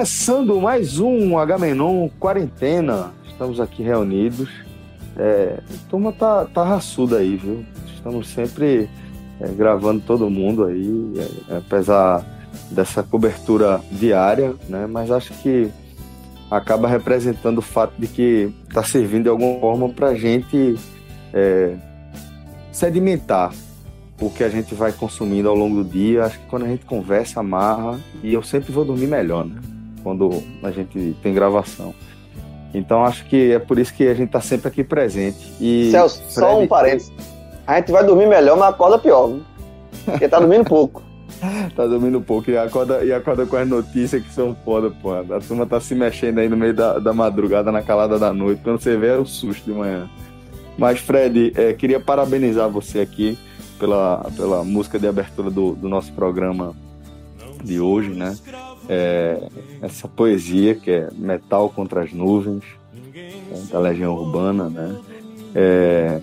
Começando mais um Agamenon Quarentena. Estamos aqui reunidos. É, a turma tá, tá raçuda aí, viu? Estamos sempre é, gravando todo mundo aí, é, apesar dessa cobertura diária, né? Mas acho que acaba representando o fato de que está servindo de alguma forma para a gente é, sedimentar o que a gente vai consumindo ao longo do dia. Acho que quando a gente conversa, amarra, e eu sempre vou dormir melhor, né? Quando a gente tem gravação. Então acho que é por isso que a gente está sempre aqui presente. E Celso, Fred... só um parênteses. A gente vai dormir melhor, mas acorda pior. Viu? Porque tá dormindo pouco. tá dormindo pouco e acorda, e acorda com as notícias que são foda, pô. A turma tá se mexendo aí no meio da, da madrugada, na calada da noite. Quando você vê, é o susto de manhã. Mas, Fred, é, queria parabenizar você aqui pela, pela música de abertura do, do nosso programa de hoje, né? É, essa poesia que é Metal contra as Nuvens, da Legião Urbana, né? É,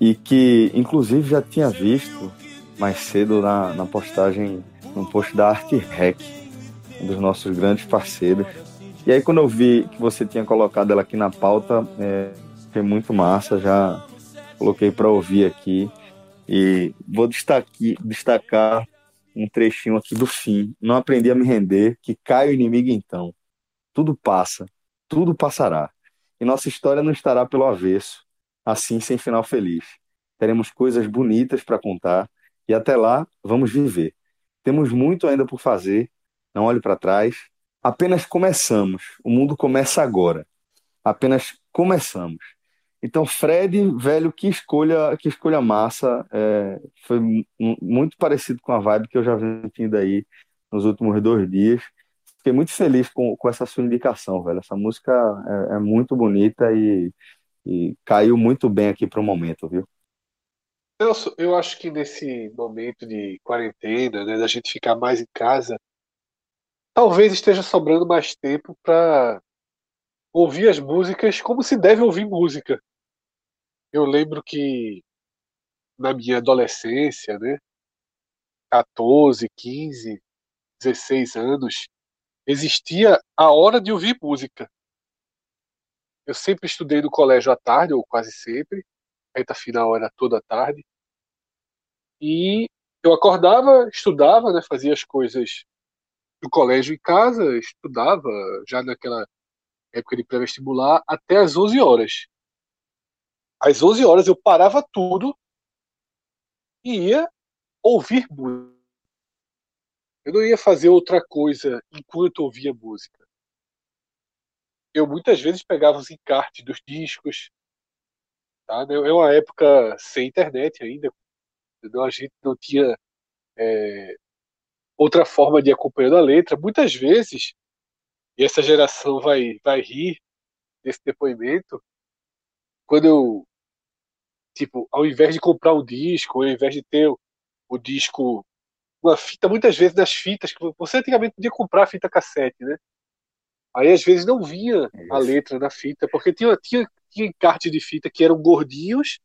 e que, inclusive, já tinha visto mais cedo na, na postagem, no post da Arte Rec, um dos nossos grandes parceiros. E aí, quando eu vi que você tinha colocado ela aqui na pauta, é, foi muito massa, já coloquei para ouvir aqui. E vou destacar, destacar um trechinho aqui do fim. Não aprendi a me render, que cai o inimigo então. Tudo passa, tudo passará. E nossa história não estará pelo avesso, assim sem final feliz. Teremos coisas bonitas para contar e até lá vamos viver. Temos muito ainda por fazer, não olhe para trás. Apenas começamos, o mundo começa agora. Apenas começamos. Então, Fred, velho, que escolha, que escolha massa. É, foi muito parecido com a vibe que eu já venho tendo aí nos últimos dois dias. Fiquei muito feliz com, com essa sua indicação, velho. Essa música é, é muito bonita e, e, caiu muito bem aqui para o momento, viu? Celso, eu acho que nesse momento de quarentena, né, da gente ficar mais em casa, talvez esteja sobrando mais tempo para ouvir as músicas como se deve ouvir música. Eu lembro que na minha adolescência, né, 14, 15, 16 anos, existia a hora de ouvir música. Eu sempre estudei no colégio à tarde, ou quase sempre. A reta final era toda a tarde. E eu acordava, estudava, né, fazia as coisas do colégio em casa, estudava já naquela época de pré-vestibular até as 11 horas às 11 horas eu parava tudo e ia ouvir música. Eu não ia fazer outra coisa enquanto ouvia música. Eu muitas vezes pegava os encartes dos discos. Tá? É uma época sem internet ainda. Então a gente não tinha é, outra forma de acompanhar a letra. Muitas vezes, e essa geração vai, vai rir desse depoimento, quando eu Tipo, ao invés de comprar um disco, ao invés de ter o disco, uma fita, muitas vezes das fitas, que você antigamente podia comprar fita cassete, né? Aí às vezes não vinha a letra na fita, porque tinha, tinha, tinha encarte de fita que eram gordinhos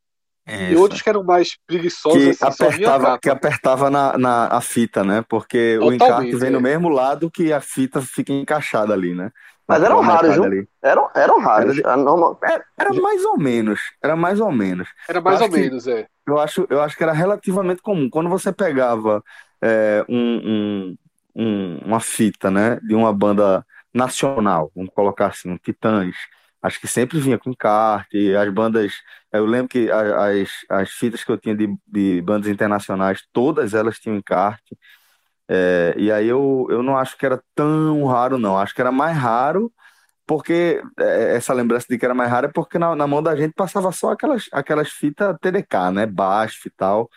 Isso. e outros que eram mais preguiçosos. Que assim, apertava, que apertava na, na a fita, né? Porque Totalmente, o encarte vem é. no mesmo lado que a fita fica encaixada ali, né? Mas eram raros, viu? ali. Eram, eram raros. Era A normal... Era, era mais ou menos, era mais ou menos. Era Eu mais ou que menos, é. eu acho, eu acho que era relativamente comum. Quando você pegava é, um, um- um- uma fita, né, de uma banda nacional, vamos colocar assim, um Titãs, acho que sempre vinha com encarte. As bandas, eu lembro que as, as fitas que eu tinha de, de bandas internacionais, todas elas tinham encarte. É, e aí eu, eu não acho que era tão raro, não. Acho que era mais raro, porque é, essa lembrança de que era mais raro é porque na, na mão da gente passava só aquelas, aquelas fitas TDK, né? Baixo e tal,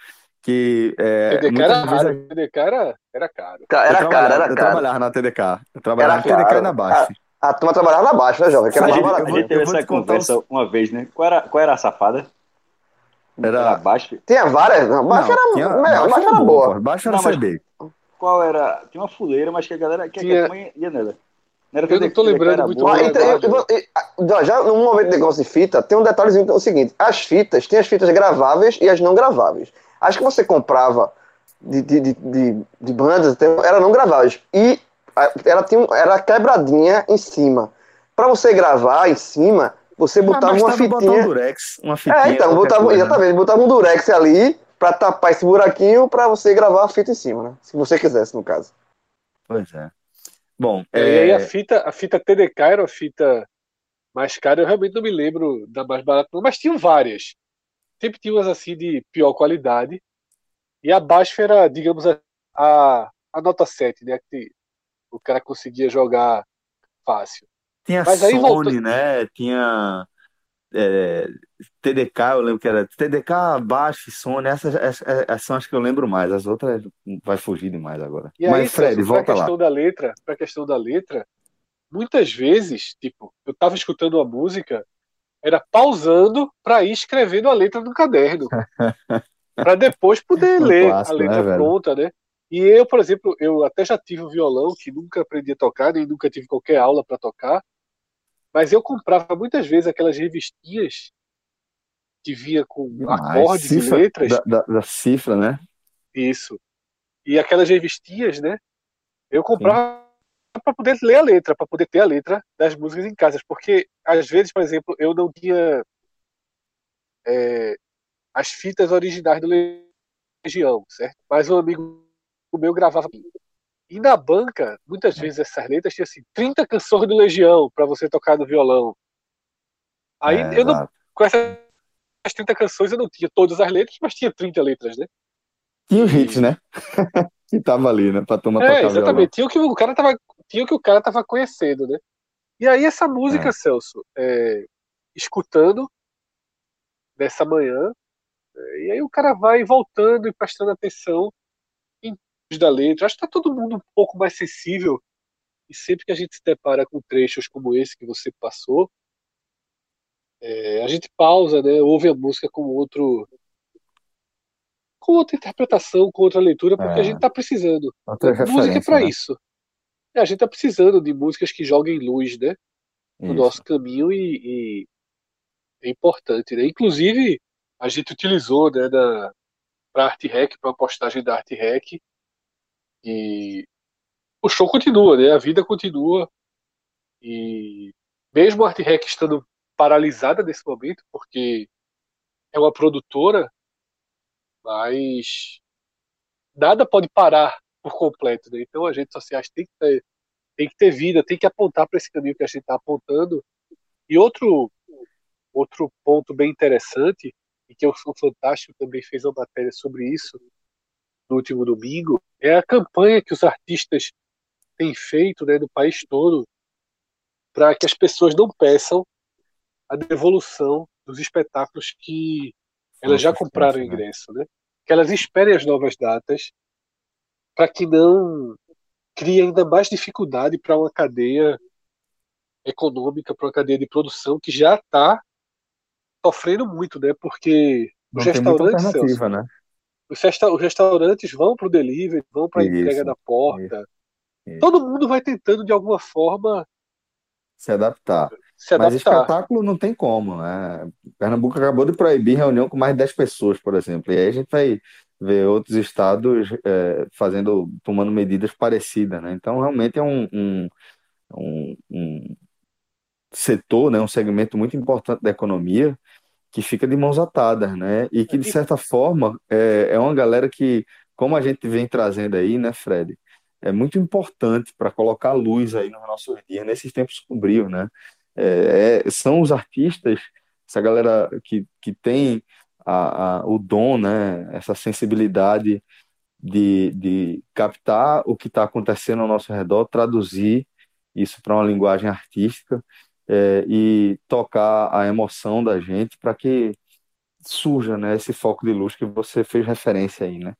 que é, TDK muitas era vezes TDK era, era caro. Ca- eu Era caro, trabalhava, era eu caro. trabalhava na TDK. Eu trabalhava Era na TDK e caro. na Baixo. A turma trabalhava na baixa, né, jovem? Que era A gente, eu a barato. gente teve essa te conversa os- uma vez, né? Qual era, qual era a safada? Era Era. baixo? Tinha várias, não. Baixa Não, era tinha, melhor, baixo baixa era boa, boa. pô. Baixo era Não, CB. qual era? Tinha uma fuleira, mas que a galera, que a Tinha- ia nela. Não era Eu não tô lembrando muito boa. Bem então, eu- eu vou- e- a- já no momento de negócio de fita, tem um detalhezinho que é o seguinte: as fitas, tem as fitas graváveis e as não graváveis. As que você comprava de, de, de, de, de bandas então, eram não graváveis. E ela tinha era quebradinha em cima. Pra você gravar em cima, você botava uma bastava botar um fitinha. durex, uma fitinha, É, então, botava, coisa, né? exatamente, botava um durex ali pra tapar esse buraquinho pra você gravar a fita em cima, né? Se você quisesse, no caso. Pois é. Bom, E aí é, a fita, a fita TDK era a fita mais cara, eu realmente não me lembro da mais barata, mas tinham várias. Sempre tinha umas assim de pior qualidade. E a Baixo era, digamos, a, a, a nota 7, né? Que o cara conseguia jogar fácil. tinha Mas aí Sony, voltou- né? Tinha é, TDK, eu lembro que era TDK, Baixo e Sony. Essas, essas, essas são as que eu lembro mais. As outras vai fugir demais agora. E aí, Mas, Fred, Celso, pra volta lá. questão da letra, pra questão da letra, muitas vezes, tipo, eu tava escutando uma música, era pausando pra ir escrevendo a letra no caderno, Pra depois poder Um ler clássico, a letra né, pronta, né? E eu, por exemplo, eu até já tive um violão que nunca aprendi a tocar, nem nunca tive qualquer aula pra tocar, mas eu comprava muitas vezes aquelas revistinhas que vinha com Demais. acordes Cifra, e letras, Da, da, da cifra, né? isso. E aquelas revistinhas, né? Eu comprava para poder ler a letra, para poder ter a letra das músicas em casa, porque às vezes, por exemplo, eu não tinha é, as fitas originais do Legião, certo? Mas um amigo meu gravava. E na banca, muitas vezes essas letras tinham assim, 30 canções do Legião para você tocar no violão. Aí É, eu não, exato. com essas 30 canções eu não tinha todas as letras, mas tinha 30 letras, né? Tinha os hits, né? que tava ali, né? Pra turma É, violão. exatamente. Tinha o que o cara tava, tinha o que o cara tava conhecendo, né? E aí essa música, É. Celso, é, escutando nessa manhã, é, e aí o cara vai voltando e prestando atenção da letra. Acho que tá todo mundo um pouco mais sensível. E sempre que a gente se depara com trechos como esse que você passou, é, a gente pausa, né? Ouve a música com outro com outra interpretação, com outra leitura, porque É. a gente tá precisando. Outra Música é pra né? isso. É, a gente tá precisando de músicas que joguem luz, né, no Isso. nosso caminho e, e é importante, né? Inclusive, a gente utilizou, né, da para Art Rec, para a postagem da Art Rec e o show continua, né? A vida continua e mesmo a Art Rec estando paralisada nesse momento, porque é uma produtora, mas nada pode parar por completo, né? Então as redes sociais têm que ter, tem que ter vida, tem que apontar para esse caminho que a gente está apontando. E outro outro ponto bem interessante e que o Fantástico também fez uma matéria sobre isso no último domingo é a campanha que os artistas têm feito, né, no país todo para que as pessoas não peçam a devolução dos espetáculos que elas já compraram suspensos, né? ingresso, né? Que elas esperem as novas datas para que não crie ainda mais dificuldade para uma cadeia econômica, para uma cadeia de produção que já está sofrendo muito, né? Porque os Não muita restaurantes, alternativa, Celso, né? Os, resta- os restaurantes vão para o delivery, vão para a entrega da porta. isso. Todo mundo vai tentando de alguma forma Se adaptar. se Mas adaptar. espetáculo não tem como, né? Pernambuco acabou de proibir reunião com mais de 10 pessoas, por exemplo. E aí a gente vai ver outros estados é, fazendo, tomando medidas parecidas, né? Então realmente é um, um, um, um setor, né, um segmento muito importante da economia que fica de mãos atadas, né? E que, de certa forma, é, é uma galera que, como a gente vem trazendo aí, né, Fred, é muito importante para colocar luz aí nos nossos dias, nesses tempos sombrios, né? É, é, são os artistas, essa galera que, que tem a, a, o dom, né? Essa sensibilidade de, de captar o que está acontecendo ao nosso redor, traduzir isso para uma linguagem artística é, e tocar a emoção da gente para que surja, né, esse foco de luz que você fez referência aí, né?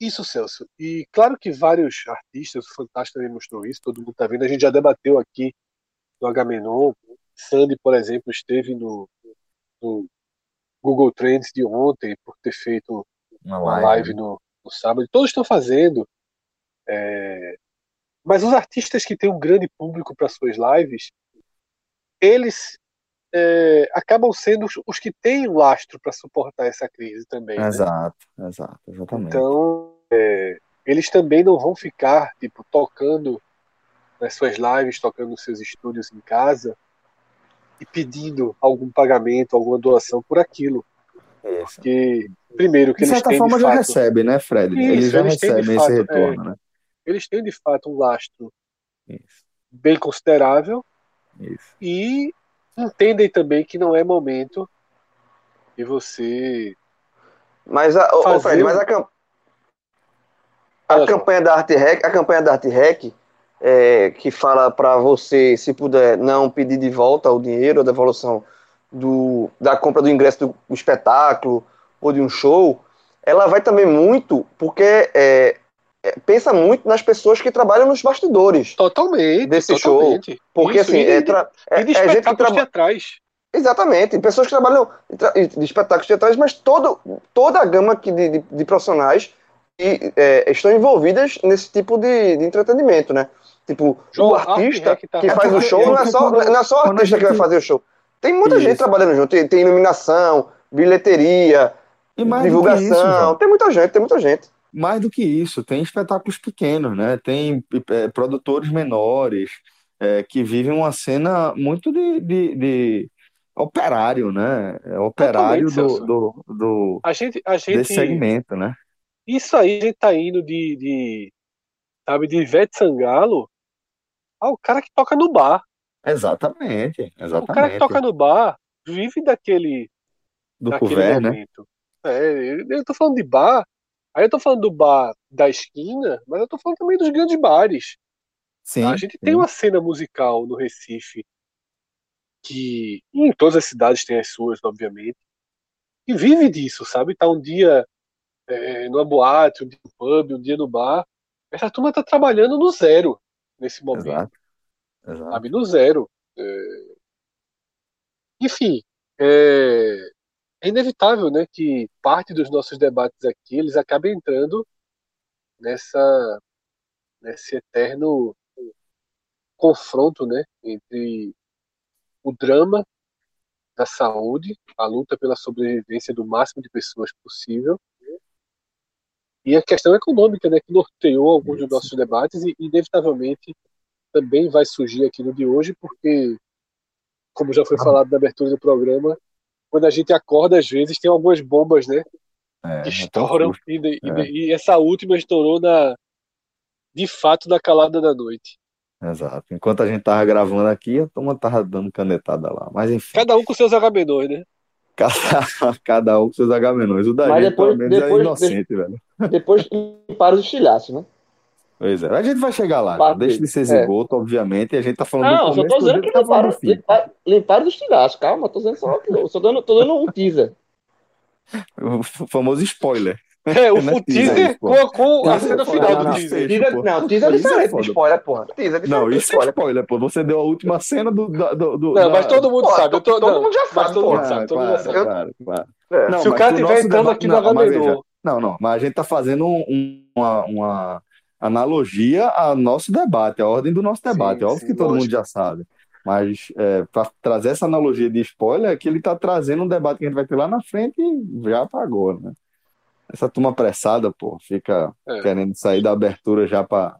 Isso, Celso. E claro que vários artistas, o Fantástico também mostrou isso, todo mundo está vendo. A gente já debateu aqui no Agamenon. Sandy, por exemplo, esteve no, no Google Trends de ontem por ter feito uma live, uma live no, no, sábado. Todos estão fazendo. É... Mas os artistas que têm um grande público para suas lives, eles é, acabam sendo os, os, que têm o lastro para suportar essa crise também. Né? Exato, né? exato, exatamente. Então, é, eles também não vão ficar tipo tocando nas suas lives, tocando nos seus estúdios em casa e pedindo algum pagamento, alguma doação por aquilo. Isso. Porque, primeiro, que de certa eles forma de já fato, recebe, né, Fred? Isso, eles já eles têm recebem fato, esse retorno, é. né? Eles têm de fato um lastro Isso, bem considerável isso. e entendem também que não é momento de você Mas a, Fazer Fred, mas a, cam- a campanha da Arte Rec, a campanha da Arte Rec, é, que fala para você, se puder, não pedir de volta o dinheiro, a devolução do, da compra do ingresso do, do espetáculo ou de um show, ela vai também muito porque é, pensa muito nas pessoas que trabalham nos bastidores. totalmente Desse show, totalmente. Porque Isso, assim, e é, tra- é- e de é gente que espetáculos trabalha. teatrais Exatamente, pessoas que trabalham de espetáculos teatrais, mas todo, toda a gama que de, de, de profissionais que é, estão envolvidas nesse tipo de, de entretenimento, né? Tipo, João, o artista Rec tá que É faz o porque- show é não é só, não é só o artista que vai gente- fazer o show. Tem muita gente Isso. trabalhando junto, tem, tem iluminação, bilheteria, que divulgação, isso, tem muita gente, tem muita gente. Mais do que isso, tem espetáculos pequenos, né? Tem é, produtores menores é, que vivem uma cena muito de, de, de operário, né? É operário do, do, do- a gente a gente desse segmento, né? isso aí a gente tá indo de, de sabe de Ivete Sangalo ao cara que toca no bar Exatamente, o cara que exatamente. toca no bar vive daquele Do daquele couvert, né? é, eu tô falando de bar aí eu tô falando do bar da esquina mas eu tô falando também dos grandes bares Sim, A gente tem sim. uma cena musical no Recife que em todas as cidades tem as suas, obviamente, e vive disso, sabe? Tá um dia é, numa boate, um dia no pub, um dia no bar. Essa turma tá trabalhando no zero nesse momento, Exato, exato. sabe? No zero. É, Enfim, é... é inevitável, né, que parte dos nossos debates aqui eles acabem entrando nessa nesse eterno confronto, né, entre o drama da saúde, a luta pela sobrevivência do máximo de pessoas possível, e a questão econômica, né, que norteou alguns dos Isso. nossos debates e, inevitavelmente, também vai surgir aqui no de hoje, porque, como já foi falado na abertura do programa, quando a gente acorda, às vezes, tem algumas bombas, né, É, que é tão estouram, justo. e, e- É. e essa última estourou na, de fato, na calada da noite. Exato. Enquanto a gente tava gravando aqui, a turma tava dando canetada lá. Mas enfim, Cada um com seus agamenões, né? cada, cada um com seus agamenões. O da Mas gente, depois- pelo menos, é depois- inocente, velho. Depois para os estilhaços, né? Pois é. A gente vai chegar lá. Parte- Deixa de ser é. zigoto, obviamente. E a gente tá falando do Não, só começo, tô do dizendo que que tá limparam, do fim. limparam, limparam os estilhaços, calma, tô dizendo só, só dando, tô dando um teaser. O famoso spoiler. É, o Não é teaser com, com a Teaser, cena pô, final não, do não, teaser. Teaser, não, teaser é é diferente de spoiler, porra. Teaser é Não, isso é spoiler. spoiler, pô. Você deu a última cena do. do, do, do- Não, da- mas todo mundo Pô, sabe. Tô, todo não, mundo já mas sabe, todo mundo sabe, todo mundo claro, sabe. claro, claro. É. Não, Se o cara pro tiver nosso entrando aqui no não, veja, Não, não, mas a gente está fazendo um- um- uma, uma analogia ao nosso debate, à ordem do nosso Sim, debate. É óbvio sim, que todo mundo lógico. já sabe. Mas para trazer essa analogia de spoiler, é que ele está trazendo um debate que a gente vai ter lá na frente e já apagou, né? Essa turma apressada, pô, fica É. querendo sair da abertura já para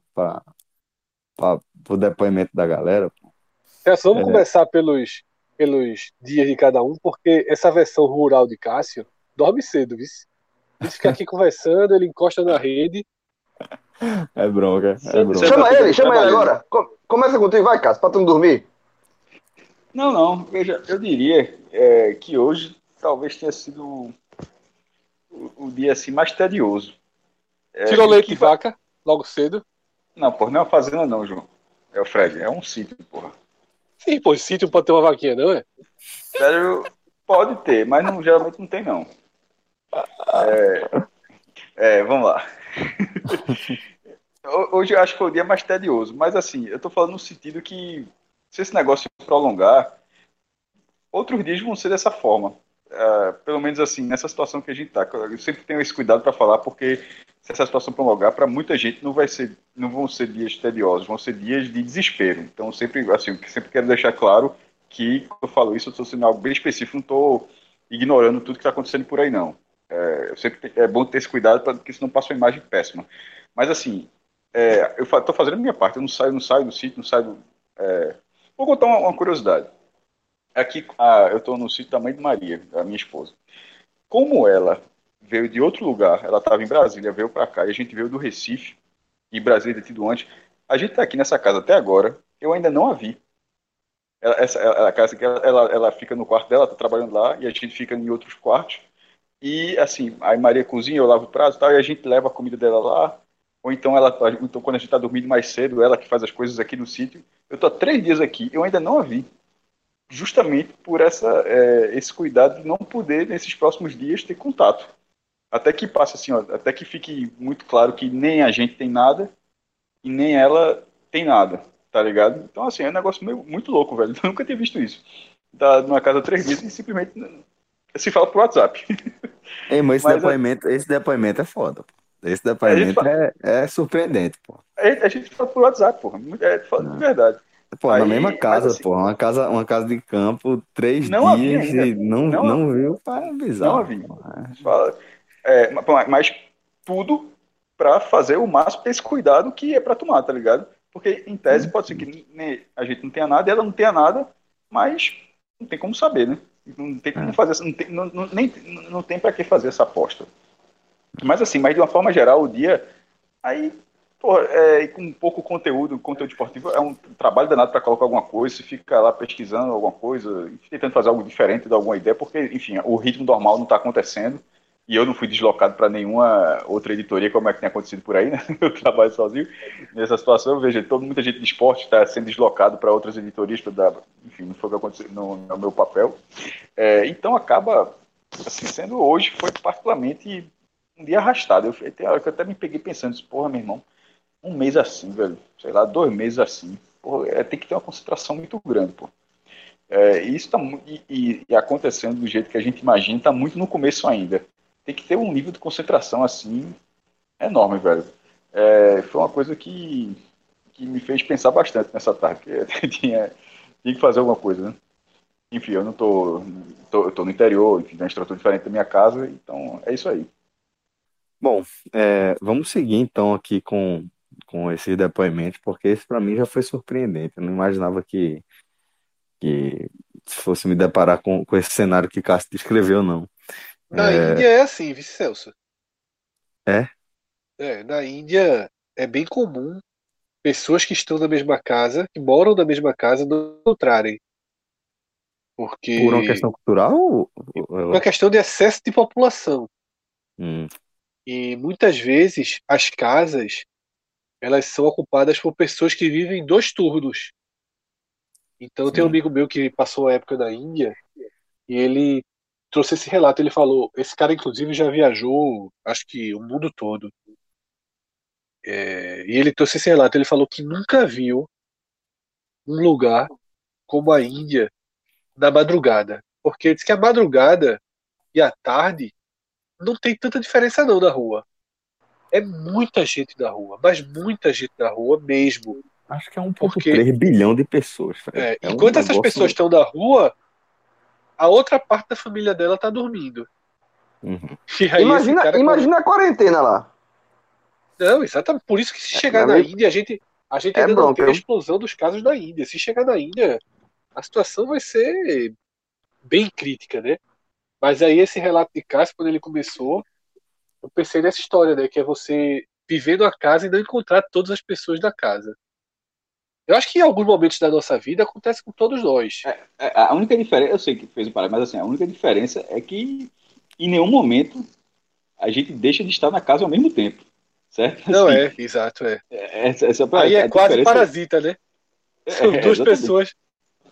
pro depoimento da galera. pô. Celso, vamos É. começar pelos, pelos dias de cada um, porque essa versão rural de Cássio dorme cedo, viu? Gente fica aqui conversando, ele encosta na rede. É bronca, é bronca. sempre- Chama ele, chama ele agora. Com- Começa contigo, vai, Cássio, pra tu não dormir. Não, não. Veja, eu diria é, que hoje talvez tenha sido o, o dia assim mais tedioso. É, Tirou leite que de vaca logo cedo. Não, porra, não é uma fazenda não, João. É o Fred, é um sítio, porra. Sim, pô, sítio pode ter uma vaquinha, não é? Sério, pode ter, mas não, geralmente não tem não. É, é, vamos lá. Ho- Hoje eu acho que foi o dia mais tedioso, mas assim, eu tô falando no sentido que se esse negócio prolongar, outros dias vão ser dessa forma. É, pelo menos assim, nessa situação que a gente tá. Eu sempre tenho esse cuidado para falar, porque se essa situação prolongar, para muita gente não vai ser, não vão ser dias tediosos, vão ser dias de desespero. Então, sempre, assim, sempre quero deixar claro que quando eu falo isso, eu estou sendo algo bem específico, não estou ignorando tudo que está acontecendo por aí, não. É, sempre é bom ter esse cuidado, para que senão passa uma imagem péssima. Mas assim, é, eu estou fazendo a minha parte, eu não saio, não saio do sítio, não saio do, é, Vou contar uma, uma curiosidade. Aqui, ah, eu estou no sítio da mãe de Maria, da minha esposa. Como ela veio de outro lugar, ela estava em Brasília, veio para cá, e a gente veio do Recife, e Brasília tido antes, a gente está aqui nessa casa até agora, eu ainda não a vi. Ela, essa, a casa que ela, ela, ela fica no quarto dela, está trabalhando lá, e a gente fica em outros quartos. E assim, aí Maria cozinha, eu lavo o prato e tal, e a gente leva a comida dela lá. Ou então ela, então quando a gente está dormindo mais cedo, ela que faz as coisas aqui no sítio. Eu tô há três dias aqui, eu ainda não a vi. Justamente por essa, é, esse cuidado de não poder, nesses próximos dias, ter contato. Até que passe assim, ó, até que fique muito claro que nem a gente tem nada e nem ela tem nada, tá ligado? Então, assim, é um negócio meio, muito louco, velho. Eu nunca tinha visto isso. Tá numa casa três dias e simplesmente se fala por WhatsApp. Ei, mas esse Mas, depoimento, esse depoimento é foda. pô. Esse depoimento fala- é, é surpreendente, pô. A gente, fala por WhatsApp, porra. É, falando de verdade. Pô, Aí, na mesma casa, assim- pô. Uma casa, uma casa de campo, três Não dias ainda. e não, Não não, viu, pá, é bizarro. Não havia. pô. É. Fala, é, ma- mas tudo para fazer o máximo desse cuidado que é para tomar, tá ligado? Porque em tese pode ser que a gente não tenha nada, ela não tenha nada, mas não tem como saber, né? Não tem como É. fazer, não tem, não, não- nem, não tem para que fazer essa aposta. Mas assim, mas de uma forma geral, o dia aí pô, é, com pouco conteúdo, conteúdo esportivo é um trabalho danado para colocar alguma coisa, você fica lá pesquisando alguma coisa, tentando fazer algo diferente, dar alguma ideia, porque, enfim, o ritmo normal não está acontecendo. E eu não fui deslocado para nenhuma outra editoria, como é que tem acontecido por aí, né? Eu trabalho sozinho. Nessa situação, vejo todo, muita gente de esporte está sendo deslocado para outras editorias, para dar, enfim, não foi o que aconteceu no, no meu papel. É, então acaba, assim, sendo hoje, foi particularmente um dia arrastado. Eu, tem hora que eu até me peguei pensando, porra, meu irmão, um mês assim, velho, sei lá, dois meses assim, porra, é, tem que ter uma concentração muito grande, pô. É, isso tá e, e- acontecendo do jeito que a gente imagina, tá muito no começo ainda. Tem que ter um nível de concentração assim enorme, velho. É, foi uma coisa que, que me fez pensar bastante nessa tarde, tinha, tinha que fazer alguma coisa, né? Enfim, eu não tô, tô, eu tô no interior, enfim, tem uma estrutura diferente da minha casa, então é isso aí. Bom, é, vamos seguir então aqui com, com esses depoimentos, porque esse para mim já foi surpreendente. Eu não imaginava que, que fosse me deparar com, com esse cenário que Cássio descreveu, não. Na É. Índia é assim, vice Celso. É? É, na Índia é bem comum pessoas que estão na mesma casa, que moram na mesma casa, não encontrarem. Porque Por uma questão cultural? ou- ou- uma questão de excesso de população. Hum, E muitas vezes as casas elas são ocupadas por pessoas que vivem em dois turnos. Então tem um Sim. amigo meu que passou a época na Índia e ele trouxe esse relato. Ele falou, esse cara inclusive já viajou, acho que o mundo todo. É, e ele trouxe esse relato. Ele falou que nunca viu um lugar como a Índia na madrugada, porque disse que a madrugada e a tarde não tem tanta diferença não na rua. É muita gente na rua, mas muita gente na rua mesmo. acho que é 1,3 Porque- bilhão de pessoas. Fred. É, É um enquanto essas negócio- pessoas estão na rua, a outra parte da família dela tá dormindo. Uhum. E aí Imagina, imagina a quarentena lá. Não, exatamente. Por isso que se chegar meu na amigo- Índia, a gente, A gente É ainda não bronca, tem a explosão dos casos na Índia. Se chegar na Índia, a situação vai ser bem crítica, né? Mas aí esse relato de Cássio, quando ele começou, eu pensei nessa história, né? Que é você viver numa casa e não encontrar todas as pessoas da casa. Eu acho que em alguns momentos da nossa vida acontece com todos nós. É, A única diferença, eu sei que fez o paralelo, mas assim, a única diferença é que em nenhum momento a gente deixa de estar na casa ao mesmo tempo. Certo? Não Assim, é, exato, é. Essa, essa Aí é quase diferença- parasita, né? São É, duas exatamente. pessoas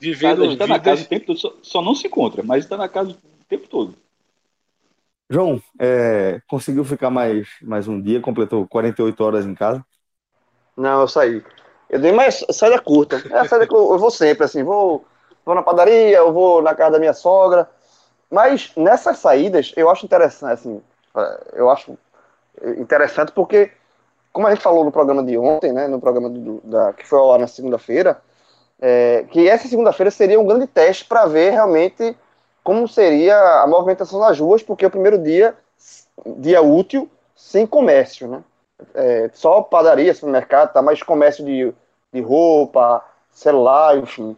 vivendo a gente tá na casa vidas. o tempo todo, só, só não se encontra, mas está na casa o tempo todo. João, é, conseguiu ficar mais, mais um dia, completou 48 horas em casa. Não, eu saí. Eu dei mais saída curta. É a saída que eu, eu vou sempre, assim, vou, vou na padaria, eu vou na casa da minha sogra. Mas nessas saídas, eu acho interessante, assim, é, eu acho interessante porque, como a gente falou no programa de ontem, né, no programa do, da, que foi ao ar na segunda-feira, é, que essa segunda-feira seria um grande teste para ver realmente como seria a movimentação nas ruas, porque é o primeiro dia, dia útil, sem comércio, né? É, só padaria, supermercado, tá, mas comércio de, de roupa, celular, enfim,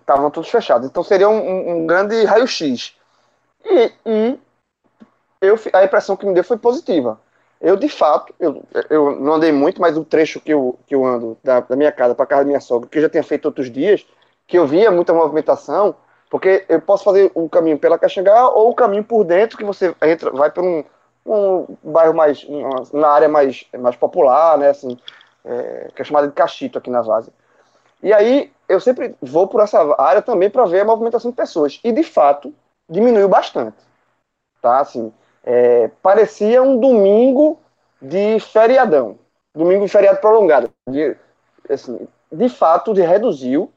estavam todos fechados. Então seria um, um- grande raio-x. E, e eu, a impressão que me deu foi positiva. Eu, de fato, eu, eu não andei muito, mas o trecho que eu, que eu ando da, da minha casa para casa da minha sogra, que eu já tinha feito outros dias, que eu via muita movimentação, porque eu posso fazer o caminho pela Caxangá ou o caminho por dentro, que você entra, vai por um, um bairro mais, uma, na área mais, mais popular, né, assim, é, que é chamada de Cachito aqui na Várzea. E aí eu sempre vou por essa área também para ver a movimentação de pessoas. E de fato diminuiu bastante, tá? Assim, é, parecia um domingo de feriadão, domingo de feriado prolongado. De, assim, de fato, de reduziu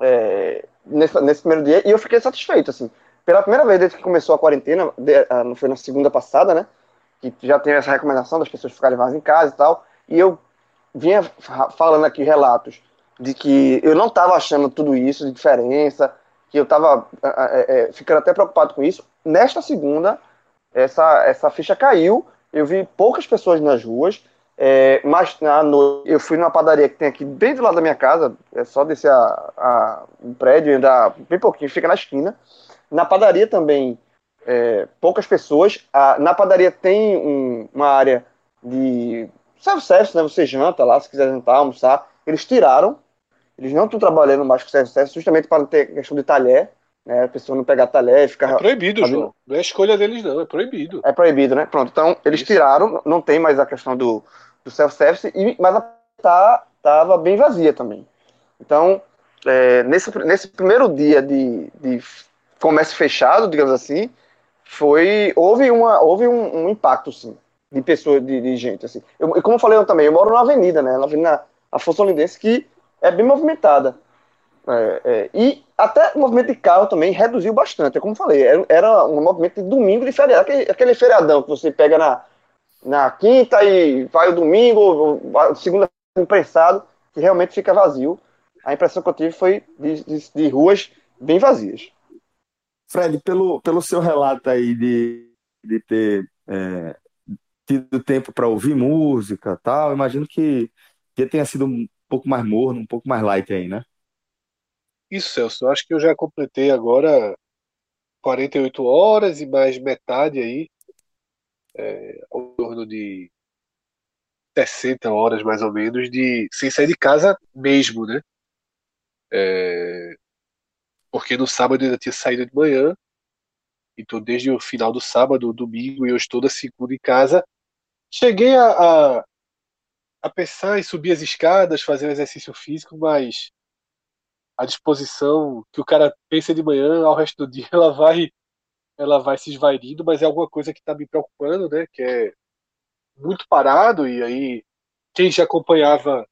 é, nesse, nesse primeiro dia e eu fiquei satisfeito, assim. Pela primeira vez desde que começou a quarentena, ah, não foi na segunda passada, né? Que já tem essa recomendação das pessoas ficarem mais em casa e tal. E eu vinha fa- falando aqui relatos de que eu não estava achando tudo isso de diferença, que eu estava ficando até preocupado com isso. Nesta segunda, essa, essa ficha caiu, eu vi poucas pessoas nas ruas, é, mas na noite eu fui numa padaria que tem aqui bem do lado da minha casa, é só descer a, a, um prédio andar bem pouquinho, fica na esquina. Na padaria também, é, poucas pessoas. A- na padaria tem um- uma área de self-service, né? Você janta lá, se quiser jantar, almoçar. Eles tiraram, eles não estão trabalhando mais com self-service, justamente para não ter questão de talher, né? A pessoa não pegar talher e ficar É proibido, vendo? João. Não é escolha deles, não. É proibido. é proibido, né? Pronto, então eles Isso. tiraram, não tem mais a questão do, do self-service, mas a tá, tava bem vazia também. Então, é, nesse, nesse primeiro dia de, de comércio fechado, digamos assim, foi houve, uma, houve um, um impacto, sim, de pessoas, de, de gente, assim. Eu, como eu falei eu também, eu moro numa avenida, né? Na Avenida Afonso Lindense, que é bem movimentada. É, é, e até o movimento de carro também reduziu bastante. É como eu falei, era, era um movimento de domingo de feriado. Aquele, aquele feriadão que você pega na, na quinta e vai o domingo, ou segunda imprensado, que realmente fica vazio. A impressão que eu tive foi de, de- de ruas bem vazias. Fred, pelo, pelo seu relato aí de, de ter é, tido tempo para ouvir música tal, imagino que, que tenha sido um pouco mais morno, um pouco mais light aí, né? Isso, Celso. Eu acho que eu já completei agora 48 horas e mais metade aí, é, ao torno de 60 horas mais ou menos, de sem sair de casa mesmo, né? É, porque no sábado eu ainda tinha saído de manhã, então desde o final do sábado, domingo, eu estou da segunda em casa. Cheguei a, a, a pensar em subir as escadas, fazer exercício físico, mas a disposição que o cara pensa de manhã ao resto do dia, ela vai ela vai se esvairindo, mas é alguma coisa que está me preocupando, né? Que é muito parado e aí quem já acompanhava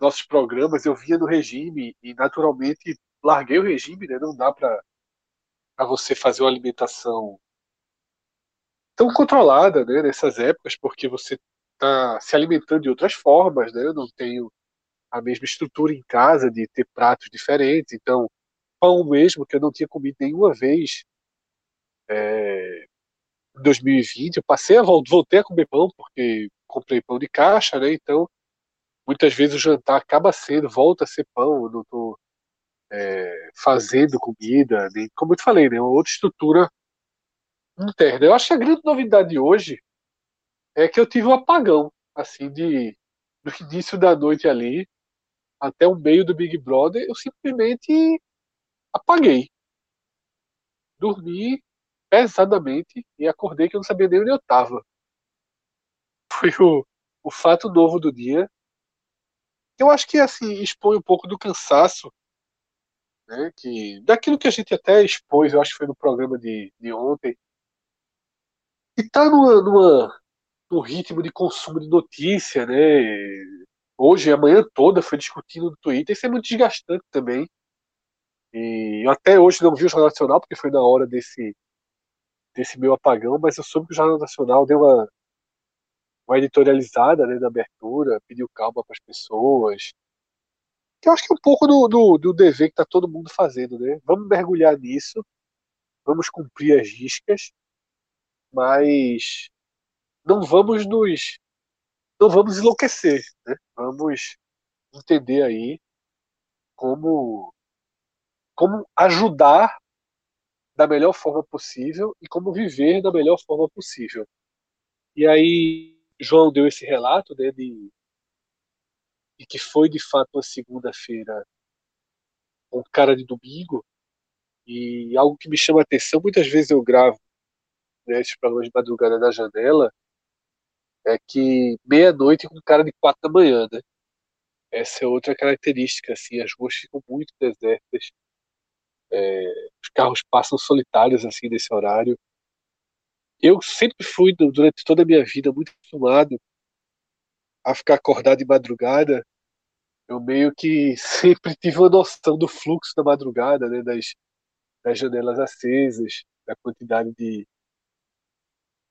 nossos programas, eu via no regime e naturalmente larguei o regime, né? Não dá para você fazer uma alimentação tão controlada, né? Nessas épocas, porque você está se alimentando de outras formas, né? Eu não tenho a mesma estrutura em casa de ter pratos diferentes, então pão mesmo que eu não tinha comido nenhuma vez é, em 2020, eu passei a vol- voltei a comer pão porque comprei pão de caixa, né? Então muitas vezes o jantar acaba sendo, volta a ser pão, eu não estou é, fazendo comida, nem, como eu te falei, né, uma outra estrutura interna. Eu acho que a grande novidade hoje é que eu tive um apagão, assim, de do início da noite ali até o meio do Big Brother, eu simplesmente apaguei. Dormi pesadamente e acordei que eu não sabia nem onde eu estava. Foi o, o fato novo do dia. Eu acho que assim expõe um pouco do cansaço, né? Que daquilo que a gente até expôs, eu acho que foi no programa de, de ontem. E tá numa, numa, num ritmo de consumo de notícia, né? Hoje, a manhã toda foi discutindo no Twitter, isso é muito desgastante também. E eu até hoje não vi o Jornal Nacional, porque foi na hora desse, desse meu apagão, mas eu soube que o Jornal Nacional deu uma, uma editorializada né, na abertura, pediu calma para as pessoas. Que eu acho que é um pouco do, do, do dever que está todo mundo fazendo, né? Vamos mergulhar nisso, vamos cumprir as riscas, mas não vamos nos não vamos enlouquecer, né? Vamos entender aí como como ajudar da melhor forma possível e como viver da melhor forma possível. E aí João deu esse relato né, de, de que foi de fato uma segunda-feira com cara de domingo e algo que me chama a atenção, muitas vezes eu gravo né, esses programas de madrugada na janela, é que meia-noite com cara de quatro da manhã, né? Essa é outra característica, assim, as ruas ficam muito desertas, é, os carros passam solitários, assim, nesse horário. Eu sempre fui, durante toda a minha vida, muito acostumado a ficar acordado de madrugada. Eu meio que sempre tive uma noção do fluxo da madrugada, né, das, das janelas acesas, da quantidade de,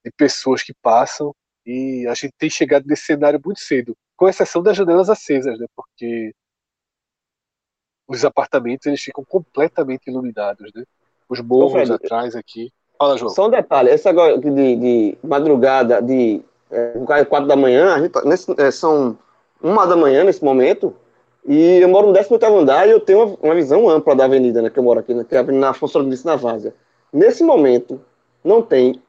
de pessoas que passam. E a gente tem chegado nesse cenário muito cedo, com exceção das janelas acesas, né? Porque os apartamentos eles ficam completamente iluminados, né? Os morros Ô, atrás aqui. Fala, João. Só um detalhe, esse agora de, de madrugada, de é, quatro da manhã, a gente, tá, nesse, é, são uma da manhã nesse momento, e eu moro no 18 andar e eu tenho uma, uma, visão ampla da avenida, né, que eu moro aqui, né, que é a Avenida Afonso Rodrigues na Várzea. Nesse momento, não tem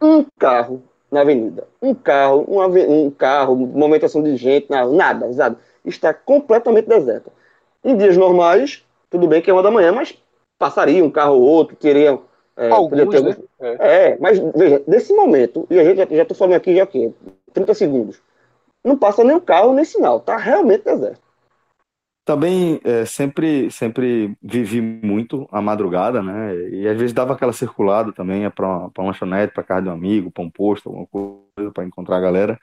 um carro na avenida. Um carro, um, um carro, movimentação de gente, nada, nada. Está completamente deserto. Em dias normais, tudo bem que é uma da manhã, mas passaria um carro ou outro, teria. É, Alguns, ter... né? é. é. mas veja, nesse momento, e a gente já estou falando aqui já que 30 segundos, não passa nem um carro nem sinal, está realmente deserto. Também é, sempre, sempre vivi muito a madrugada, né? E às vezes dava aquela circulada também, para uma, uma lanchonete, para casa de um amigo, para um posto, alguma coisa, para encontrar a galera.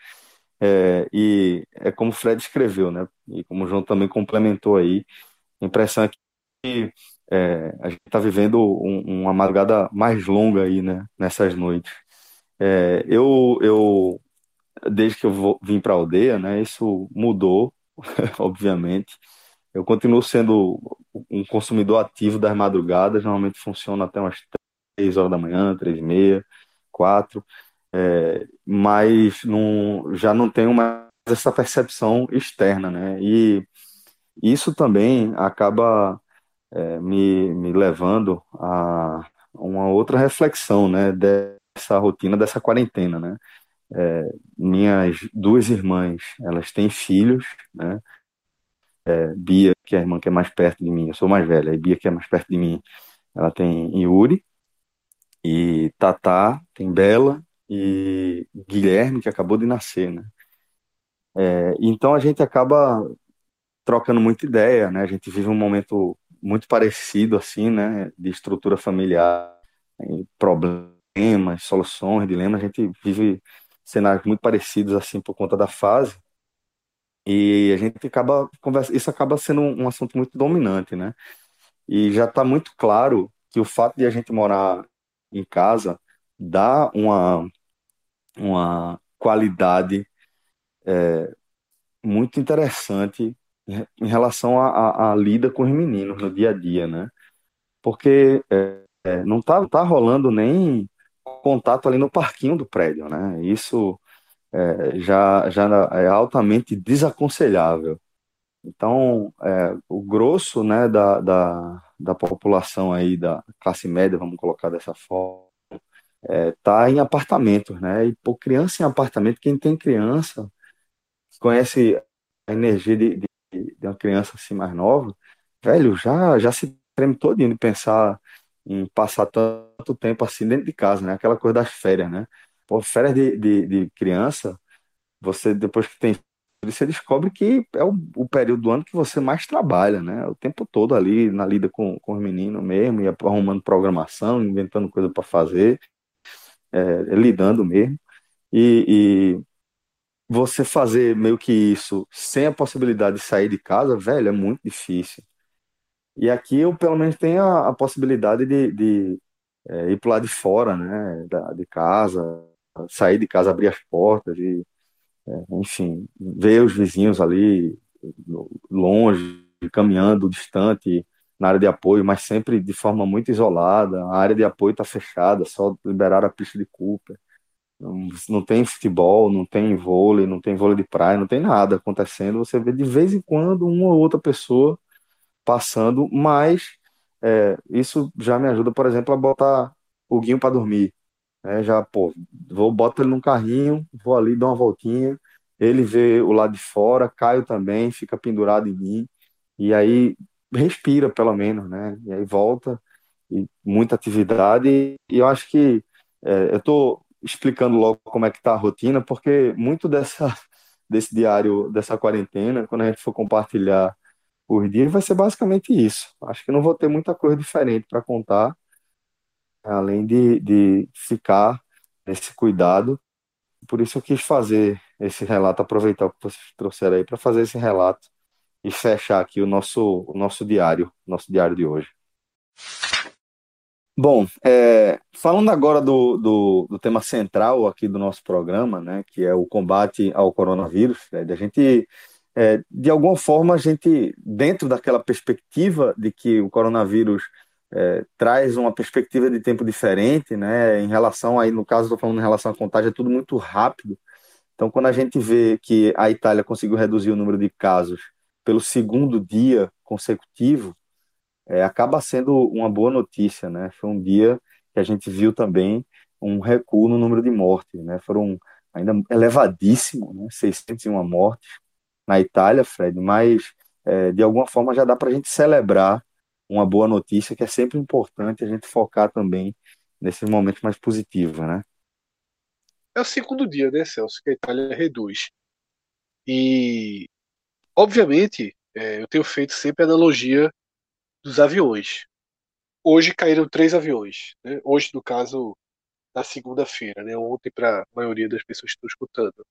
É, e é como o Fred escreveu, né? E como o João também complementou aí, a impressão é que é, a gente está vivendo um, uma madrugada mais longa aí, né? Nessas noites. É, eu, eu, desde que eu vim para a aldeia, né? Isso mudou, obviamente. Eu continuo sendo um consumidor ativo das madrugadas, normalmente funciona até umas 3 horas da manhã, 3 e meia, 4, é, mas não, já não tenho mais essa percepção externa, né? E isso também acaba é, me, me levando a uma outra reflexão, né? Dessa rotina, dessa quarentena, né? É, minhas duas irmãs, elas têm filhos, né? É, Bia, que é a irmã que é mais perto de mim, eu sou mais velha, e Bia, que é mais perto de mim, ela tem Yuri, e Tatá tem Bela, e Guilherme, que acabou de nascer, né? É, então a gente acaba trocando muita ideia, né? A gente vive um momento muito parecido, assim, né? De estrutura familiar, problemas, soluções, dilemas. A gente vive cenários muito parecidos, assim, por conta da fase. E a gente acaba conversa, isso acaba sendo um, assunto muito dominante, né? E já está muito claro que o fato de a gente morar em casa dá uma, uma qualidade é, muito interessante em relação à lida com os meninos no dia a dia, né? Porque é, é, não tá, tá rolando nem contato ali no parquinho do prédio, né? Isso é, já, já é altamente desaconselhável. Então, é, o grosso né, da, da, da população aí, da classe média, vamos colocar dessa forma, está é, em apartamentos, né? E por criança em apartamento, quem tem criança, conhece a energia de, de, de uma criança assim mais nova, velho, já, já se treme todinho de pensar em passar tanto tempo assim dentro de casa, né? Aquela coisa das férias, né? Pô, férias de, de, de criança, você depois que tem você descobre que é o, o, período do ano que você mais trabalha, né? O tempo todo ali na lida com, com os meninos mesmo, e arrumando programação, inventando coisa para fazer, é, lidando mesmo. E, e, você fazer meio que isso sem a possibilidade de sair de casa, velho, é muito difícil. E aqui eu pelo menos tenho a, a possibilidade de, de é, ir para lado de fora, né? Da, de casa, sair de casa, abrir as portas e é, enfim, ver os vizinhos ali longe, caminhando distante na área de apoio, mas sempre de forma muito isolada. A área de apoio está fechada, só liberaram a pista de Cooper. Não, não tem futebol, não tem vôlei, não tem vôlei de praia, não tem nada acontecendo. Você vê de vez em quando uma ou outra pessoa passando, mas é, isso já me ajuda, por exemplo, a botar o Guinho para dormir. Né? Já, pô, vou, boto ele num carrinho, vou ali, dou uma voltinha, ele vê o lado de fora, Caio também, fica pendurado em mim, e aí respira pelo menos, né? E aí volta, e muita atividade, e eu acho que é, eu estou explicando logo como é que tá a rotina, porque muito dessa, desse diário, dessa quarentena, quando a gente for compartilhar os dias, vai ser basicamente isso. Acho que não vou ter muita coisa diferente para contar, além de, de ficar nesse cuidado. Por isso eu quis fazer esse relato, aproveitar o que vocês trouxeram aí para fazer esse relato e fechar aqui o nosso, o nosso diário, nosso diário de hoje. Bom, é, falando agora do, do, do, tema central aqui do nosso programa, né, que é o combate ao coronavírus, né, a gente, é, de alguma forma, a gente, dentro daquela perspectiva de que o coronavírus é, traz uma perspectiva de tempo diferente, né? Em relação aí, no caso, estou falando em relação à contagem, é tudo muito rápido. Então, quando a gente vê que a Itália conseguiu reduzir o número de casos pelo segundo dia consecutivo, é, acaba sendo uma boa notícia, né? Foi um dia que a gente viu também um recuo no número de mortes, né? Foram ainda elevadíssimo, né? 601 mortes na Itália, Fred, mas é, de alguma forma já dá para a gente celebrar uma boa notícia, que é sempre importante a gente focar também nesses momentos mais positivos, né? É o segundo dia, né, Celso, que a Itália reduz. E, obviamente, é, eu tenho feito sempre a analogia dos aviões. Hoje caíram três aviões. Né? Hoje, no caso, na segunda-feira, né? ontem para a maioria das pessoas que estão escutando.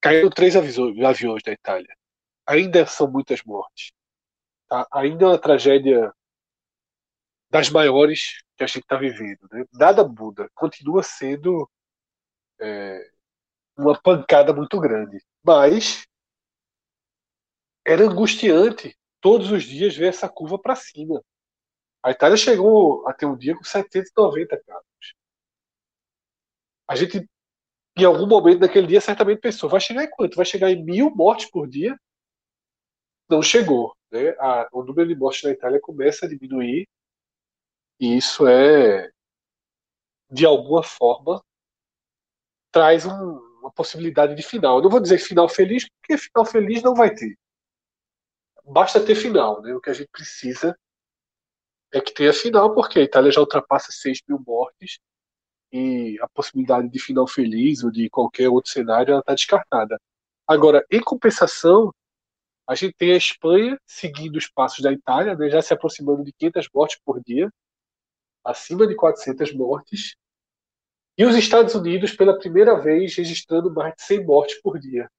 Caíram três aviões da Itália. Ainda são muitas mortes ainda é uma tragédia das maiores que a gente está vivendo. Né? Nada muda, continua sendo é, uma pancada muito grande. Mas era angustiante todos os dias ver essa curva para cima. A Itália chegou a ter um dia com 790 casos. A gente, em algum momento daquele dia, certamente pensou: vai chegar em quanto? Vai chegar em mil mortes por dia? Não chegou né, a, o número de mortes na Itália começa a diminuir e isso é, de alguma forma, traz um, uma possibilidade de final. Eu não vou dizer final feliz, porque final feliz não vai ter. Basta ter final. Né? O que a gente precisa é que tenha final, porque a Itália já ultrapassa 6 mil mortes e a possibilidade de final feliz ou de qualquer outro cenário está descartada. Agora, em compensação, a gente tem a Espanha seguindo os passos da Itália, né, já se aproximando de 500 mortes por dia, acima de 400 mortes. E os Estados Unidos, pela primeira vez, registrando mais de 100 mortes por dia.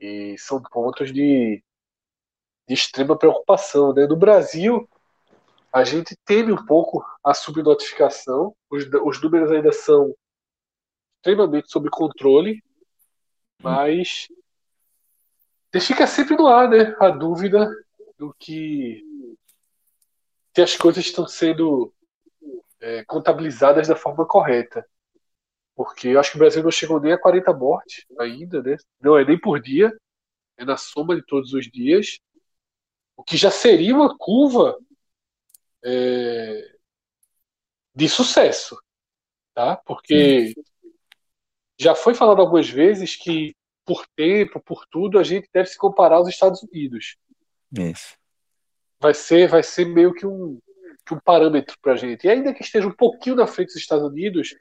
E são pontos de, de extrema preocupação. Né? No Brasil, a gente teme um pouco a subnotificação, os, os números ainda são extremamente sob controle, mas fica sempre no ar, né? A dúvida do que se as coisas estão sendo é, contabilizadas da forma correta. Porque eu acho que o Brasil não chegou nem a 40 mortes ainda, né? Não é nem por dia, é na soma de todos os dias. O que já seria uma curva é, de sucesso, tá? Porque já foi falado algumas vezes que por tempo, por tudo, a gente deve se comparar aos Estados Unidos. Isso. Vai ser, vai ser meio que um, que um parâmetro para a gente. E ainda que esteja um pouquinho na frente dos Estados Unidos,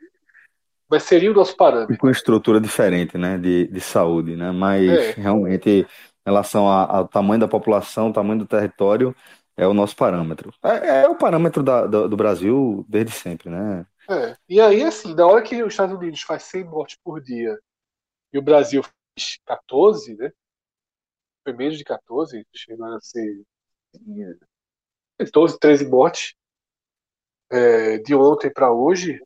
mas seria o nosso parâmetro. Com estrutura diferente, né, de, de saúde, né, mas é. realmente, em relação ao tamanho da população, tamanho do território, é o nosso parâmetro. É, é o parâmetro da, do, do, Brasil desde sempre, né? É. E aí, assim, na hora que os Estados Unidos faz 100 mortes por dia e o Brasil 14, né? Foi menos de 14, chegou a ser 12, 13 mortes é, de ontem para hoje,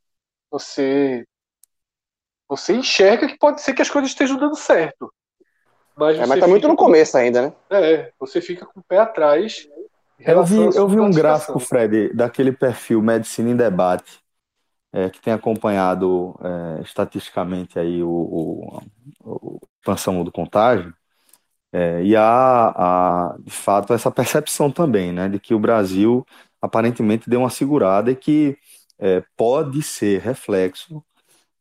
você você enxerga que pode ser que as coisas estejam dando certo. Mas, é, mas tá muito no com... começo ainda, né? É, você fica com o pé atrás. Eu vi, eu vi um gráfico, Fred, daquele perfil Medicina em Debate, é, que tem acompanhado é, estatisticamente aí o, o, o expansão do contágio. É, e há, há, de fato, essa percepção também, né, de que o Brasil aparentemente deu uma segurada e que é, pode ser reflexo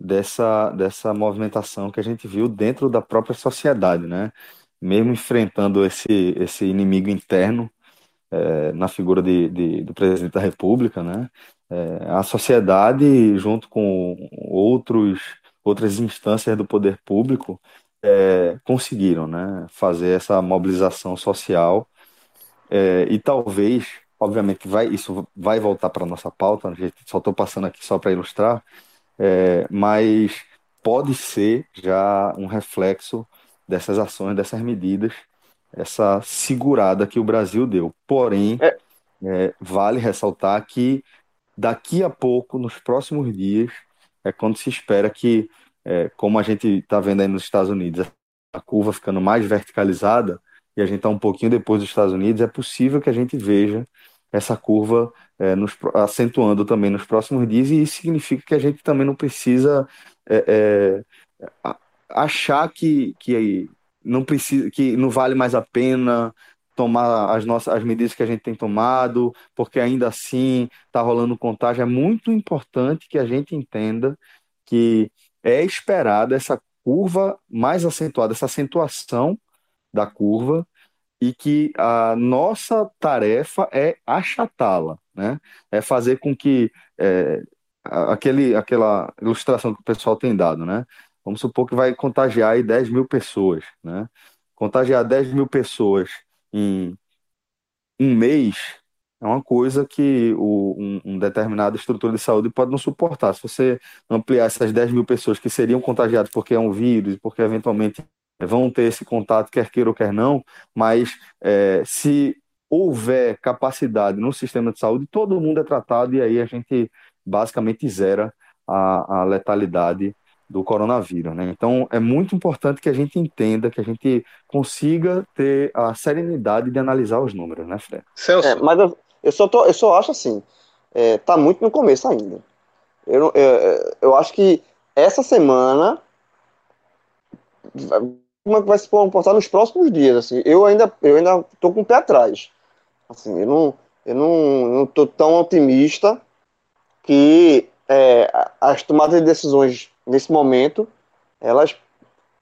dessa, dessa movimentação que a gente viu dentro da própria sociedade, né? Mesmo enfrentando esse, esse inimigo interno é, na figura de, de, do presidente da República, né? É, a sociedade, junto com outros, outras instâncias do poder público, é, conseguiram né, fazer essa mobilização social é, e talvez, obviamente, vai, isso vai voltar para a nossa pauta, gente só estou passando aqui só para ilustrar, é, mas pode ser já um reflexo dessas ações, dessas medidas, essa segurada que o Brasil deu. Porém, é. É, vale ressaltar que daqui a pouco, nos próximos dias, é quando se espera que, é, como a gente está vendo aí nos Estados Unidos, a curva ficando mais verticalizada, e a gente está um pouquinho depois dos Estados Unidos, é possível que a gente veja essa curva é, nos, acentuando também nos próximos dias, e isso significa que a gente também não precisa é, é, achar que, que não precisa, que não vale mais a pena tomar as nossas as medidas que a gente tem tomado, porque ainda assim está rolando contágio. É muito importante que a gente entenda que é esperada essa curva mais acentuada, essa acentuação da curva, e que a nossa tarefa é achatá-la, né? É fazer com que é, aquele, aquela ilustração que o pessoal tem dado, né? Vamos supor que vai contagiar aí 10 mil pessoas, né? Contagiar 10 mil pessoas em um mês é uma coisa que o, um, um determinada estrutura de saúde pode não suportar. Se você ampliar essas 10 mil pessoas que seriam contagiadas porque é um vírus, porque eventualmente vão ter esse contato, quer queira ou quer não, mas é, se houver capacidade no sistema de saúde, todo mundo é tratado e aí a gente basicamente zera a, a letalidade do coronavírus. Né? Então, é muito importante que a gente entenda, que a gente consiga ter a serenidade de analisar os números, né, Fred? Celso. É, mas eu, eu, só tô, eu só acho assim, é, tá muito no começo ainda. Eu, eu, eu acho que essa semana como é que vai se comportar nos próximos dias. Assim, eu ainda eu ainda tô com o pé atrás. Assim, eu não eu não, não tô tão otimista que é, as tomadas de decisões nesse momento elas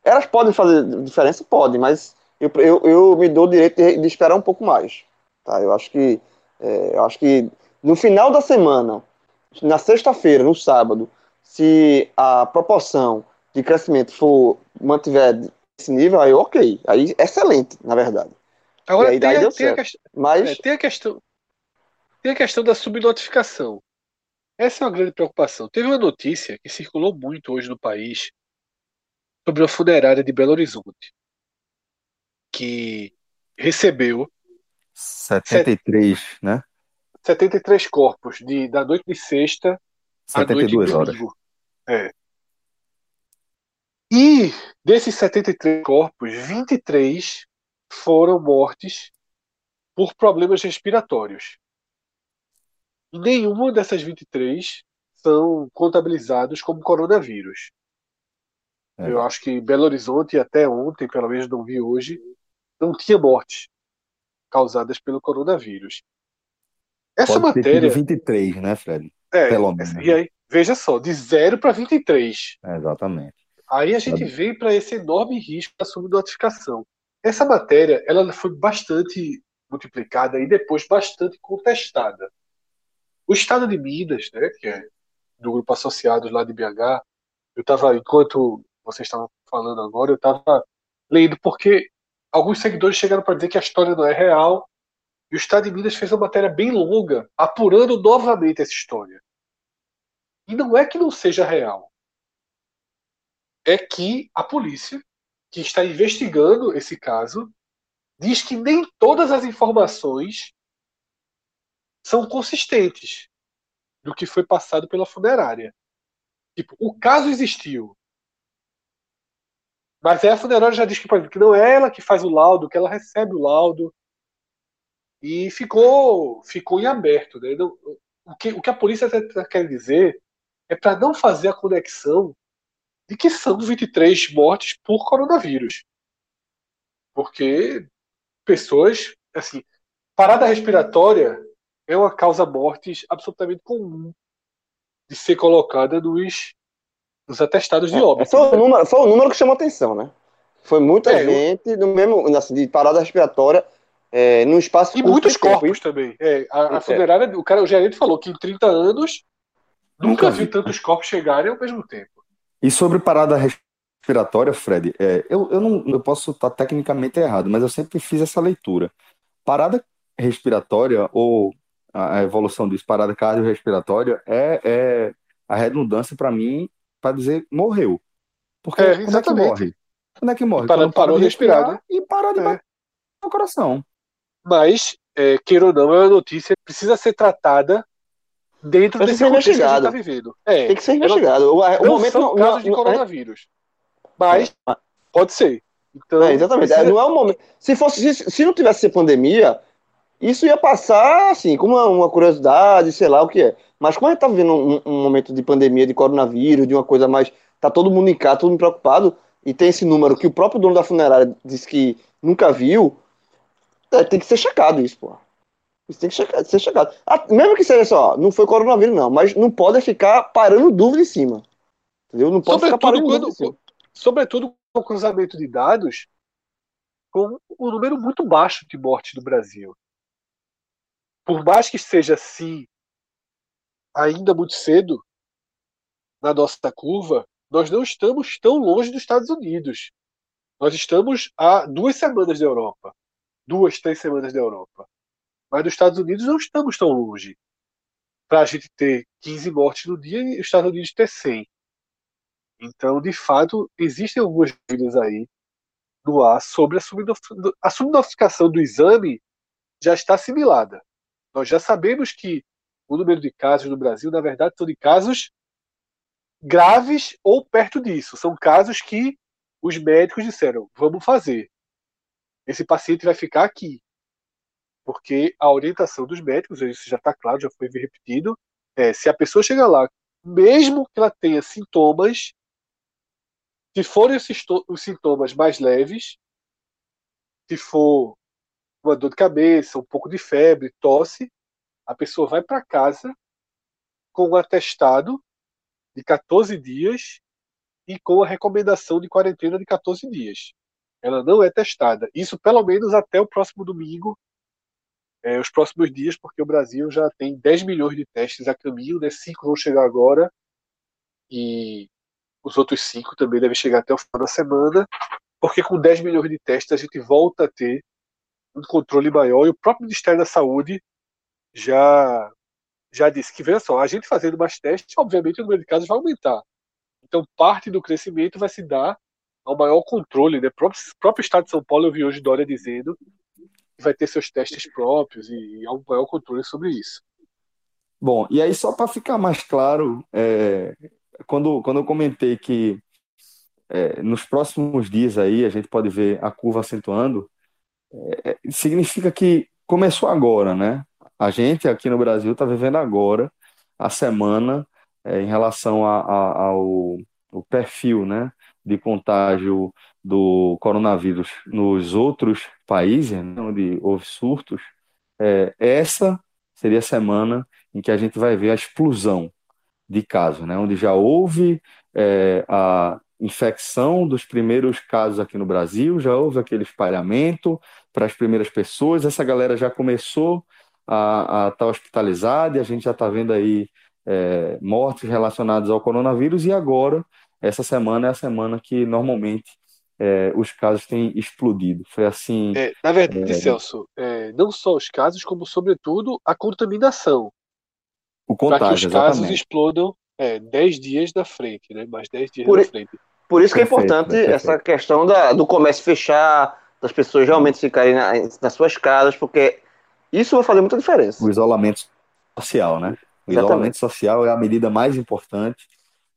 elas podem fazer diferença, podem, mas eu, eu, eu me dou o direito de, de esperar um pouco mais. Tá? Eu acho que é, eu acho que no final da semana, na sexta-feira, no sábado, se a proporção de crescimento for mantiver esse nível, aí ok. Aí excelente, na verdade. Agora aí, tem, a, tem, a questão, Mas... É, tem a questão. Tem a questão da subnotificação. Essa é uma grande preocupação. Teve uma notícia que circulou muito hoje no país sobre a funerária de Belo Horizonte, que recebeu 73, set... né? 73 corpos de, da noite de sexta à noite de domingo. Horas. É. E desses 73 corpos, 23 foram mortes por problemas respiratórios. E nenhuma dessas 23 são contabilizados como coronavírus. É. Eu acho que Belo Horizonte, até ontem, pelo menos não vi hoje, não tinha mortes causadas pelo coronavírus. Essa Pode matéria. sido 23, né, Fred? É, pelo menos. e aí, veja só, de 0 para 23. É, exatamente. Aí a gente vem para esse enorme risco da subnotificação. Essa matéria, ela foi bastante multiplicada e depois bastante contestada. O Estado de Minas, né, que é do grupo associados lá de BH, eu estava, enquanto vocês estavam falando agora, eu estava lendo porque alguns seguidores chegaram para dizer que a história não é real e o Estado de Minas fez uma matéria bem longa apurando novamente essa história. E não é que não seja real. É que a polícia, que está investigando esse caso, diz que nem todas as informações são consistentes do que foi passado pela funerária. Tipo, o caso existiu. Mas a funerária já diz que, que não é ela que faz o laudo, que ela recebe o laudo. E ficou, ficou em aberto. Né? Não, o, que, o que a polícia tá, quer dizer é para não fazer a conexão de que são 23 mortes por coronavírus. Porque pessoas, assim, parada respiratória é uma causa mortes absolutamente comum de ser colocada nos, nos atestados de É, óbito. foi, o número, foi o número que chamou atenção, né? Foi muita É, eu- gente no mesmo, assim, de parada respiratória, é, num espaço E curto muitos de tempo. corpos também. É, a, a É. funerária, o cara, o gerente falou que em 30 anos nunca Nunca viu vi. tantos corpos chegarem ao mesmo tempo. E sobre parada respiratória, Fred, é, eu, eu não eu posso estar tecnicamente errado, mas eu sempre fiz essa leitura. Parada respiratória, ou a, a evolução disso, parada cardiorrespiratória, é, é a redundância para mim para dizer morreu. Porque É, como é que exatamente. morre? Quando é que morre? Para parou de respirar, respirar e para de É. bater o coração. Mas, é, queira ou não, é uma notícia que precisa ser tratada dentro Precisa desse ser contexto que a gente investigado. está vivendo. É, Tem que ser ela- investigado. O, momento não, casos não- de não- coronavírus. Mas pode ser. Então, É, exatamente. precisa- Não é o momento. Se fosse, se, se não tivesse pandemia, isso ia passar assim, como uma, uma curiosidade, sei lá o que é. Mas como a gente tá vivendo um, um momento de pandemia, de coronavírus, de uma coisa mais. Tá todo mundo em casa, todo mundo preocupado, e tem esse número que o próprio dono da funerária disse que nunca viu, é, tem que ser checado isso, pô. Isso tem que checar- ser checado. Ah, mesmo que seja só, não foi coronavírus, não, mas não pode ficar parando dúvida em cima. Entendeu? Não pode ficar sobretudo parando quando, dúvida em cima. sobretudo com o cruzamento de dados com um número muito baixo de mortes no Brasil. Por mais que seja assim, ainda muito cedo na nossa curva, nós não estamos tão longe dos Estados Unidos. Nós estamos a duas semanas da Europa. Duas, três semanas da Europa. Mas dos Estados Unidos não estamos tão longe. Para a gente ter 15 mortes no dia e os Estados Unidos ter 100. Então, de fato, existem algumas dúvidas aí no ar sobre a, subnotificação do exame já está assimilada. Nós já sabemos que o número de casos no Brasil, na verdade, são de casos graves ou perto disso. São casos que os médicos disseram: vamos fazer. Esse paciente vai ficar aqui. Porque a orientação dos médicos, isso já está claro, já foi repetido, é se a pessoa chegar lá, mesmo que ela tenha sintomas, se forem os sintomas mais leves, se for uma dor de cabeça, um pouco de febre, tosse, a pessoa vai para casa com um atestado de 14 dias e com a recomendação de quarentena de 14 dias. Ela não é testada. Isso pelo menos até o próximo domingo, é, os próximos dias, porque o Brasil já tem 10 milhões de testes a caminho, né? 5 vão chegar agora e os outros 5 também devem chegar até o final da semana, porque com 10 milhões de testes a gente volta a ter um controle maior e o próprio Ministério da Saúde já já disse que, veja só, a gente fazendo mais testes, obviamente o número de casos vai aumentar. Então, parte do crescimento vai se dar ao maior controle, né? O próprio, próprio Estado de São Paulo, eu vi hoje Dória dizendo que vai ter seus testes próprios e, e maior controle sobre isso. Bom, e aí só para ficar mais claro, é, quando, quando eu comentei que é, nos próximos dias aí a gente pode ver a curva acentuando, é, significa que começou agora, né? A gente aqui no Brasil está vivendo agora a semana é, em relação a, a, ao, ao perfil, né, de contágio do coronavírus nos outros países, né, onde houve surtos, é, essa seria a semana em que a gente vai ver a explosão de casos, né, onde já houve é, a infecção dos primeiros casos aqui no Brasil, já houve aquele espalhamento para as primeiras pessoas, essa galera já começou a estar tá hospitalizada e a gente já está vendo aí é, mortes relacionadas ao coronavírus e agora, essa semana é a semana que normalmente é, os casos têm explodido. Foi assim. É, na verdade, é, Celso, é, não só os casos, como sobretudo a contaminação. O contágio, para que os exatamente. casos explodam é, 10 dias da frente, né? Mais 10 dias Por, da frente. Por isso que é importante perfeito. essa questão da, do comércio fechar, das pessoas realmente ficarem na, nas suas casas, porque isso vai fazer muita diferença. O isolamento social, né? O Exatamente. isolamento social é a medida mais importante.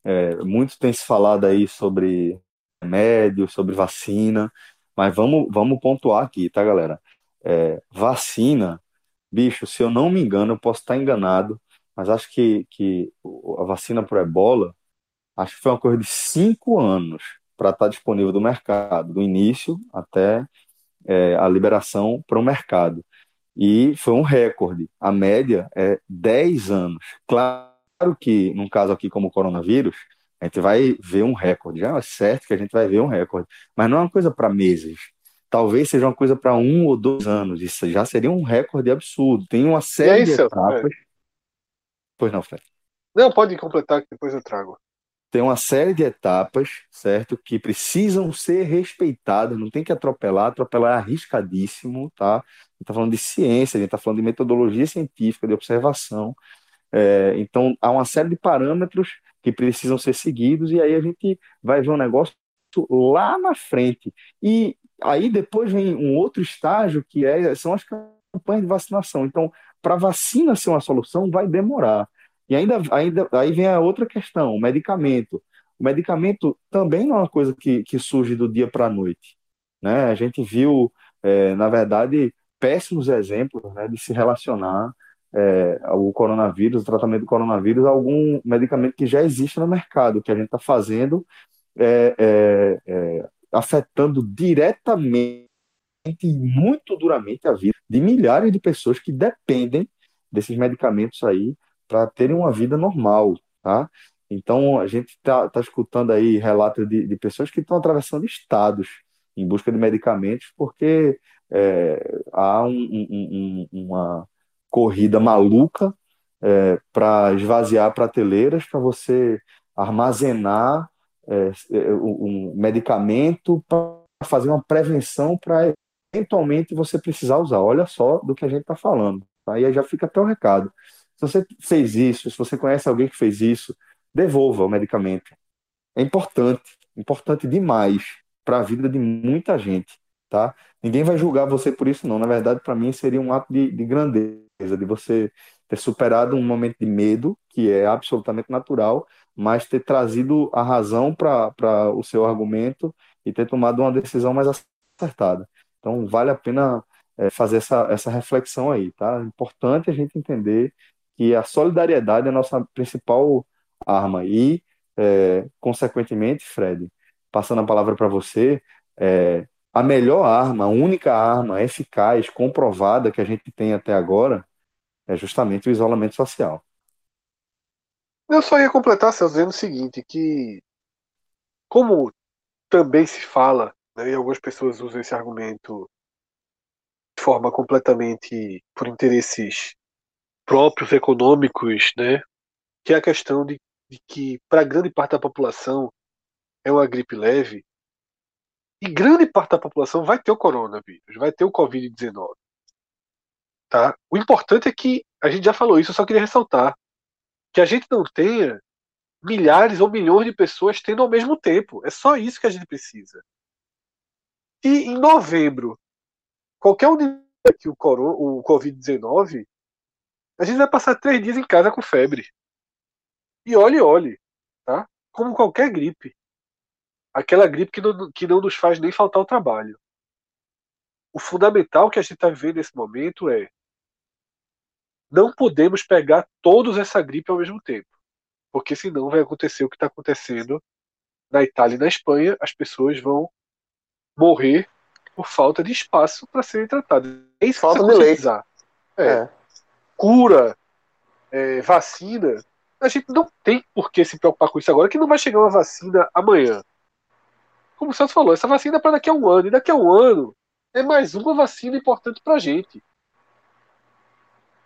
É, muito tem se falado aí sobre remédio, sobre vacina, mas vamos, vamos pontuar aqui, tá, galera? É, vacina, bicho, se eu não me engano, eu posso estar enganado, mas acho que, que a vacina para ebola, acho que foi uma coisa de cinco anos para estar disponível do mercado, do início até é, a liberação para o mercado. E foi um recorde. A média é 10 anos. Claro que, num caso aqui como o coronavírus, a gente vai ver um recorde. Já é certo que a gente vai ver um recorde. Mas não é uma coisa para meses. Talvez seja uma coisa para um ou dois anos. Isso já seria um recorde absurdo. Tem uma série aí, de etapas. É. Pois não, Fred. Não, pode completar que depois eu trago tem uma série de etapas, certo, que precisam ser respeitadas, não tem que atropelar, atropelar é arriscadíssimo, tá? A gente está falando de ciência, a gente está falando de metodologia científica, de observação, é, então há uma série de parâmetros que precisam ser seguidos e aí a gente vai ver um negócio lá na frente. E aí depois vem um outro estágio que é, são as campanhas de vacinação. Então, para vacina ser uma solução, vai demorar. E ainda, ainda aí vem a outra questão, o medicamento. O medicamento também não é uma coisa que, que surge do dia para a noite. Né? A gente viu, é, na verdade, péssimos exemplos né, de se relacionar é, o coronavírus, o tratamento do coronavírus, a algum medicamento que já existe no mercado, que a gente está fazendo, é, é, é, afetando diretamente e muito duramente a vida de milhares de pessoas que dependem desses medicamentos aí para terem uma vida normal, tá? Então, a gente está tá escutando aí relatos de, de pessoas que estão atravessando estados em busca de medicamentos porque é, há um, um, um, uma corrida maluca é, para esvaziar prateleiras, para você armazenar é, é um medicamento para fazer uma prevenção para eventualmente você precisar usar. Olha só do que a gente está falando. Aí já fica até o recado. Se você fez isso, se você conhece alguém que fez isso, devolva o medicamento. É importante, importante demais para a vida de muita gente, tá? Ninguém vai julgar você por isso, não. Na verdade, para mim, seria um ato de, de grandeza, de você ter superado um momento de medo, que é absolutamente natural, mas ter trazido a razão para o seu argumento e ter tomado uma decisão mais acertada. Então, vale a pena é, fazer essa, essa reflexão aí, tá? É importante a gente entender que a solidariedade é a nossa principal arma. E, é, consequentemente, Fred, passando a palavra para você, é, a melhor arma, a única arma eficaz, comprovada que a gente tem até agora, é justamente o isolamento social. Eu só ia completar, Celso, dizendo o seguinte, que como também se fala, né, e algumas pessoas usam esse argumento de forma completamente por interesses próprios econômicos, né? Que é a questão de, de que para grande parte da população é uma gripe leve e grande parte da população vai ter o coronavírus, vai ter o covid-19, tá? O importante é que a gente já falou isso, eu só queria ressaltar que a gente não tenha milhares ou milhões de pessoas tendo ao mesmo tempo. É só isso que a gente precisa. E em novembro, qualquer um que o, o Covid-19 a gente vai passar três dias em casa com febre. E olhe, olhe, tá? Como qualquer gripe. Aquela gripe que não, que não nos faz nem faltar o trabalho. O fundamental que a gente está vivendo nesse momento é não podemos pegar todos essa gripe ao mesmo tempo. porque senão vai acontecer o que está acontecendo na Itália e na Espanha, as pessoas vão morrer por falta de espaço para serem tratadas. É isso falta de lei. É. é. Cura, é, vacina, a gente não tem por que se preocupar com isso agora, que não vai chegar uma vacina amanhã. Como o Santos falou, essa vacina é para daqui a um ano, e daqui a um ano é mais uma vacina importante para a gente.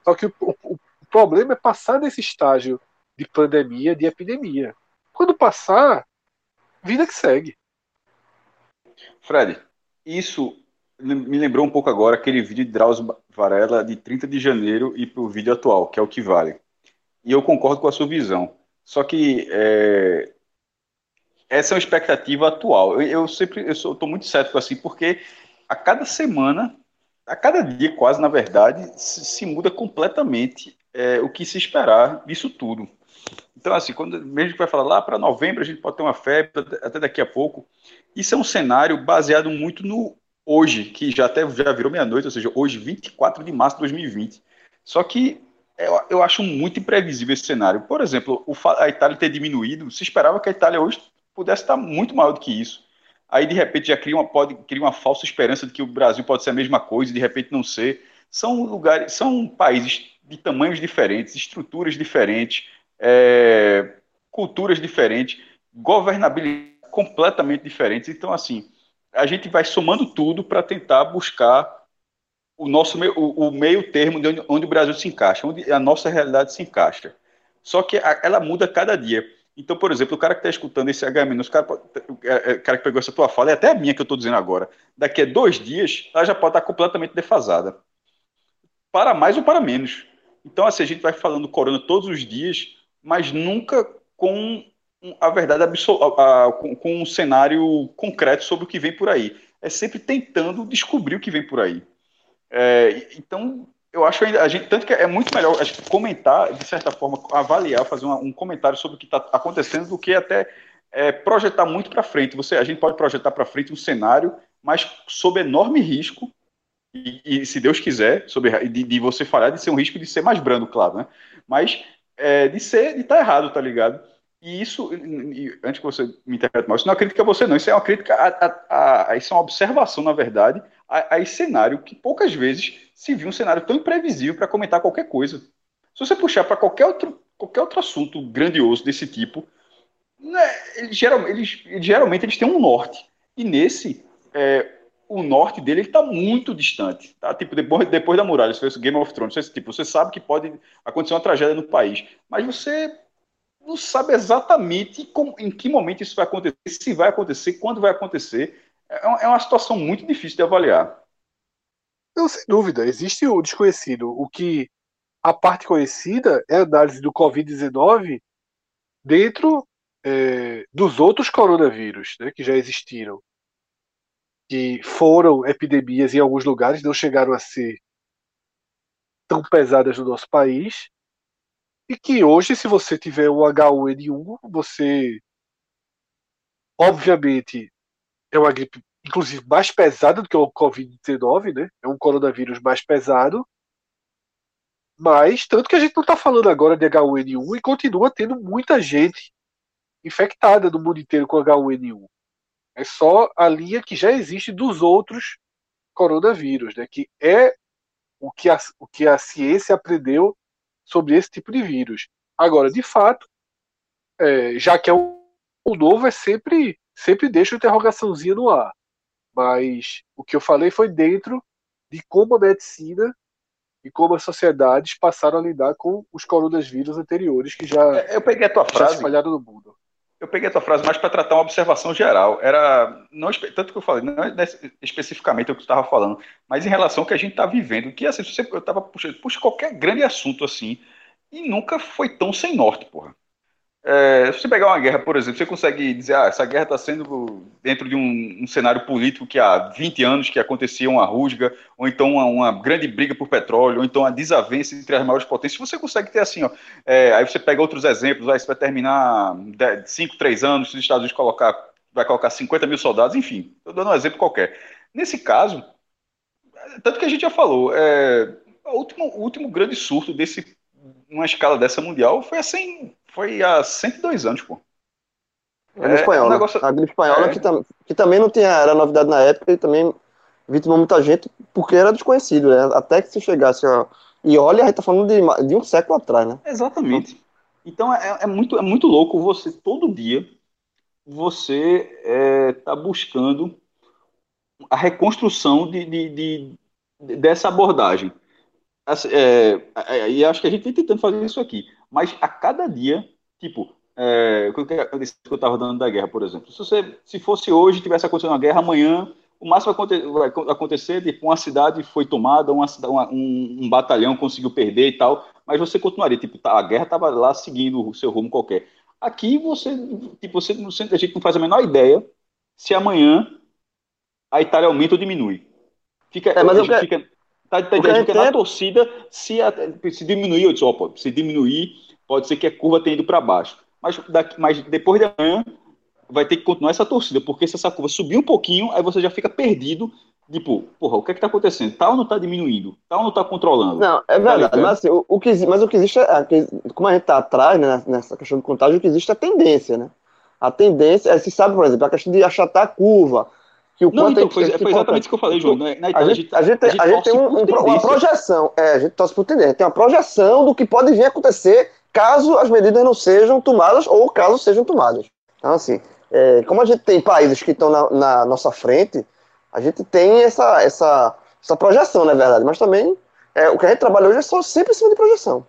Só que o, o, o problema é passar desse estágio de pandemia, de epidemia. Quando passar, vida que segue. Fred, isso me lembrou um pouco agora aquele vídeo de Drauzio Varela de 30 de janeiro e para o vídeo atual, que é o que vale. E eu concordo com a sua visão. Só que é, essa é uma expectativa atual. Eu, eu sempre eu estou muito cético assim, porque a cada semana, a cada dia quase, na verdade, se, se muda completamente é, o que se esperar disso tudo. Então, assim, quando mesmo que vai falar lá para novembro, a gente pode ter uma febre, até daqui a pouco. Isso é um cenário baseado muito no hoje, que já até já virou meia-noite, ou seja, hoje, 24 de março de 2020. Só que eu, eu acho muito imprevisível esse cenário. Por exemplo, o, a Itália ter diminuído, se esperava que a Itália hoje pudesse estar muito maior do que isso. Aí, de repente, já cria uma, pode, cria uma falsa esperança de que o Brasil pode ser a mesma coisa, e de repente não ser. São lugares, são países de tamanhos diferentes, estruturas diferentes, é, culturas diferentes, governabilidade completamente diferentes. Então, assim, a gente vai somando tudo para tentar buscar o nosso o, o meio termo de onde, onde, o Brasil se encaixa, onde a nossa realidade se encaixa. Só que a, ela muda cada dia. Então, por exemplo, o cara que está escutando esse HM, os cara, é, é, o cara que pegou essa tua fala, e até a minha que eu estou dizendo agora, daqui a dois dias, ela já pode estar completamente defasada. Para mais ou para menos. Então, assim, a gente vai falando corona todos os dias, mas nunca com a verdade absoluta, com, com um cenário concreto sobre o que vem por aí. É sempre tentando descobrir o que vem por aí. É, então, eu acho ainda, a gente, tanto que é muito melhor a gente comentar, de certa forma, avaliar, fazer uma, um comentário sobre o que está acontecendo, do que até é, projetar muito para frente. Você, a gente pode projetar para frente um cenário, mas sob enorme risco, e, e se Deus quiser, sobre, de, de, você falhar, de ser um risco de ser mais brando, claro, né? Mas é, de ser, de estar tá errado, tá ligado? E isso, e, antes que você me interprete mal, isso não é uma crítica a você, não. Isso é uma crítica, a, a, a, isso é uma observação, na verdade, a, a esse cenário que poucas vezes se viu um cenário tão imprevisível para comentar qualquer coisa. Se você puxar para qualquer outro, qualquer outro assunto grandioso desse tipo, né, eles, geralmente, eles, geralmente eles têm um norte. E nesse, é, o norte dele está muito distante. Tá? Tipo, depois, depois da muralha, se fosse Game of Thrones, você, tipo, você sabe que pode acontecer uma tragédia no país, mas você não sabe exatamente como, em que momento isso vai acontecer, se vai acontecer, quando vai acontecer. É, é uma situação muito difícil de avaliar. Não, sem dúvida. Existe o desconhecido. O que a parte conhecida é a análise do Covid-19 dentro é, dos outros coronavírus né, que já existiram. Que foram epidemias em alguns lugares, não chegaram a ser tão pesadas no nosso país. E que hoje, se você tiver um H1N1, você obviamente é uma gripe, inclusive, mais pesada do que o Covid-19, né? É um coronavírus mais pesado. Mas, tanto que a gente não está falando agora de H1N1 e continua tendo muita gente infectada no mundo inteiro com H1N1. É só a linha que já existe dos outros coronavírus, né? Que é o que a, o que a ciência aprendeu sobre esse tipo de vírus. Agora, de fato, é, já que é o, o novo, é sempre sempre deixa uma interrogaçãozinha no ar. Mas o que eu falei foi dentro de como a medicina e como as sociedades passaram a lidar com os coronavírus anteriores que já, é, eu peguei a tua frase, espalharam no mundo. Eu peguei a tua frase mais para tratar uma observação geral. Era não tanto que eu falei, não é especificamente o que tu estava falando, mas em relação ao que a gente está vivendo. Que assim, eu estava puxando, puxa qualquer grande assunto assim e nunca foi tão sem norte, porra. É, se você pegar uma guerra, por exemplo, você consegue dizer, ah, essa guerra está sendo dentro de um, um, cenário político que há 20 anos que acontecia uma rusga, ou então uma, uma, grande briga por petróleo, ou então uma desavença entre as maiores potências. Você consegue ter assim, ó, é, aí você pega outros exemplos, você vai terminar 5, 3 anos, se os Estados Unidos colocar, vai colocar 50 mil soldados, enfim, estou dando um exemplo qualquer. Nesse caso, tanto que a gente já falou, é, o último, o último grande surto desse numa escala dessa mundial foi assim, foi há 102 anos, pô. A gripe espanhola. um negócio- A gripe espanhola, é. que, tam- que também não tinha, era novidade na época e também vitimou muita gente porque era desconhecido, né? Até que se chegasse, ó. E olha, a gente tá falando de, de um século atrás, né? Exatamente. Então é, é muito, é muito louco você, todo dia, você é, tá buscando a reconstrução de- de- de- dessa abordagem. Assim, é, é, e acho que a gente tem tentando fazer isso aqui. Mas a cada dia, tipo, é, eu disse que eu estava dando da guerra, por exemplo. Se, você, se fosse hoje, tivesse acontecendo uma guerra, amanhã, o máximo vai acontecer, tipo, uma cidade foi tomada, uma, uma- um, um batalhão conseguiu perder e tal, mas você continuaria, tipo, tá, a guerra estava lá seguindo o seu rumo qualquer. Aqui você, tipo, você, a gente não faz a menor ideia se amanhã a Itália aumenta ou diminui. Fica, É, mas eu fica, tá, tá, o que a a gente gente fica na tem- torcida se, a- se diminuir, eu disse, ó, pô, se diminuir, pode ser que a curva tenha ido para baixo. Mas, daqui, mas depois de amanhã vai ter que continuar essa torcida, porque se essa curva subir um pouquinho, aí você já fica perdido. Tipo, porra, o que é que tá acontecendo? Tá ou não tá diminuindo? Tá ou não tá controlando? Não, é verdade, ligado? mas, assim, o, o que, mas o que existe, é, é como a gente está atrás né, nessa questão do contágio, o que existe é a tendência, né? A tendência, é, se sabe, por exemplo, a questão de achatar a curva, que o Não, quanto então, é- foi, é foi importante. exatamente isso que eu falei, João. Na A Itália, gente, a gente, tem- a gente tem um- um uma projeção, é, a gente torce por tendência, tem uma projeção do que pode vir a acontecer caso as medidas não sejam tomadas ou caso sejam tomadas. Então, assim, é, como a gente tem países que estão na, na nossa frente, a gente tem essa, essa, essa projeção, na verdade, mas também é, o que a gente trabalha hoje é só sempre em cima de projeção.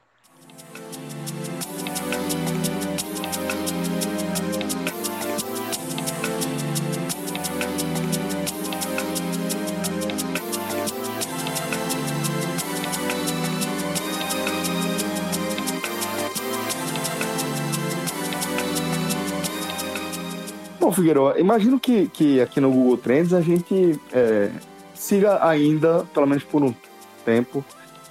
Bom, Figueiredo, imagino que, que aqui no Google Trends a gente é, siga ainda, pelo menos por um tempo,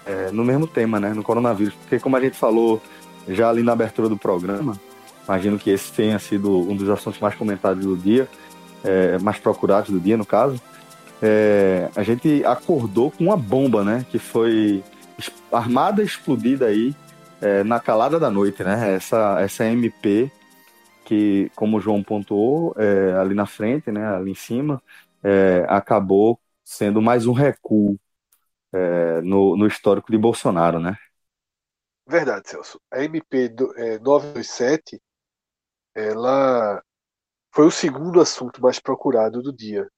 é, no mesmo tema, né? No coronavírus. Porque como a gente falou já ali na abertura do programa, imagino que esse tenha sido um dos assuntos mais comentados do dia, é, mais procurados do dia, no caso. É, a gente acordou com uma bomba, né? Que foi armada explodida aí é, na calada da noite, né? Essa, essa MP que, como o João pontuou, é, ali na frente, né, ali em cima, é, acabou sendo mais um recuo é, no, no histórico de Bolsonaro, né? Verdade, Celso. A MP do- é, 927, ela foi o segundo assunto mais procurado do dia,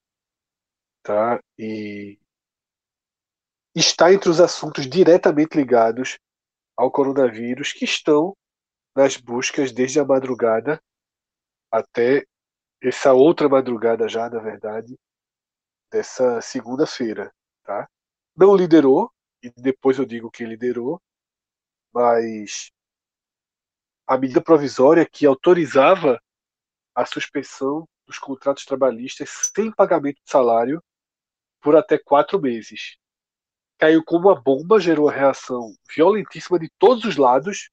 tá? E está entre os assuntos diretamente ligados ao coronavírus que estão nas buscas desde a madrugada até essa outra madrugada já, na verdade, dessa segunda-feira, tá? Não liderou, e depois eu digo que liderou, mas a medida provisória que autorizava a suspensão dos contratos trabalhistas sem pagamento de salário por até quatro meses. Caiu como uma bomba, gerou uma reação violentíssima de todos os lados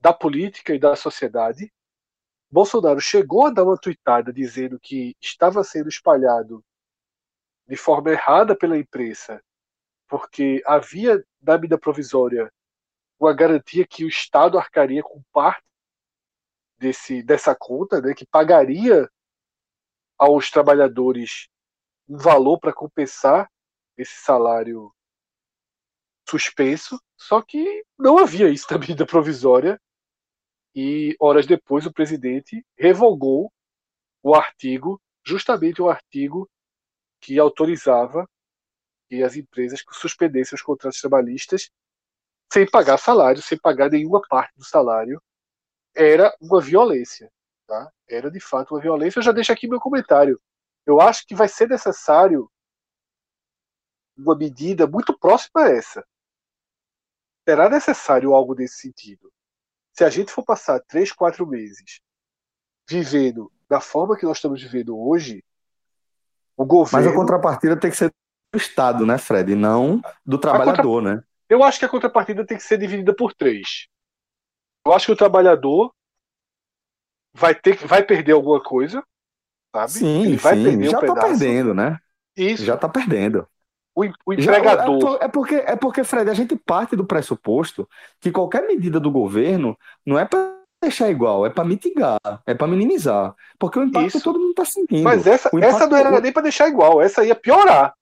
da política e da sociedade. Bolsonaro chegou a dar uma tuitada dizendo que estava sendo espalhado de forma errada pela imprensa, porque havia na medida provisória uma garantia que o Estado arcaria com parte desse, dessa conta, né, que pagaria aos trabalhadores um valor para compensar esse salário suspenso, só que não havia isso na medida provisória e horas depois o presidente revogou o artigo, justamente o artigo que autorizava que as empresas suspendessem os contratos trabalhistas sem pagar salário, sem pagar nenhuma parte do salário, era uma violência. Tá? Era de fato uma violência. Eu já deixo aqui meu comentário. Eu acho que vai ser necessário uma medida muito próxima a essa. Será necessário algo nesse sentido. Se a gente for passar três, quatro meses vivendo da forma que nós estamos vivendo hoje, o governo. Mas a contrapartida tem que ser do Estado, né, Fred? E não do trabalhador, né? Eu acho que a contrapartida tem que ser dividida por três. Eu acho que o trabalhador vai ter vai perder alguma coisa, sabe? Sim, Ele vai sim. perder Já um tá pedaço. perdendo, né? Isso. Já tá perdendo. O o, empregador. Já, é, porque, é porque, Fred, a gente parte do pressuposto que qualquer medida do governo não é para deixar igual, é para mitigar, é para minimizar. Porque o impacto Isso. todo mundo está sentindo. Mas essa, impacto, essa não era nem para deixar igual, essa ia piorar.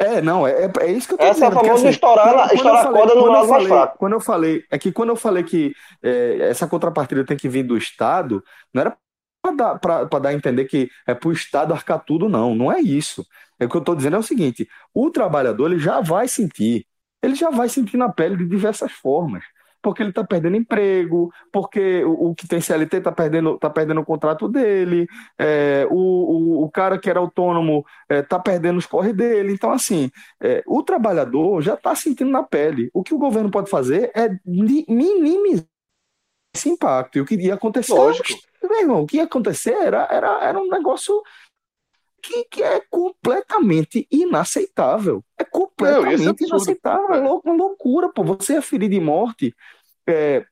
É, não, é, é, é isso que eu tô Essa dizendo. é a famosa assim, estourar, quando, estourar a corda no lado mais fraco. Quando eu falei, é que quando eu falei que é, essa contrapartida tem que vir do Estado, não era para dar, dar a entender que é para o Estado arcar tudo, não. Não é isso. É o que eu estou dizendo é o seguinte: o trabalhador ele já vai sentir, ele já vai sentir na pele de diversas formas porque ele está perdendo emprego, porque o, o, que tem CLT está perdendo, tá perdendo o contrato dele, é, o, o, o, cara que era autônomo está é, perdendo os corre dele. Então, assim, é, o trabalhador já está sentindo na pele. O que o governo pode fazer é minimizar esse impacto. E o que ia acontecer. Lógico. Meu irmão, o que ia acontecer era, era, era um negócio que, que é completamente inaceitável. É completamente Não, é inaceitável. É uma loucura, pô. Você é ferido de morte. É,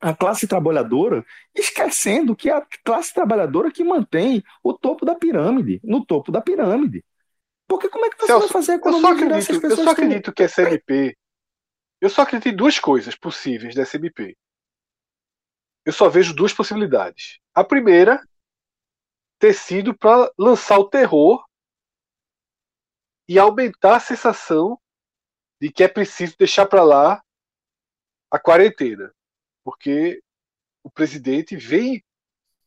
a classe trabalhadora, esquecendo que é a classe trabalhadora que mantém o topo da pirâmide, no topo da pirâmide. Porque como é que você Celso, vai fazer a economia eu só acredito, Eu só acredito que a SMP. Eu só acredito em duas coisas possíveis da SMP. Eu só vejo duas possibilidades. A primeira ter sido para lançar o terror e aumentar a sensação de que é preciso deixar para lá a quarentena, porque o presidente vem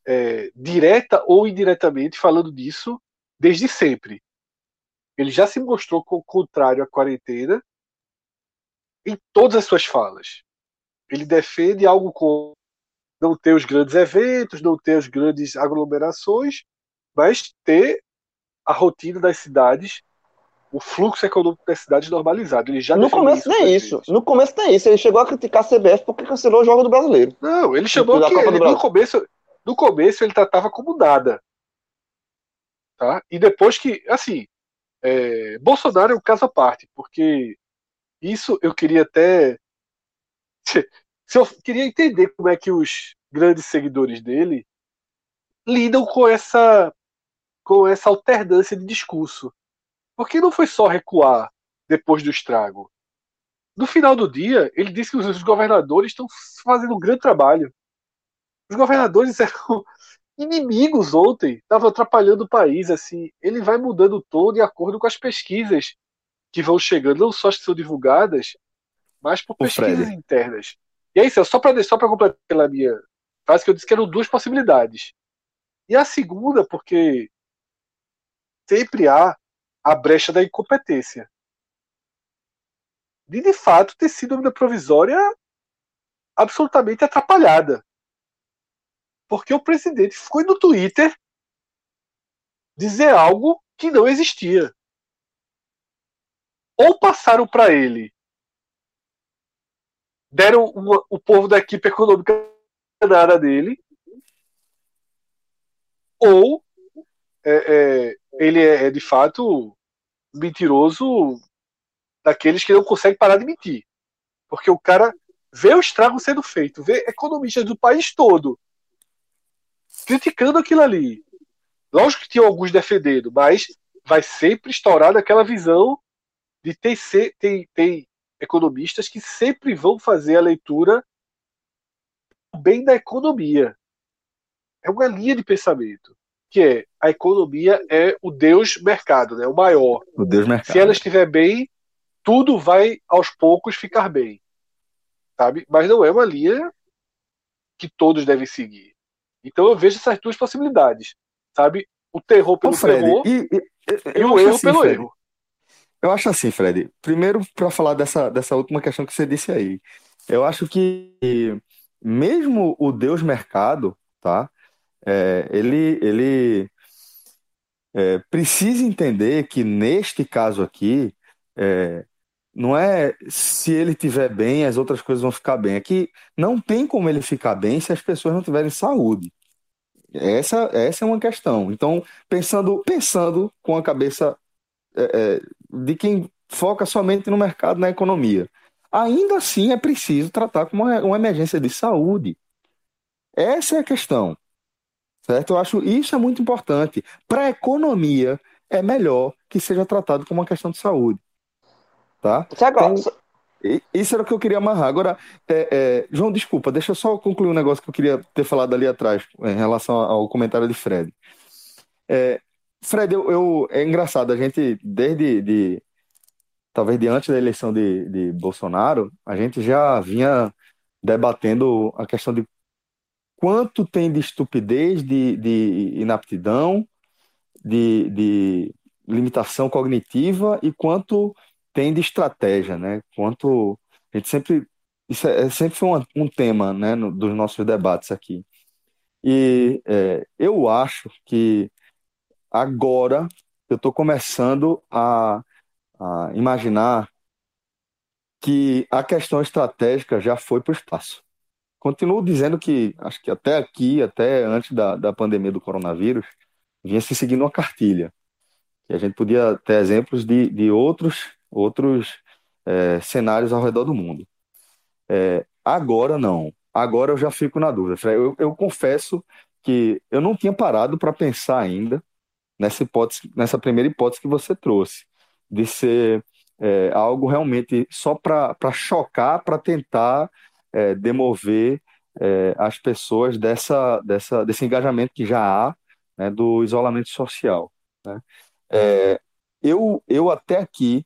é, direta ou indiretamente falando disso desde sempre. Ele já se mostrou contrário à quarentena em todas as suas falas. Ele defende algo como não ter os grandes eventos, não ter as grandes aglomerações, mas ter a rotina das cidades, o fluxo econômico das cidades normalizado. Ele já no começo nem isso. No começo nem isso. Ele chegou a criticar a CBF porque cancelou o jogo do brasileiro. Não, ele chamou que ele, no começo, no começo ele tratava como nada. Tá? E depois que, assim, é, Bolsonaro é um caso à parte, porque isso eu queria até se eu queria entender como é que os grandes seguidores dele lidam com essa com essa alternância de discurso. Porque não foi só recuar depois do estrago. No final do dia, ele disse que os governadores estão fazendo um grande trabalho. Os governadores eram inimigos ontem, estavam atrapalhando o país. assim. Ele vai mudando todo de acordo com as pesquisas que vão chegando, não só as que são divulgadas, mas por pesquisas internas. E aí, só para só completar a minha frase, que eu disse que eram duas possibilidades. E a segunda, porque sempre há a brecha da incompetência. De, de fato, ter sido uma provisória absolutamente atrapalhada. Porque o presidente foi no Twitter dizer algo que não existia. Ou passaram para ele deram uma, o povo da equipe econômica na área dele, ou é, é, ele é, é, de fato mentiroso daqueles que não conseguem parar de mentir. Porque o cara vê o estrago sendo feito, vê economistas do país todo criticando aquilo ali. Lógico que tinha alguns defendendo, mas vai sempre estourar daquela visão de ter, tem, tem economistas que sempre vão fazer a leitura bem da economia. É uma linha de pensamento que é a economia é o Deus mercado, né? O maior. O Deus mercado. Se ela estiver bem, tudo vai aos poucos ficar bem, sabe? Mas não é uma linha que todos devem seguir. Então eu vejo essas duas possibilidades, sabe? O terror pelo Ô, Fred, terror e, e, e o erro assim, pelo Fred, erro. Eu acho assim, Fred. Primeiro, para falar dessa, dessa última questão que você disse aí, eu acho que mesmo o Deus mercado, tá? É, ele ele é, precisa entender que neste caso aqui é, não é se ele tiver bem as outras coisas vão ficar bem. É que não tem como ele ficar bem se as pessoas não tiverem saúde. Essa, essa é uma questão. Então, pensando, pensando com a cabeça é, é, de quem foca somente no mercado, na economia. Ainda assim é preciso tratar como uma, emergência de saúde. Essa é a questão. Certo? Eu acho isso é muito importante. Para a economia, é melhor que seja tratado como uma questão de saúde. Tá? Então, Isso era o que eu queria amarrar. Agora, é, é, João, desculpa, deixa eu só concluir um negócio que eu queria ter falado ali atrás, em relação ao comentário de Fred. É, Fred, eu, eu- é engraçado, a gente, desde de, talvez de antes da eleição de, de Bolsonaro, a gente já vinha debatendo a questão de quanto tem de estupidez, de, de inaptidão, de, de limitação cognitiva e quanto tem de estratégia, né? Quanto a gente sempre isso é, é sempre foi um, um tema, né, no- dos nossos debates aqui. E é, eu acho que agora eu estou começando a, a imaginar que a questão estratégica já foi para o espaço. Continuo dizendo que acho que até aqui, até antes da, da pandemia do coronavírus, vinha se seguindo uma cartilha. E a gente podia ter exemplos de, de outros, outros eh, cenários ao redor do mundo. Eh, agora não. Agora eu já fico na dúvida. Eu, eu confesso que eu não tinha parado para pensar ainda nessa hipótese, nessa primeira hipótese que você trouxe, de ser eh, algo realmente só para chocar, para tentar eh, demover eh, as pessoas dessa, dessa, desse engajamento que já há, né, do isolamento social. né? É, eu, eu até aqui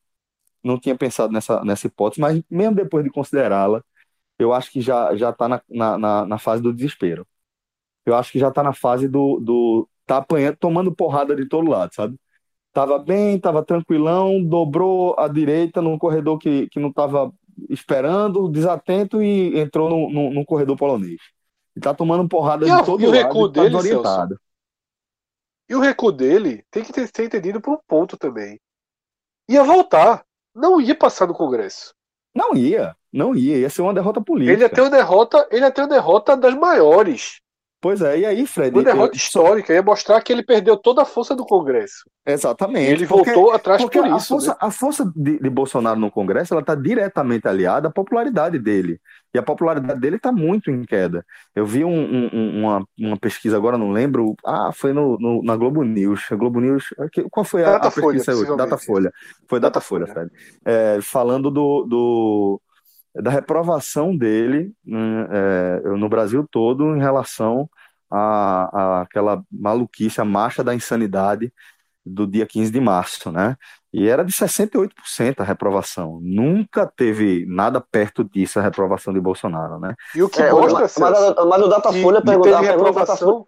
não tinha pensado nessa, nessa hipótese, mas mesmo depois de considerá-la, eu acho que já já está na, na, na, na fase do desespero. Eu acho que já está na fase do, do tá apanhando, tomando porrada de todo lado, sabe? Tava bem, tava tranquilão, dobrou à direita num corredor que, que não estava esperando, desatento e entrou num, num, num corredor polonês. E tá tomando porrada E de a- todo e o lado, recuo e tá dele, desorientado. E o recuo dele tem que ter, ser entendido por um ponto também. Ia voltar. Não ia passar no Congresso. Não ia, não ia, ia ser uma derrota política. Ele ia ter uma derrota, ele ia ter uma derrota das maiores. Pois é, e aí, Fred, Uma derrota eu- histórica. Ia mostrar que ele perdeu toda a força do Congresso. exatamente. E ele porque- voltou atrás Porque por a isso. força, né? a força de, de Bolsonaro no Congresso ela está diretamente aliada à popularidade dele. E a popularidade dele está muito em queda. Eu vi um- um- um- uma, uma pesquisa agora, não lembro. Ah, foi no, no- na Globo News. A Globo News. Qual foi a, a Datafolha, pesquisa hoje? possivelmente. Datafolha. Foi Datafolha, Datafolha. Fred. É, falando do, do- da reprovação dele né, é, no Brasil todo em relação à, àquela maluquice, a marcha da insanidade do dia 15 de março, né? E era de 68% a reprovação. Nunca teve nada perto disso a reprovação de Bolsonaro, né? E o que É, mostra, mas, Celso, mas, mas no que, Datafolha a reprovação.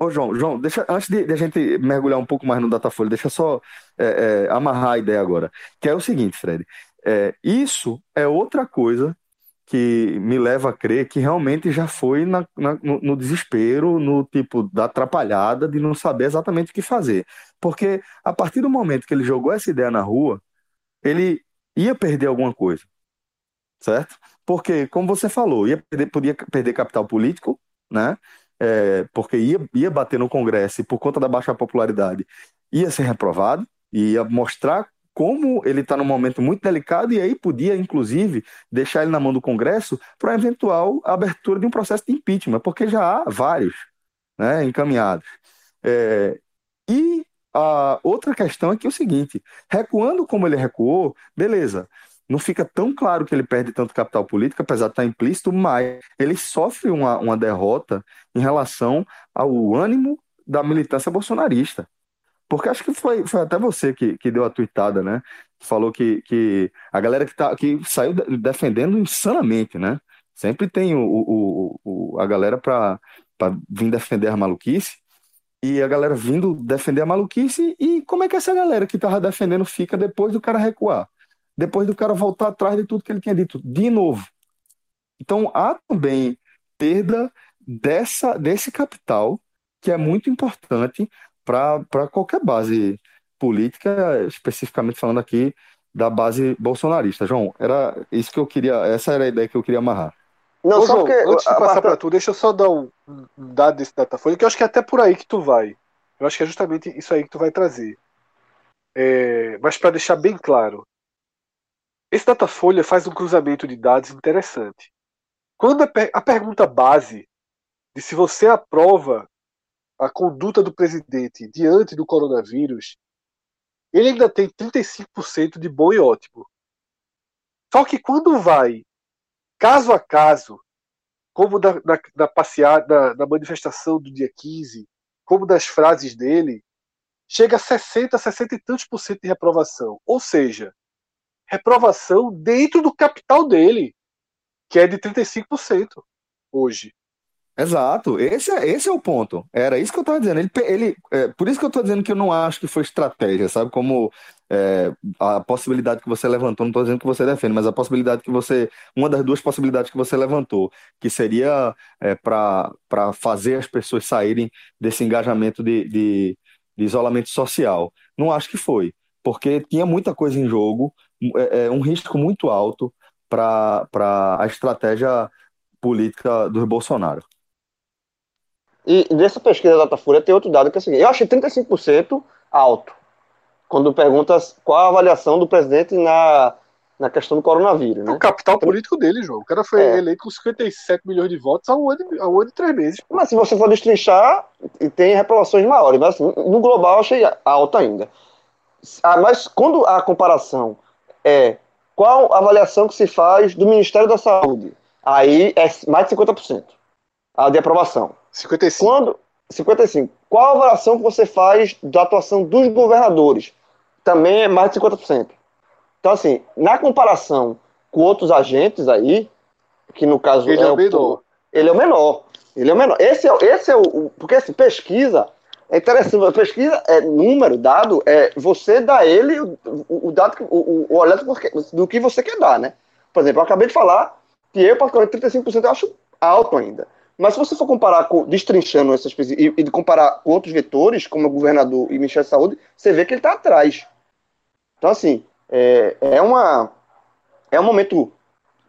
Ô, João, João, deixa, antes de, de a gente mergulhar um pouco mais no Datafolha, deixa eu só é, é, amarrar a ideia agora. Que é o seguinte, Fred. É, isso é outra coisa que me leva a crer que realmente já foi na- na- no, no desespero, no tipo da atrapalhada de não saber exatamente o que fazer. Porque a partir do momento que ele jogou essa ideia na rua, ele ia perder alguma coisa, certo? Porque, como você falou, ia perder, podia perder capital político, né? É, porque ia, ia bater no Congresso e por conta da baixa popularidade ia ser reprovado, ia mostrar como ele está num momento muito delicado e aí podia, inclusive, deixar ele na mão do Congresso para eventual abertura de um processo de impeachment, porque já há vários né, encaminhados. É, e a outra questão é que é o seguinte: recuando como ele recuou, beleza, não fica tão claro que ele perde tanto capital político, apesar de estar implícito, mas ele sofre uma, uma derrota em relação ao ânimo da militância bolsonarista. Porque acho que foi, foi até você que, que deu a tuitada, né? Falou que, que a galera que, tá, que saiu de- defendendo insanamente, né? Sempre tem o, o, o- a galera para vir defender a maluquice e a galera vindo defender a maluquice. E como é que essa galera que tava defendendo fica depois do cara recuar? Depois do cara voltar atrás de tudo que ele tinha dito, de novo. Então há também perda dessa, desse capital que é muito importante para qualquer base política, especificamente falando aqui da base bolsonarista. João, era isso que eu queria, essa era a ideia que eu queria amarrar. Não, Ô, só João, porque. antes de passar para tu, deixa eu só dar um, um dado desse Datafolha, que eu acho que é até por aí que tu vai. Eu acho que é justamente isso aí que tu vai trazer. É, mas para deixar bem claro, esse Datafolha faz um cruzamento de dados interessante. Quando a, per- a pergunta base de se você aprova a conduta do presidente diante do coronavírus, ele ainda tem 35% de bom e ótimo. Só que quando vai caso a caso, como na, na, na passeada, na manifestação do dia 15, como das frases dele, chega a 60, 60 e tantos por cento de reprovação. Ou seja, reprovação dentro do capital dele, que é de 35% hoje. Exato, esse é, esse é o ponto. Era isso que eu estava dizendo. Ele, ele, é, por isso que eu estou dizendo que eu não acho que foi estratégia, sabe? Como é, a possibilidade que você levantou, não estou dizendo que você defende, mas a possibilidade que você. Uma das duas possibilidades que você levantou, que seria é, para fazer as pessoas saírem desse engajamento de, de, de, isolamento social. Não acho que foi, porque tinha muita coisa em jogo, é, é um risco muito alto para a estratégia política do Bolsonaro. E nessa pesquisa da Datafolha tem outro dado que é o seguinte: eu achei 35% alto. Quando perguntas qual a avaliação do presidente na, na questão do coronavírus. Né? O capital político dele, João. O cara foi é. eleito com 57 milhões de votos há um ano, há um ano e três meses. Mas se você for destrinchar, tem reprovações maiores. Mas assim, no global eu achei alto ainda. Ah, mas quando a comparação é qual a avaliação que se faz do Ministério da Saúde, aí é mais de 50% a de aprovação. 55. Quando, 55. Qual a avaliação que você faz da atuação dos governadores? Também é mais de 50%. Então, assim, na comparação com outros agentes aí, que no caso ele é, é o menor. Ele é o menor. Ele é o menor. Esse é, esse é o. Porque assim, pesquisa. É interessante, pesquisa é número, dado, é você dá ele o, o, dado, o, o olhar do que você quer dar, né? Por exemplo, eu acabei de falar que eu, particularmente, 35% eu acho alto ainda. Mas se você for comparar, com, destrinchando essas e, e comparar com outros vetores, como o governador e Ministério da Saúde, você vê que ele está atrás. Então, assim, é, é, uma, é um momento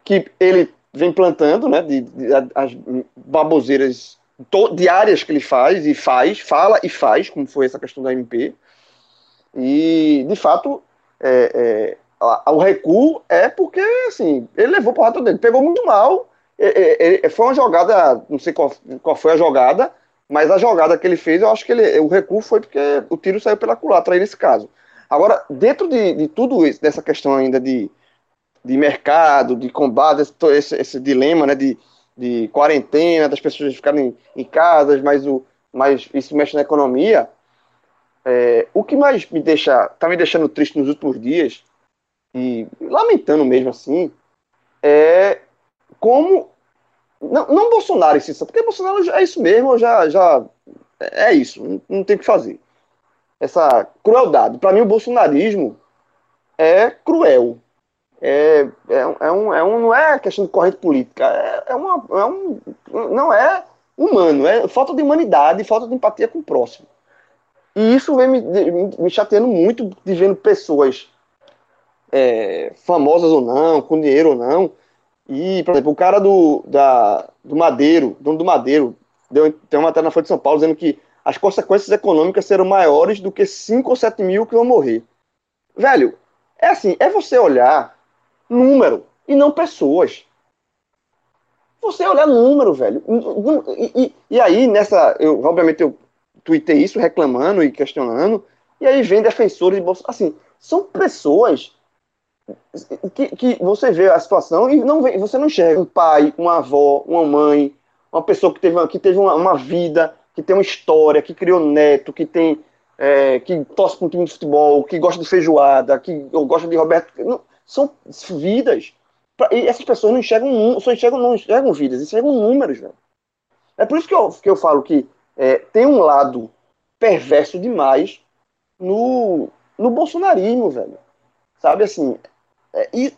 que ele vem plantando, né, de, de, de as baboseiras to, diárias que ele faz, e faz, fala e faz, como foi essa questão da MP. E, de fato, é, é, a, o recuo é porque, assim, ele levou rato dele, pegou muito mal, é, é, é, foi uma jogada, não sei qual, qual foi a jogada, mas a jogada que ele fez, eu acho que ele, o recuo foi porque o tiro saiu pela culatra aí nesse caso. Agora, dentro de, de tudo isso, dessa questão ainda de, de mercado, de combate, esse, esse, esse dilema né, de, de quarentena, das pessoas ficarem em casas, mas, o, mas isso mexe na economia, é, o que mais me deixa, tá me deixando triste nos últimos dias, e lamentando mesmo assim, é como. Não, não Bolsonaro em si, porque Bolsonaro é isso mesmo, já, já é isso, não, não tem o que fazer. Essa crueldade. Para mim, o bolsonarismo é cruel. É, é, é, um, é um, não é questão de corrente política, é, é, uma, é um, não é humano, é falta de humanidade, falta de empatia com o próximo. E isso vem me, me chateando muito de vendo pessoas é, famosas ou não, com dinheiro ou não, e, por exemplo, o cara do, da, do Madeiro, dono do Madeiro, deu, tem uma matéria na Folha de São Paulo dizendo que as consequências econômicas serão maiores do que 5 ou 7 mil que vão morrer. Velho, é assim, é você olhar número e não pessoas. Você olhar número, velho. E, e, e aí, nessa. Eu, obviamente, eu tuitei isso reclamando e questionando. E aí vem defensores de Bolsonaro. Assim, são pessoas que, que você vê a situação e não vê, você não enxerga um pai, uma avó, uma mãe, uma pessoa que teve, que teve uma, uma vida, que tem uma história, que criou neto, que tem é, que torce para um time de futebol, que gosta de feijoada, que gosta de Roberto. Não, são vidas. E essas pessoas não enxergam, só enxergam, não enxergam vidas, enxergam números, velho. É por isso que eu, que eu falo que é, tem um lado perverso demais no, no bolsonarismo, velho. Sabe assim,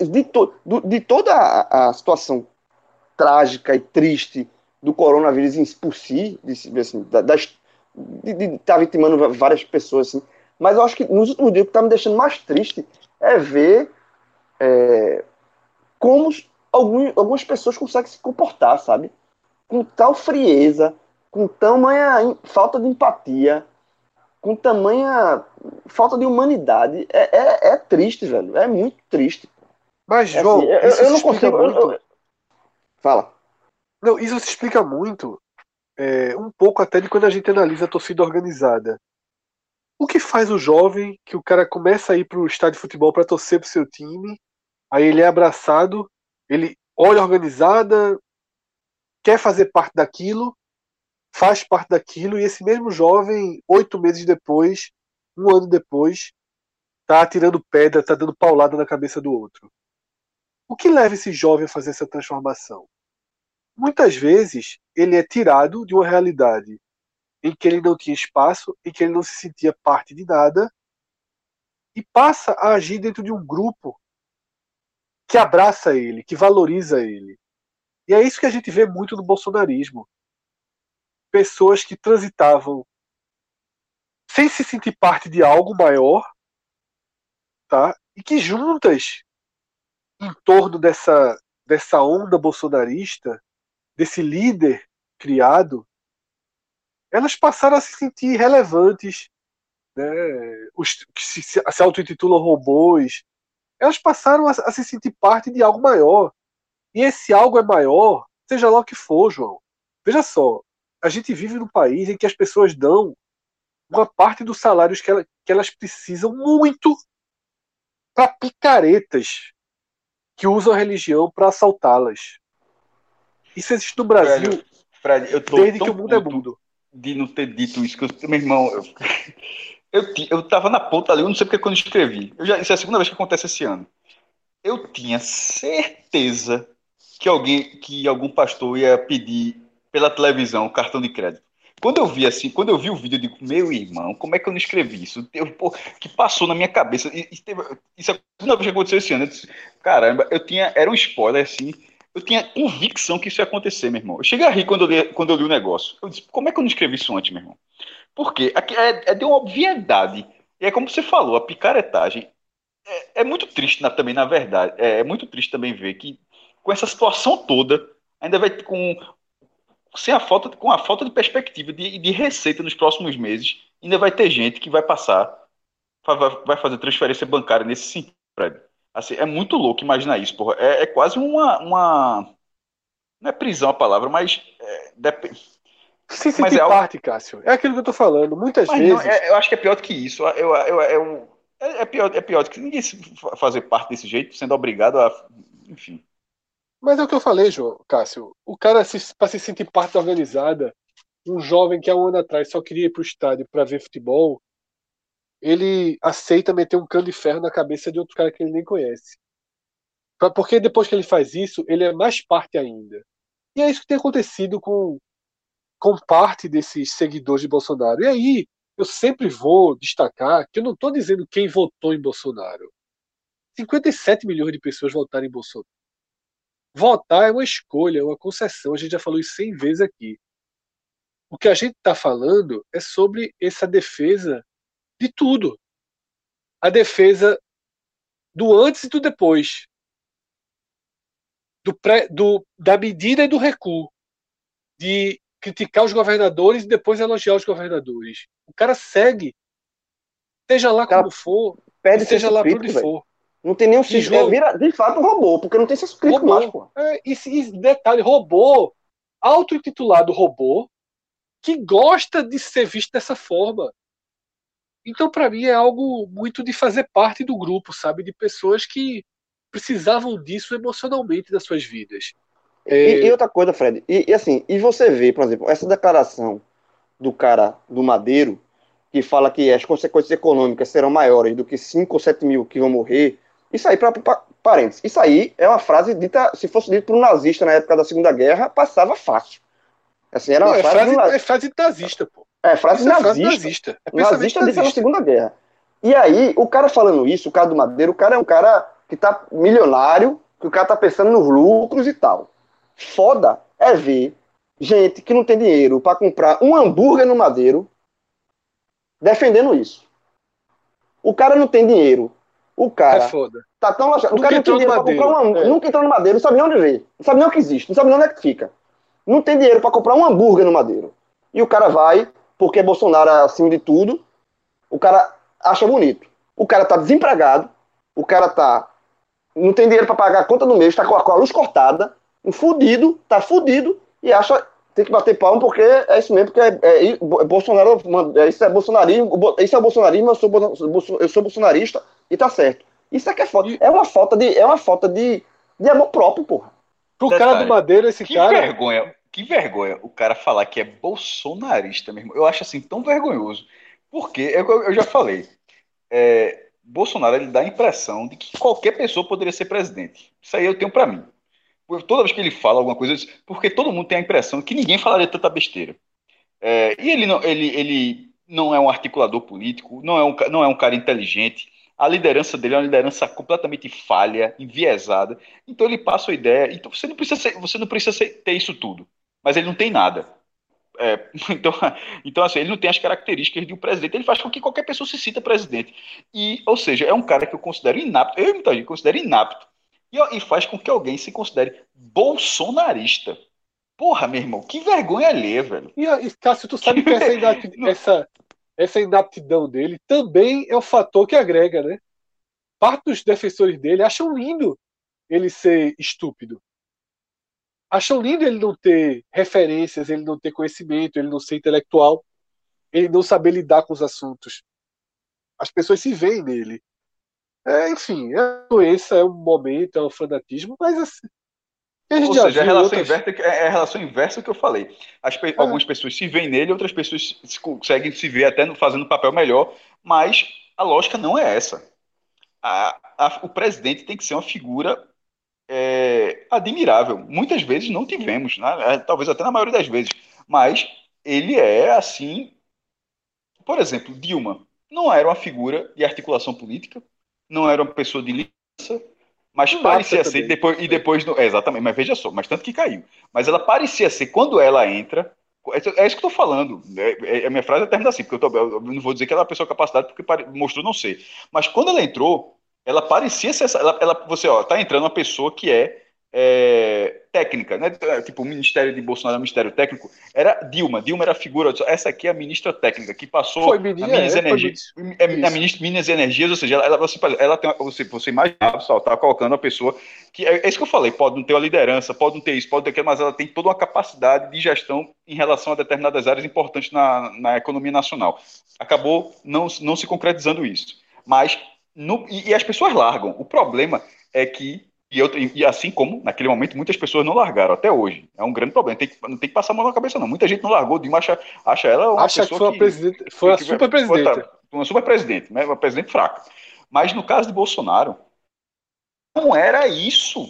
de, to, de toda a, situação trágica e triste do coronavírus por si, de, assim, das, de estar tá vitimando várias pessoas, assim, mas eu acho que nos últimos dias o que está me deixando mais triste é ver é, como algum, algumas pessoas conseguem se comportar, sabe? Com tal frieza, com tamanha falta de empatia, com tamanha falta de humanidade. É, é, é triste, velho. É muito triste. Mas, é João, assim, eu, eu não consigo. Muito... Fala. Não, isso se explica muito, é, um pouco até de quando a gente analisa a torcida organizada. O que faz o jovem que o cara começa a ir para o estádio de futebol para torcer para seu time, Aí ele é abraçado, ele olha organizada, quer fazer parte daquilo, faz parte daquilo, e esse mesmo jovem, oito meses depois, um ano depois, tá atirando pedra, tá dando paulada na cabeça do outro. O que leva esse jovem a fazer essa transformação? Muitas vezes ele é tirado de uma realidade em que ele não tinha espaço, em que ele não se sentia parte de nada, e passa a agir dentro de um grupo que abraça ele, que valoriza ele. E é isso que a gente vê muito no bolsonarismo. Pessoas que transitavam sem se sentir parte de algo maior, tá? E que juntas, em torno dessa, dessa onda bolsonarista, desse líder criado, elas passaram a se sentir relevantes, né? Os que se, se auto-intitulam robôs, elas passaram a, a, se sentir parte de algo maior. E esse algo é maior, seja lá o que for, João. Veja só, a gente vive num país em que as pessoas dão uma parte dos salários que, ela, que elas precisam muito para picaretas que usam a religião para assaltá-las. Isso existe no Brasil Fred, Fred, desde que o mundo é mundo. De não ter dito isso, que eu, meu irmão, eu, eu, eu tava na ponta ali, eu não sei porque quando escrevi. Eu já, isso é a segunda vez que acontece esse ano. Eu tinha certeza que alguém, que algum pastor ia pedir pela televisão cartão de crédito. Quando eu vi assim, quando eu vi o vídeo, eu digo, meu irmão, como é que eu não escrevi isso? Eu, pô, que passou na minha cabeça. Isso, isso é a segunda vez que aconteceu esse ano. Eu disse, caramba, eu tinha. Era um spoiler assim. Eu tinha convicção que isso ia acontecer, meu irmão. Eu cheguei a rir quando eu li, quando eu li o negócio. Eu disse, como é que eu não escrevi isso antes, meu irmão? Porque é, é de uma obviedade. E é como você falou, a picaretagem é, é muito triste na, também, na verdade. É, é, muito triste também ver que com essa situação toda, ainda vai com sem a falta, com a falta de perspectiva de, de receita nos próximos meses, ainda vai ter gente que vai passar, vai, vai fazer transferência bancária nesse sentido. Assim, é muito louco imaginar isso, porra. É, é quase uma, uma. Não é prisão a palavra, mas. É, dep... Se sentir mas é algo... parte, Cássio. É aquilo que eu tô falando. Muitas mas vezes. Não, é, eu acho que é pior do que isso. Eu, eu, eu, é, é, pior, é pior do que ninguém fazer parte desse jeito, sendo obrigado a. Enfim. Mas é o que eu falei, João, Cássio. O cara, se, para se sentir parte organizada, um jovem que há um ano atrás só queria ir para o estádio para ver futebol, ele aceita meter um cano de ferro na cabeça de outro cara que ele nem conhece. Porque depois que ele faz isso, ele é mais parte ainda. E é isso que tem acontecido com, com parte desses seguidores de Bolsonaro. E aí, eu sempre vou destacar que eu não estou dizendo quem votou em Bolsonaro. 57 milhões de pessoas votaram em Bolsonaro. Votar é uma escolha, é uma concessão. A gente já falou isso 100 vezes aqui. O que a gente está falando é sobre essa defesa de tudo. A defesa do antes e do depois. Do pré, do, da medida e do recuo. De criticar os governadores e depois elogiar os governadores. O cara segue. Seja lá como for, seja lá por onde for. Não tem nenhum senso. É, vira de fato um robô, porque não tem senso crítico mais, pô. É, e, e detalhe, robô, auto-intitulado robô, que gosta de ser visto dessa forma. Então, para mim, é algo muito de fazer parte do grupo, sabe? De pessoas que precisavam disso emocionalmente nas suas vidas. É... E, e, outra coisa, Fred, e, e, assim, e você vê, por exemplo, essa declaração do cara do Madeiro, que fala que as consequências econômicas serão maiores do que 5 ou 7 mil que vão morrer, isso aí, para parênteses, isso aí é uma frase dita, se fosse dito por um nazista na época da Segunda Guerra, passava fácil. Assim, era uma é, frase, frase, é frase nazista, pô. É, frase nazista. É frase nazista. É nazista, nazista. na Segunda Guerra. E aí, o cara falando isso, o cara do Madeiro, o cara é um cara que tá milionário, que o cara tá pensando nos lucros e tal. Foda é ver gente que não tem dinheiro para comprar um hambúrguer no Madeiro defendendo isso. O cara não tem dinheiro o cara é foda. tá tão. O cara não tem dinheiro pra comprar é. Nunca entrou no madeiro, não sabe nem onde ver. Não sabe nem o que existe, não sabe nem onde é que fica. Não tem dinheiro para comprar um hambúrguer no madeiro. E o cara vai, porque Bolsonaro é acima de tudo, o cara acha bonito. O cara tá desempregado, o cara tá. Não tem dinheiro para pagar a conta do mês, tá com a, com a luz cortada, um fudido, tá fudido, e acha tem que bater palma porque é isso mesmo, porque é, é, é Bolsonaro, é, isso é bolsonarismo, isso é bolsonarismo, eu sou, eu sou bolsonarista e tá certo. Isso é que é foda. É uma falta de, é uma falta de, de amor próprio, porra. Pro Detalhe, cara do Madeira, esse Que cara. vergonha, que vergonha o cara falar que é bolsonarista mesmo. Eu acho assim tão vergonhoso. Porque, eu, eu já falei, é, Bolsonaro ele dá a impressão de que qualquer pessoa poderia ser presidente. Isso aí eu tenho pra mim. Toda vez que ele fala alguma coisa, porque todo mundo tem a impressão que ninguém falaria tanta besteira. É, e ele não, ele, ele não é um articulador político, não é um, não é um cara inteligente. A liderança dele é uma liderança completamente falha, enviesada. Então ele passa a ideia. Então você não precisa, ser- você não precisa ser- ter isso tudo. Mas ele não tem nada. É, então, então, assim, ele não tem as características de um presidente. Ele faz com que qualquer pessoa se sinta presidente. E, ou seja, é um cara que eu considero inapto. Eu e muita gente considero inapto. E, e faz com que alguém se considere bolsonarista. Porra, meu irmão, que vergonha alheia, velho. E, e Cássio, tu sabe que essa, inapti- Não. essa, essa inaptidão dele também é o fator que agrega, né? Parte dos defensores dele acham lindo ele ser estúpido. Acham lindo ele não ter referências, ele não ter conhecimento, ele não ser intelectual, ele não saber lidar com os assuntos. As pessoas se veem nele. É, enfim, é uma doença, é um momento, é um fanatismo, mas assim. Ou seja, a viu relação, outras- inversa, é a relação inversa que eu falei. As pe- Algumas pessoas se veem nele, outras pessoas se- conseguem se ver até fazendo papel melhor, mas a lógica não é essa. A- a- o presidente tem que ser uma figura é, admirável. Muitas vezes não tivemos, né? É, talvez até na maioria das vezes, mas ele é assim. Por exemplo, Dilma não era uma figura de articulação política, não era uma pessoa de liderança, mas parecia ser depois e depois é, exatamente, mas veja só, mas tanto que caiu. Mas ela parecia ser quando ela entra, é é isso que eu tô falando. É, é- a minha frase é termina assim, porque eu, tô- eu não vou dizer que ela é uma pessoa capacitada porque pare- mostrou não ser. Mas quando ela entrou, ela parecia ser essa, ela, ela- você ó, tá entrando uma pessoa que é, é, técnica, né? Tipo, o Ministério de Bolsonaro, o Ministério Técnico, era Dilma. Dilma era a figura, essa aqui é a ministra técnica que passou Foi a Minas é, Energias, é, a ministra Minas Energias, ou seja, ela, você, ela tem você, você imagina, pessoal, tá colocando uma pessoa que é, é isso que eu falei, pode não ter uma liderança, pode não ter isso, pode ter aquilo, mas ela tem toda uma capacidade de gestão em relação a determinadas áreas importantes na, na economia nacional. Acabou não, não se concretizando isso. Mas no- e, e as pessoas largam. O problema é que e, eu, e assim como naquele momento muitas pessoas não largaram até hoje. É um grande problema. Tem que, não tem que passar a mão na cabeça, não. Muita gente não largou. Dilma acha, acha ela uma Acha que pessoa foi a presidente, foi a que- super presidenta. foi Uma super presidente, né? Uma presidente fraca. Mas no caso de Bolsonaro, não era isso.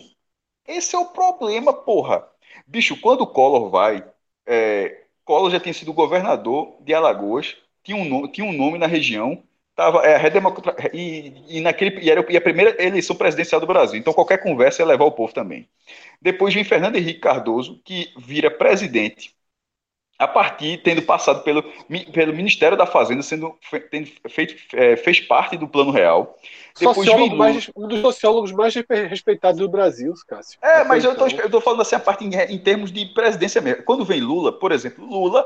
Esse é o problema, porra. Bicho, quando o Collor vai, é, Collor já tinha sido governador de Alagoas, tinha um nome, tinha um nome na região, tava, é, redemocra- e, e, naquele, e era e a primeira eleição presidencial do Brasil. Então qualquer conversa ia levar o povo também. Depois vem Fernando Henrique Cardoso, que vira presidente a partir tendo passado pelo, pelo Ministério da Fazenda, sendo tendo feito, é, fez parte do Plano Real. Depois Lula. mais, um dos sociólogos mais respe- respeitados do Brasil, Cássio. É, mas eu tô, Então, tô falando assim a parte em, em termos de presidência mesmo. Quando vem Lula, por exemplo, Lula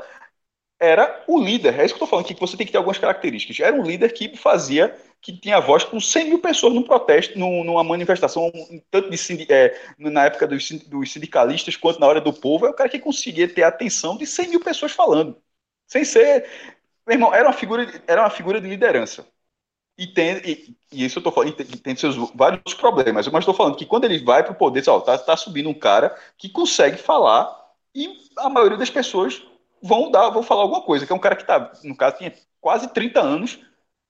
era o líder. É isso que eu tô falando aqui, que você tem que ter algumas características. Era um líder que fazia, que tinha voz com 100 mil pessoas num protesto, num- numa manifestação, tanto de, é, na época dos, dos sindicalistas quanto na hora do povo. É o cara que conseguia ter a atenção de 100 mil pessoas falando. Sem ser. Meu irmão, era uma figura, era uma figura de liderança. E tem, e, e isso eu tô falando, tem, tem seus vários problemas, mas estou falando que quando ele vai para o poder, ó, tá, tá subindo um cara que consegue falar e a maioria das pessoas vão dar, vão falar alguma coisa, que é um cara que tá, no caso, tinha quase 30 anos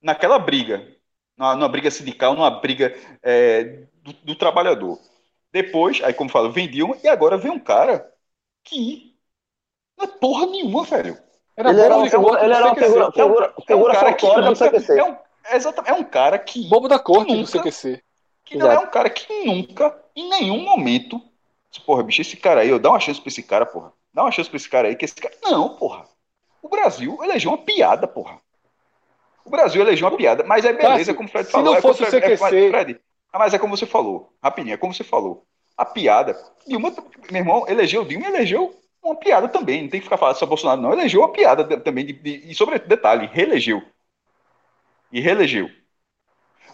naquela briga, numa, numa briga sindical, numa briga é, do, do trabalhador. Depois, aí como eu falo, vem Dilma, e agora vem um cara que não é porra nenhuma, velho. Era Ele era uma figura, ele do era uma CQC. figura, figura, É um figura cara que do nunca, CQC. é um, exatamente, é um cara que Bobo da corte do Nunca. CQC. que não é um cara que nunca, em nenhum momento, porra, bicho, esse cara aí, eu dá uma chance pra esse cara, porra. Dá uma chance pra esse cara aí, que esse cara. Não, porra. O Brasil elegeu uma piada, porra. O Brasil elegeu uma piada, mas é beleza, Cássio, como o Fred se falou. não é fosse o Fred- é- CQC Fred, ah, mas é como você falou, rapidinho, é como você falou. A piada, Dilma, meu irmão, elegeu Dilma e elegeu uma piada também. Não tem que ficar falando só Bolsonaro, não. Elegeu uma piada também, de, de- e sobre detalhe, reelegeu. E reelegeu.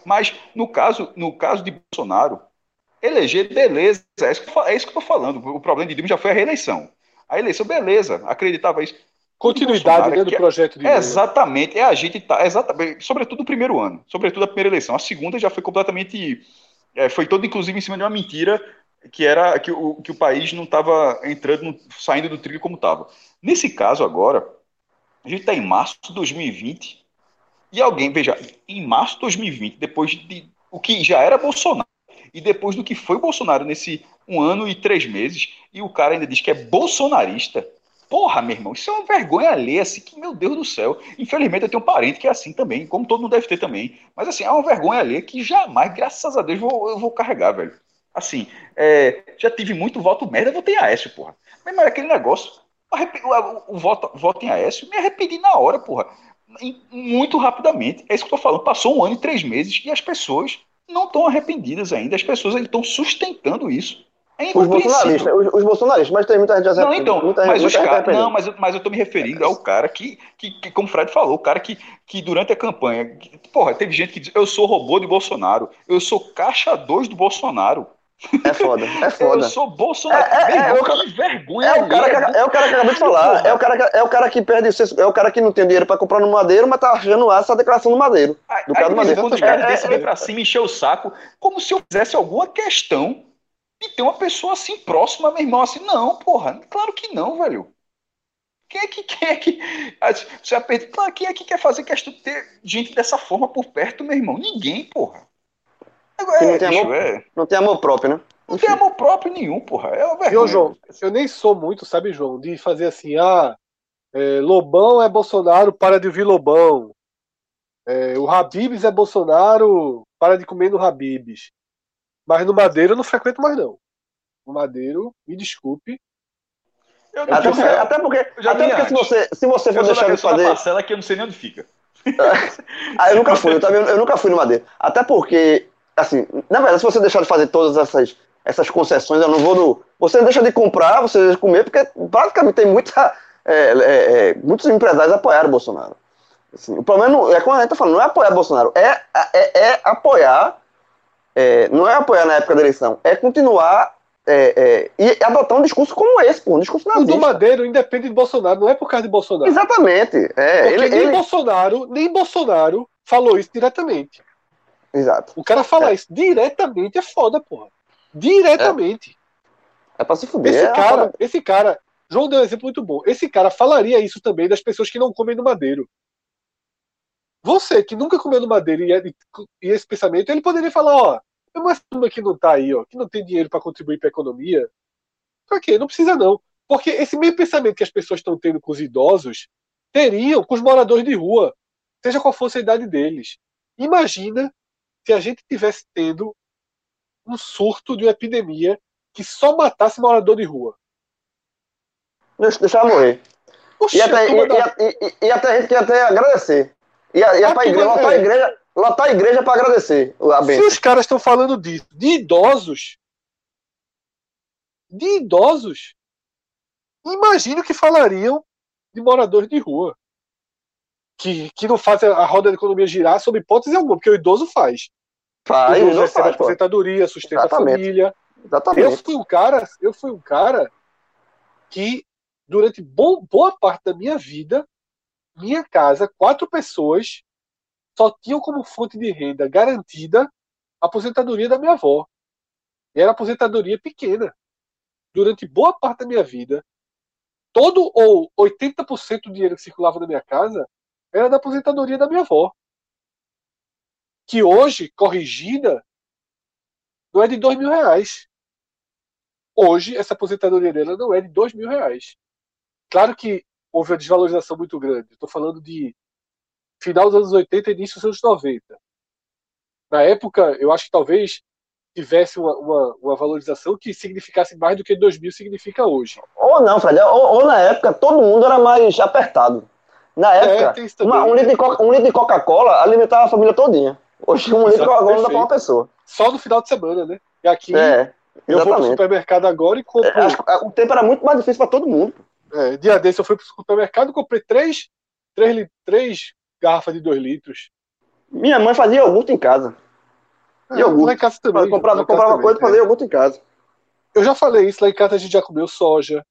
Mas no caso, no caso de Bolsonaro, eleger, beleza, é isso, que é isso que eu tô falando. O problema de Dilma já foi a reeleição. A eleição, beleza, acreditava isso. Continuidade né, do é- projeto de É, exatamente, é a gente tá, exatamente, sobretudo o primeiro ano, sobretudo a primeira eleição. A segunda já foi completamente, é, foi toda inclusive em cima de uma mentira que era que o, que o país não estava entrando, saindo do trilho como estava. Nesse caso agora, a gente está em março de 2020 e alguém, veja, em março de 2020, depois de o que já era Bolsonaro e depois do que foi Bolsonaro nesse um ano e três meses, e o cara ainda diz que é bolsonarista. Porra, meu irmão, isso é uma vergonha alheia, assim, que, meu Deus do céu. Infelizmente, eu tenho um parente que é assim também, como todo mundo deve ter também. Mas, assim, é uma vergonha alheia que jamais, graças a Deus, vou- eu vou carregar, velho. Assim, é, já tive muito voto merda, votei em Aécio, porra. Mas, mas aquele negócio, o, voto, voto em Aécio, me arrependi na hora, porra. Muito rapidamente. É isso que eu tô falando. Passou um ano e três meses e as pessoas não estão arrependidas ainda. As pessoas estão sustentando isso. É Os bolsonaristas, os, os bolsonaristas, mas tem muita gente já Não, então, muita, mas muita os gente caras. Não, mas, eu- mas eu tô me referindo ao cara que, que, que, como o Fred falou, o cara que, que durante a campanha. que- porra, teve gente que diz: eu sou robô de Bolsonaro, eu sou caixa 2 do Bolsonaro, É foda, é eu foda. sou Bolsonaro. É, é, é, cara- que vergonha. É o, cara que, alheia, é o cara que acabou de falar. É o cara que, é o cara que perde É o cara que não tem dinheiro pra comprar no Madeiro, mas tá achando lá essa declaração do Madeiro. Aí, do cara do aí, vez em Madeiro. quando os É, caras é, descem é. vêm pra cima encher o saco, como se eu fizesse alguma questão de ter uma pessoa assim próxima, meu irmão, assim, não, porra, claro que não, velho. Quem é que quem é que você aperta, claro, quem é que quer fazer questão de ter gente dessa forma por perto, meu irmão? Ninguém, porra. Não é, tem bicho, amor? é, Não tem amor próprio, né? não tem amor próprio nenhum, porra. É E, ô, João, eu nem sou muito, sabe, João, de fazer assim, ah, é, Lobão é Bolsonaro, para de ouvir Lobão. É, o Habibs é Bolsonaro, para de comer no Habibs. Mas no Madeiro eu não frequento mais, não. No Madeiro, me desculpe. Eu não Até porque, até porque, eu já até porque se você, se você for deixar de fazer. parcela que eu não sei nem onde fica. Ah, eu nunca fui, eu, também, eu nunca fui no Madeiro. Até porque, assim, na verdade, se você deixar de fazer todas essas, essas concessões, eu não vou no. Você deixa de comprar, você deixa de comer, porque praticamente tem muita, é, é, é, muitos empresários apoiaram o Bolsonaro. Assim, o problema não, é como a gente tá falando, não é apoiar Bolsonaro, é, é, é apoiar, é, não é apoiar na época da eleição, é continuar é, é, e adotar um discurso como esse, pô, um discurso O do nazista. Madeiro independe de Bolsonaro, não é por causa de Bolsonaro. Exatamente. É, ele, nem ele- Bolsonaro, nem Bolsonaro falou isso diretamente. Exato. O cara falar É. isso diretamente é foda, porra. Diretamente. É pra se fuder. Esse é cara, foda- esse cara, João deu um exemplo muito bom. Esse cara falaria isso também das pessoas que não comem no madeiro. Você que nunca comeu no madeiro e, é- e esse pensamento, ele poderia falar, ó, é uma turma que não tá aí, ó, que não tem dinheiro para contribuir para a economia. Pra quê? Não precisa não. Porque esse mesmo pensamento que as pessoas estão tendo com os idosos, teriam com os moradores de rua, seja qual fosse a idade deles. Imagina se a gente tivesse tendo um surto de uma epidemia que só matasse morador de rua. Deixa, deixa ela morrer. E até, e, da- e, e, e até a gente quer até agradecer. E, a- a pra igreja, lotar a igreja, lotar a igreja pra agradecer a Se bênção. os caras estão falando disso, de idosos, de idosos, imagina o que falariam de moradores de rua. Que, que não fazem a roda da economia girar sob hipótese alguma, porque o idoso faz. Faz, o idoso recebe faz, aposentadoria, sustenta Exatamente. a família. Eu Exatamente. fui um cara, eu fui um cara que durante bom- boa parte da minha vida, minha casa, quatro pessoas só tinham como fonte de renda garantida a aposentadoria da minha avó. E era aposentadoria pequena. Durante boa parte da minha vida, todo ou 80% do dinheiro que circulava na minha casa era da aposentadoria da minha avó. Que hoje, corrigida, não é de dois mil reais. Hoje, essa aposentadoria dela não é de dois mil reais. Claro que houve uma desvalorização muito grande. Estou falando de final dos anos 80 e início dos anos 90. Na época, eu acho que talvez tivesse uma, uma, uma valorização que significasse mais do que 2 mil significa hoje. Ou não, Fred. Ou, ou na época todo mundo era mais apertado. Na É, época, também. uma- um litro de Coca- um litro de Coca-Cola alimentava a família todinha. Hoje um litro de Coca-Cola dá pra uma pessoa. Só no final de semana, né? E aqui É, eu vou pro supermercado agora e compro. É, que, o tempo era muito mais difícil pra todo mundo. É, dia desse eu fui pro supermercado e comprei três, três, três garrafas de 2 litros. Minha mãe fazia iogurte em casa. É, Iogurte. lá em casa também. Ela comprava, comprava coisa e é. fazia iogurte em casa. Eu já falei isso, lá em casa a gente já comeu soja.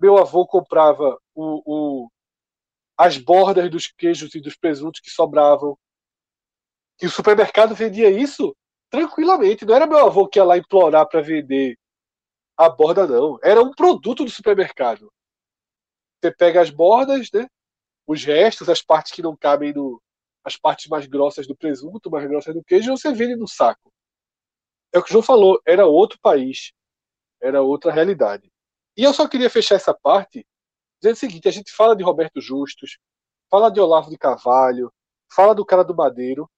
Meu avô comprava o, o as bordas dos queijos e dos presuntos que sobravam. E o supermercado vendia isso tranquilamente. Não era meu avô que ia lá implorar para vender a borda, não. Era um produto do supermercado. Você pega as bordas, né? Os restos, as partes que não cabem no. As partes mais grossas do presunto, mais grossas do queijo, você vende no saco. É o que o João falou, era outro país. Era outra realidade. E eu só queria fechar essa parte dizendo o seguinte: a gente fala de Roberto Justus, fala de Olavo de Carvalho, fala do cara do Madeiro,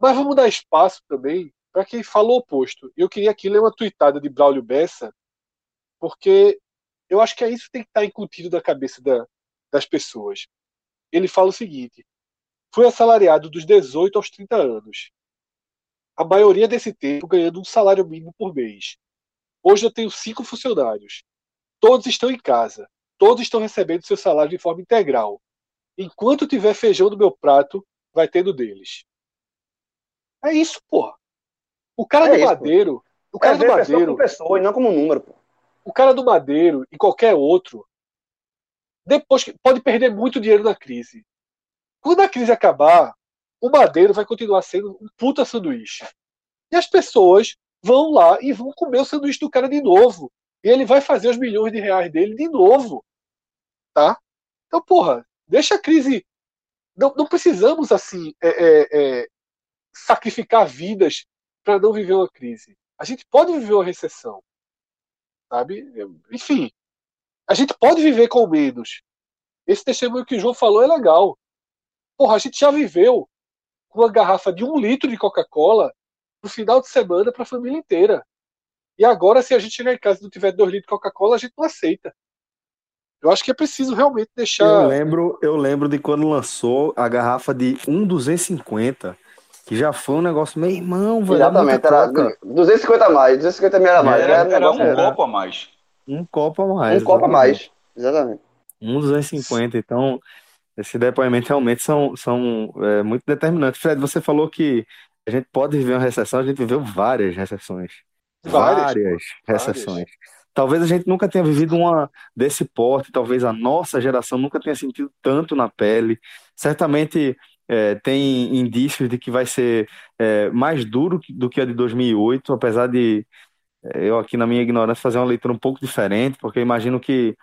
mas vamos dar espaço também para quem fala o oposto. Eu queria aqui ler uma tuitada de Braulio Bessa, porque eu acho que é isso que tem que estar incutido na cabeça da, das pessoas. Ele fala o seguinte: fui assalariado dos 18 aos 30 anos. A maioria desse tempo ganhando um salário mínimo por mês. Hoje eu tenho cinco funcionários. Todos estão em casa. Todos estão recebendo seu salário de forma integral. Enquanto tiver feijão no meu prato, vai tendo deles. É isso, porra. O cara é do isso, Madeiro. Pô. O cara é do Madeiro. Pessoa e não como número, pô. O cara do Madeiro e qualquer outro, depois pode perder muito dinheiro na crise. Quando a crise acabar, o Madeiro vai continuar sendo um puta sanduíche. E as pessoas vão lá e vão comer o sanduíche do cara de novo. E ele vai fazer os milhões de reais dele de novo. Tá? Então, porra, deixa a crise. Não, não precisamos, assim, é, é, é, sacrificar vidas para não viver uma crise. A gente pode viver uma recessão. Sabe? Enfim, a gente pode viver com menos. Esse testemunho que o João falou é legal. Porra, a gente já viveu com uma garrafa de um litro de Coca-Cola no final de semana para a família inteira. E agora, se a gente chegar em casa e não tiver dois litros de Coca-Cola, a gente não aceita. Eu acho que é preciso realmente deixar. Eu lembro, eu lembro de quando lançou a garrafa de 1,250, que já foi um negócio, meu irmão, velho. Exatamente, era 250 a mais, 250 mil a mais. Era, era, era um copo a mais. Um copo a mais. Um copo a mais, exatamente. 1,250, então. Esse depoimento realmente são, são é, muito determinantes. Fred, você falou que a gente pode viver uma recessão, a gente viveu várias recessões. Várias, várias recessões. Talvez a gente nunca tenha vivido uma desse porte, talvez a nossa geração nunca tenha sentido tanto na pele. Certamente é, tem indícios de que vai ser é, mais duro do que a de 2008, apesar de eu aqui na minha ignorância fazer uma leitura um pouco diferente, porque eu imagino que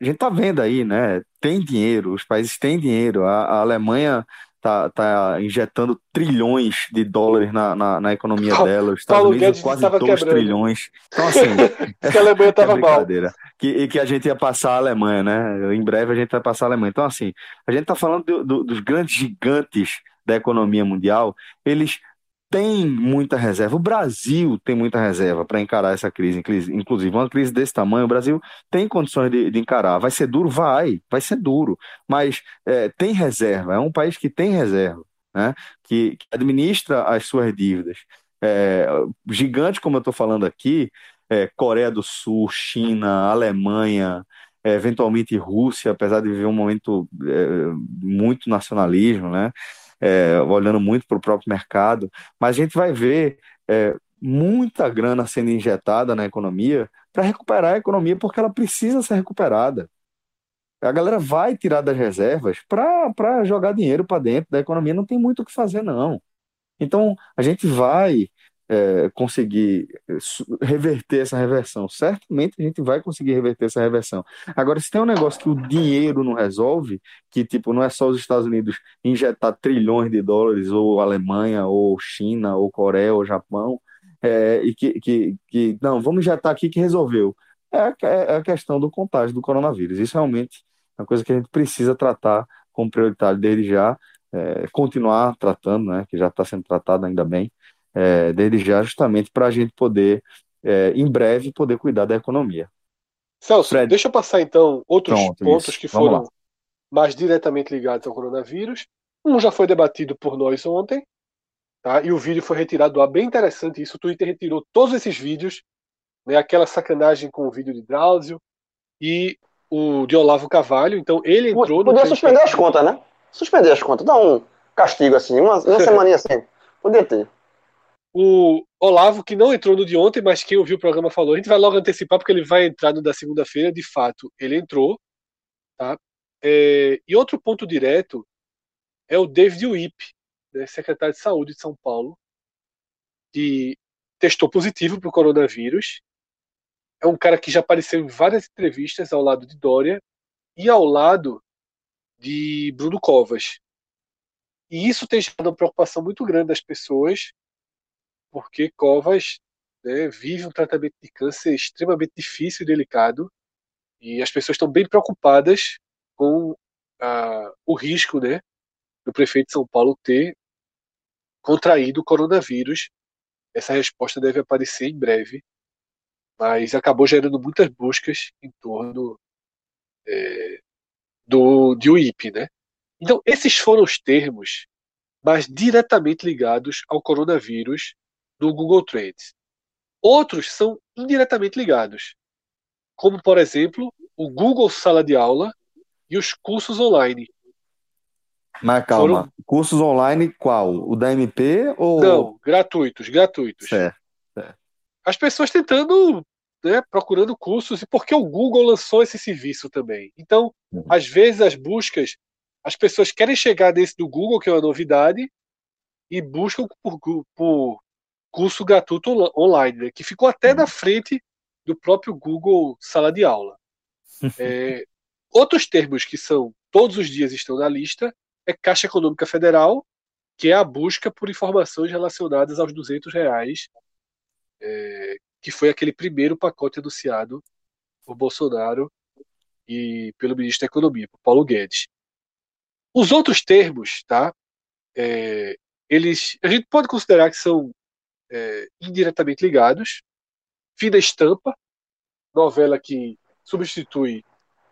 a gente está vendo aí, né? Tem dinheiro, os países têm dinheiro. A, a Alemanha tá, tá injetando trilhões de dólares na, na, na economia dela, os Estados Paulo Unidos Guedes quase 2 quebrando. trilhões. Então, assim, que a Alemanha estava é mal. Que, e que a gente ia passar a Alemanha, né? Em breve a gente vai passar a Alemanha. Então, assim, a gente está falando do, do, dos grandes gigantes da economia mundial, eles tem muita reserva. O Brasil tem muita reserva para encarar essa crise, inclusive uma crise desse tamanho. O Brasil tem condições de, de encarar. Vai ser duro? Vai, vai ser duro. Mas é, tem reserva. É um país que tem reserva, né? que, que administra as suas dívidas. É, gigante, como eu estou falando aqui, é, Coreia do Sul, China, Alemanha, é, eventualmente Rússia, apesar de viver um momento é, muito nacionalismo, né? É, olhando muito para o próprio mercado, mas a gente vai ver é, muita grana sendo injetada na economia para recuperar a economia, porque ela precisa ser recuperada. A galera vai tirar das reservas para jogar dinheiro para dentro da economia, não tem muito o que fazer, não. Então, a gente vai é, conseguir é, reverter essa reversão. Certamente a gente vai conseguir reverter essa reversão. Agora, se tem um negócio que o dinheiro não resolve, que tipo, não é só os Estados Unidos injetar trilhões de dólares, ou Alemanha, ou China, ou Coreia, ou Japão, é, e que, que, que, não, vamos injetar aqui que resolveu. É a, é a questão do contágio do coronavírus. Isso realmente é uma coisa que a gente precisa tratar como prioritário desde já, é, continuar tratando, né, que já está sendo tratado ainda bem, é, desde já, justamente para a gente poder, é, em breve, poder cuidar da economia. Celso, Fred. deixa eu passar então outros Pronto, pontos isso. que foram mais diretamente ligados ao coronavírus. Um já foi debatido por nós ontem, tá? e o vídeo foi retirado do ar. Bem interessante isso. O Twitter retirou todos esses vídeos, né? aquela sacanagem com o vídeo de Drauzio e o de Olavo Cavalho. Então ele entrou Podia no. suspender as contas, né? Suspender as contas, dar um castigo assim, uma, uma semaninha assim. Podia ter. O Olavo, que não entrou no de ontem, mas quem ouviu o programa falou, a gente vai logo antecipar, porque ele vai entrar no da segunda-feira, de fato, ele entrou, tá? É, e outro ponto direto é o David Wip, né, secretário de Saúde de São Paulo, que testou positivo para o coronavírus. É um cara que já apareceu em várias entrevistas ao lado de Dória e ao lado de Bruno Covas. E isso tem gerado uma preocupação muito grande das pessoas, porque Covas né, vive um tratamento de câncer extremamente difícil e delicado, e as pessoas estão bem preocupadas com ah, o risco né, do prefeito de São Paulo ter contraído o coronavírus. Essa resposta deve aparecer em breve, mas acabou gerando muitas buscas em torno é, do de UIP, né? Então esses foram os termos mais diretamente ligados ao coronavírus do Google Trends. Outros são indiretamente ligados, como por exemplo o Google Sala de Aula e os cursos online. Mas calma, Foram... cursos online qual? O da MP ou. Não, gratuitos, gratuitos. Certo. certo. As pessoas tentando, né, procurando cursos, e porque o Google lançou esse serviço também. Então, uhum. às vezes as buscas, as pessoas querem chegar nesse do Google, que é uma novidade, e buscam por, por curso gratuito online, né, que ficou até uhum. na frente do próprio Google Sala de Aula. é, outros termos que são todos os dias estão na lista é Caixa Econômica Federal, que é a busca por informações relacionadas aos 200 reais, é, que foi aquele primeiro pacote anunciado por Bolsonaro e pelo ministro da Economia, por Paulo Guedes. Os outros termos, tá? É, eles, a gente pode considerar que são é, indiretamente ligados. Fim da Estampa, novela que substitui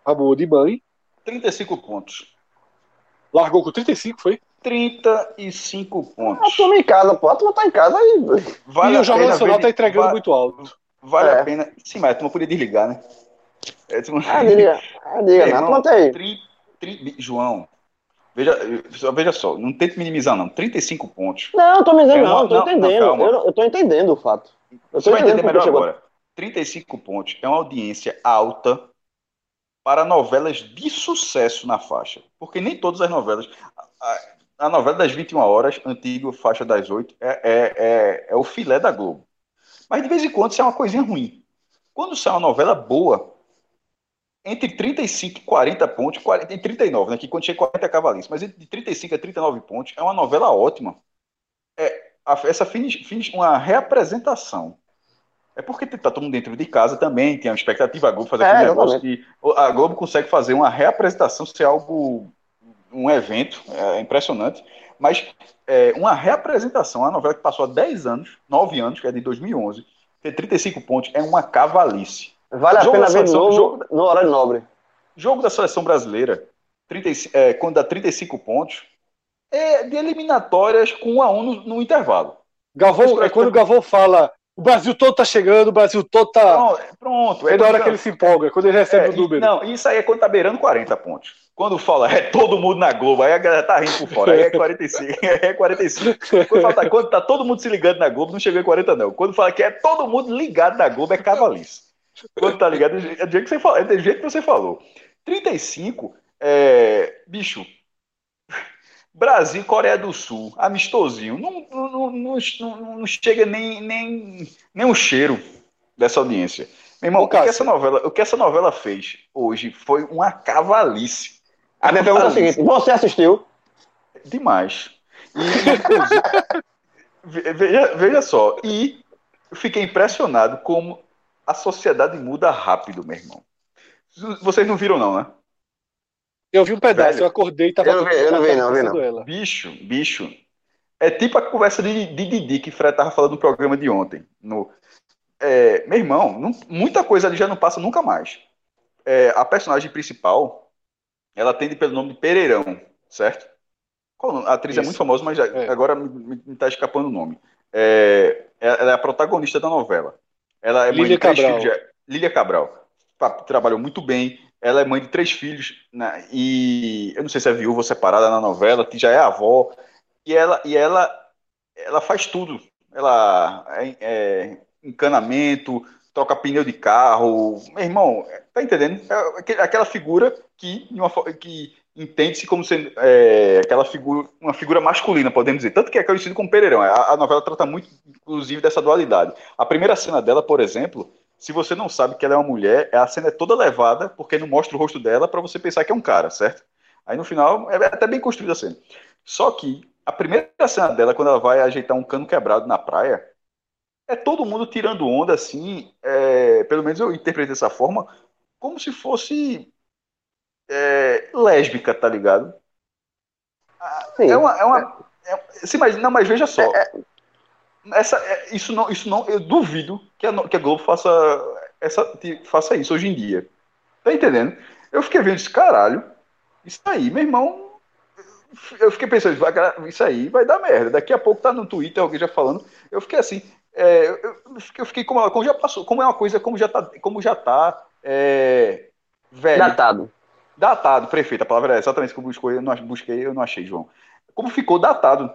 Amor de Mãe. 35 pontos. Largou com 35, foi? 35 pontos. A turma em casa, pô. A turma tá em casa e. Vale e o Jornal Nacional tá entregando vale, muito alto. Vale é. a pena. Sim, mas a turma podia desligar, né? É, turma... Ah, desliga. Ah, diga, não. Conta aí. Tri, tri, João, veja, veja só, não tente minimizar, não. 35 pontos. Não, tô me dizendo, é não, eu tô não, entendendo. Não, eu, eu tô entendendo o fato. Eu Você vai entender melhor agora. 35 pontos é uma audiência alta para novelas de sucesso na faixa. Porque nem todas as novelas. A, a novela das 21 horas, antiga faixa das 8, é, é, é, é, o filé da Globo. Mas de vez em quando isso é uma coisinha ruim. Quando sai uma novela boa, entre 35 e 40 pontos, 40, em 39, né? Que quando chega 40 é cavalinhos, mas de 35 a 39 pontos é uma novela ótima. É, essa finish, finish, uma reapresentação é porque tá todo mundo dentro de casa também, tem uma expectativa, a Globo fazer é, aquele negócio que a Globo consegue fazer uma reapresentação, ser algo, um evento, é impressionante, mas é, uma reapresentação, uma novela que passou há 10 anos, 9 anos, que é de 2011, ter 35 pontos, é uma cavalice. Vale a jogo pena ver de novo jogo, no horário nobre. Jogo da seleção brasileira, 30, é, quando dá 35 pontos, é de eliminatórias com 1 a 1 no, no intervalo. Galvão, é quando o Galvão fala o Brasil todo tá chegando, o Brasil todo tá. Pronto, pronto é, na hora que ele se empolga, quando ele recebe é, o número. Não, isso aí é quando tá beirando 40 pontos. Quando fala é todo mundo na Globo, aí a galera tá rindo por fora, aí é 45. é 45. Quando, fala, tá, quando tá todo mundo se ligando na Globo, não chegou em 40, não. Quando fala que é todo mundo ligado na Globo, é cavalice. Quando tá ligado, é do jeito que você falou. É do jeito que você falou. 35, é, bicho, Brasil Coreia do Sul, amistosinho, não, não, não, não, chega nem, nem, nem um cheiro dessa audiência. Meu irmão, o, que essa novela, o que essa novela fez hoje foi uma cavalice. A minha pergunta é a seguinte: você assistiu? Demais. E, veja, veja só, e fiquei impressionado como a sociedade muda rápido, meu irmão. Vocês não viram, não, né? Eu vi um pedaço, Velho, eu acordei e tava. Eu não vi, eu não vi, não, vi, não. Ela. Bicho, bicho. É tipo a conversa de, de Didi que Fred tava falando no programa de ontem. No, é, meu irmão, não, muita coisa ali já não passa nunca mais. É, a personagem principal, ela atende pelo nome de Pereirão, certo? A atriz Isso. é muito famosa, mas é. agora me, me tá escapando o nome. É, ela é a protagonista da novela. Ela é Lília mãe de três Cabral. filhos. Lília Cabral. Trabalhou muito bem, ela é mãe de três filhos, né? E eu não sei se é viúva ou separada na novela, que já é avó. E ela, e ela, ela faz tudo. Ela é, é encanamento, troca pneu de carro. Meu irmão, tá entendendo? É aquela figura que, uma, que entende-se como sendo é, aquela figura, uma figura masculina, podemos dizer. Tanto que é conhecido como Pereirão. A, a, novela trata muito, inclusive, dessa dualidade. A primeira cena dela, por exemplo, se você não sabe que ela é uma mulher, a cena é toda levada, porque não mostra o rosto dela, para você pensar que é um cara, certo? Aí no final, é até bem construída a cena. Só que a primeira cena dela, quando ela vai ajeitar um cano quebrado na praia, é todo mundo tirando onda, assim, é, pelo menos eu interpreto dessa forma, como se fosse é, lésbica, tá ligado? Sim. É uma. É uma é, se imagina, não, mas veja só. É, é. essa, é, isso, não, isso não. Eu duvido que a, que a Globo faça, essa, faça isso hoje em dia. Tá entendendo? Eu fiquei vendo esse caralho. Isso aí, meu irmão. Eu fiquei pensando, vai, isso aí vai dar merda. Daqui a pouco tá no Twitter alguém já falando. Eu fiquei assim. É, eu, eu, fiquei como, como já passou, como é uma coisa, como já tá, como já tá é, velho. Datado. Datado, prefeito, a palavra é exatamente que eu busquei, eu não, busquei, eu não achei, João. Como ficou datado.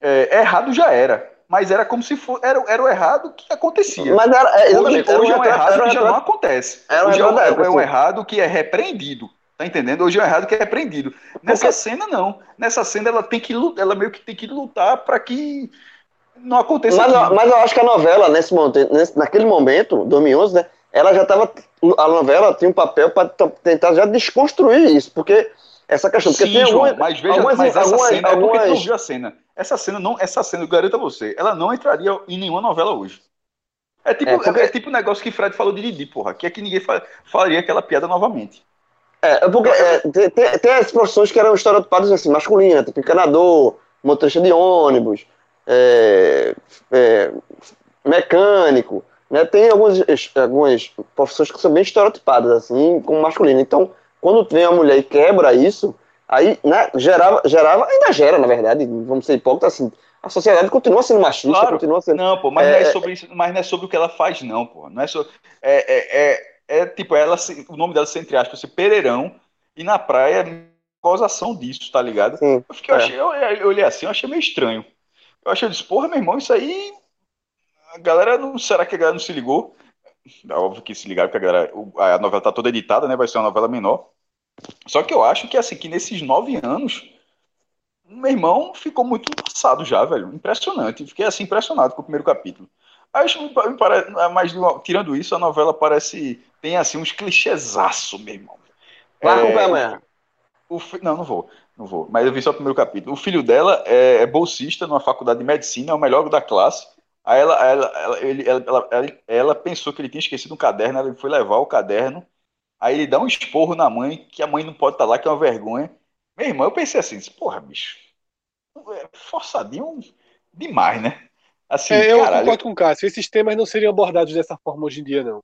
É, errado já era, mas era como se fosse, era, era o errado que acontecia. Mas era, é, hoje, hoje é um errado que já não acontece. Hoje é um, é um errado que é repreendido. Tá entendendo? Hoje é um errado que é repreendido. Nessa Porque... cena, não. Nessa cena, ela tem que ela meio que tem que lutar para que não aconteça mas, mas, eu acho que a novela, nesse momento, nesse, naquele momento, 2011, né, ela já estava. A novela tinha um papel para tentar já desconstruir isso, porque essa questão. Porque Sim, tem João, algumas, mas veja, algumas, mas essa algumas, cena algumas... é porque tu não viu a cena. Essa cena, não, essa cena, eu garanto a você, ela não entraria em nenhuma novela hoje. É tipo, é, porque... é, tipo o negócio que Fred falou de Didi, porra, que é que ninguém falaria aquela piada novamente. É, é porque é, tem, tem, tem, as profissões que eram estereotipadas assim, masculinas, tipo encanador, motorista de ônibus, é, é, mecânico. Né? Tem algumas, algumas profissões que são bem estereotipadas, assim, como masculino. Então, quando vem a mulher e quebra isso, aí né, gerava, gerava, ainda gera, na verdade, vamos ser hipócritas, assim, a sociedade continua sendo machista, claro. continua sendo. Não, pô, mas, é, não é, é sobre isso, mas não é sobre o que ela faz, não, pô. Não é, sobre, é, é, é, é tipo, ela, o nome dela, entre aspas, ser Pereirão, e na praia, causação disso, tá ligado? Sim, eu, fiquei, eu, é. achei, eu, eu olhei assim, eu achei meio estranho. Eu achei, eu disse, porra, meu irmão, isso aí a galera não. Será que a galera não se ligou? É óbvio que se ligaram, porque a, galera, a novela tá toda editada, né? Vai ser uma novela menor. Só que eu acho que assim, que nesses nove anos, meu irmão ficou muito passado já, velho. Impressionante. Fiquei assim, impressionado com o primeiro capítulo. Acho me parece, mas tirando isso, a novela parece. Tem assim uns clichêsaço, meu irmão. Vai é, amanhã. O, não, não vou. Não vou. Mas eu vi só o primeiro capítulo. O filho dela é, é bolsista numa faculdade de medicina, é o melhor da classe. Aí ela, ela, ela, ele, ela, ela, ela, pensou que ele tinha esquecido um caderno, ela foi levar o caderno. Aí ele dá um esporro na mãe, que a mãe não pode estar lá, que é uma vergonha. Meu irmão, eu pensei assim, porra, bicho, é forçadinho demais, né? Assim, é, eu caralho. concordo com o Cássio, esses temas não seriam abordados dessa forma hoje em dia, não.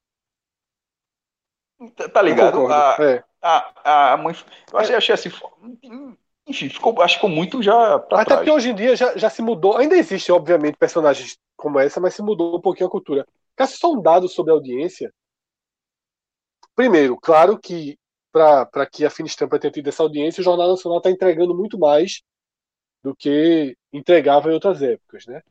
Tá, tá ligado? A, é. a, a, mãe. Eu achei, achei assim enfim, ficou, acho que ficou muito já pra Até trás. porque hoje em dia já, já se mudou. Ainda existe, obviamente, personagens como essa, mas se mudou um pouquinho a cultura. Caso só um dado sobre a audiência. Primeiro, claro que para que a Finistampa tenha tido essa audiência, o Jornal Nacional está entregando muito mais do que entregava em outras épocas, né?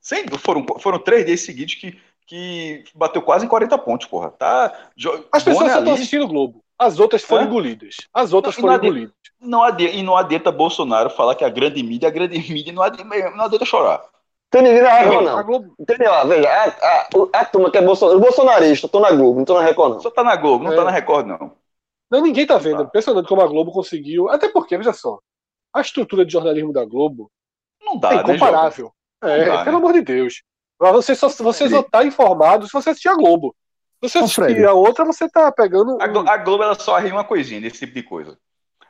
Sim, foram, foram três dias seguidos que, que bateu quase em 40 pontos, porra. Tá, As pessoas só estão assistindo o Globo. As outras foram é? engolidas. As outras não, foram não engolidas. Não adianta, e não adianta Bolsonaro falar que a grande mídia, a grande mídia não adianta, não adianta chorar. Tem ninguém na Record, não. Globo... Entendeu? Veja, a, a, a, turma que é Bolsonaro, os bolsonaristas estão na Globo, não estão na Record, não. Só tá na Globo, não é. tá na Record, não. Não, ninguém tá vendo. Tá. Impressionante como a Globo conseguiu. Até porque, veja só, a estrutura de jornalismo da Globo não dá, é né, incomparável. Né, é, dá, pelo né? amor de Deus. Você só, você só tá informado se você assistir a Globo. Você assistir a outra, você tá pegando. A, Globo, a Globo ela só arria uma coisinha desse tipo de coisa.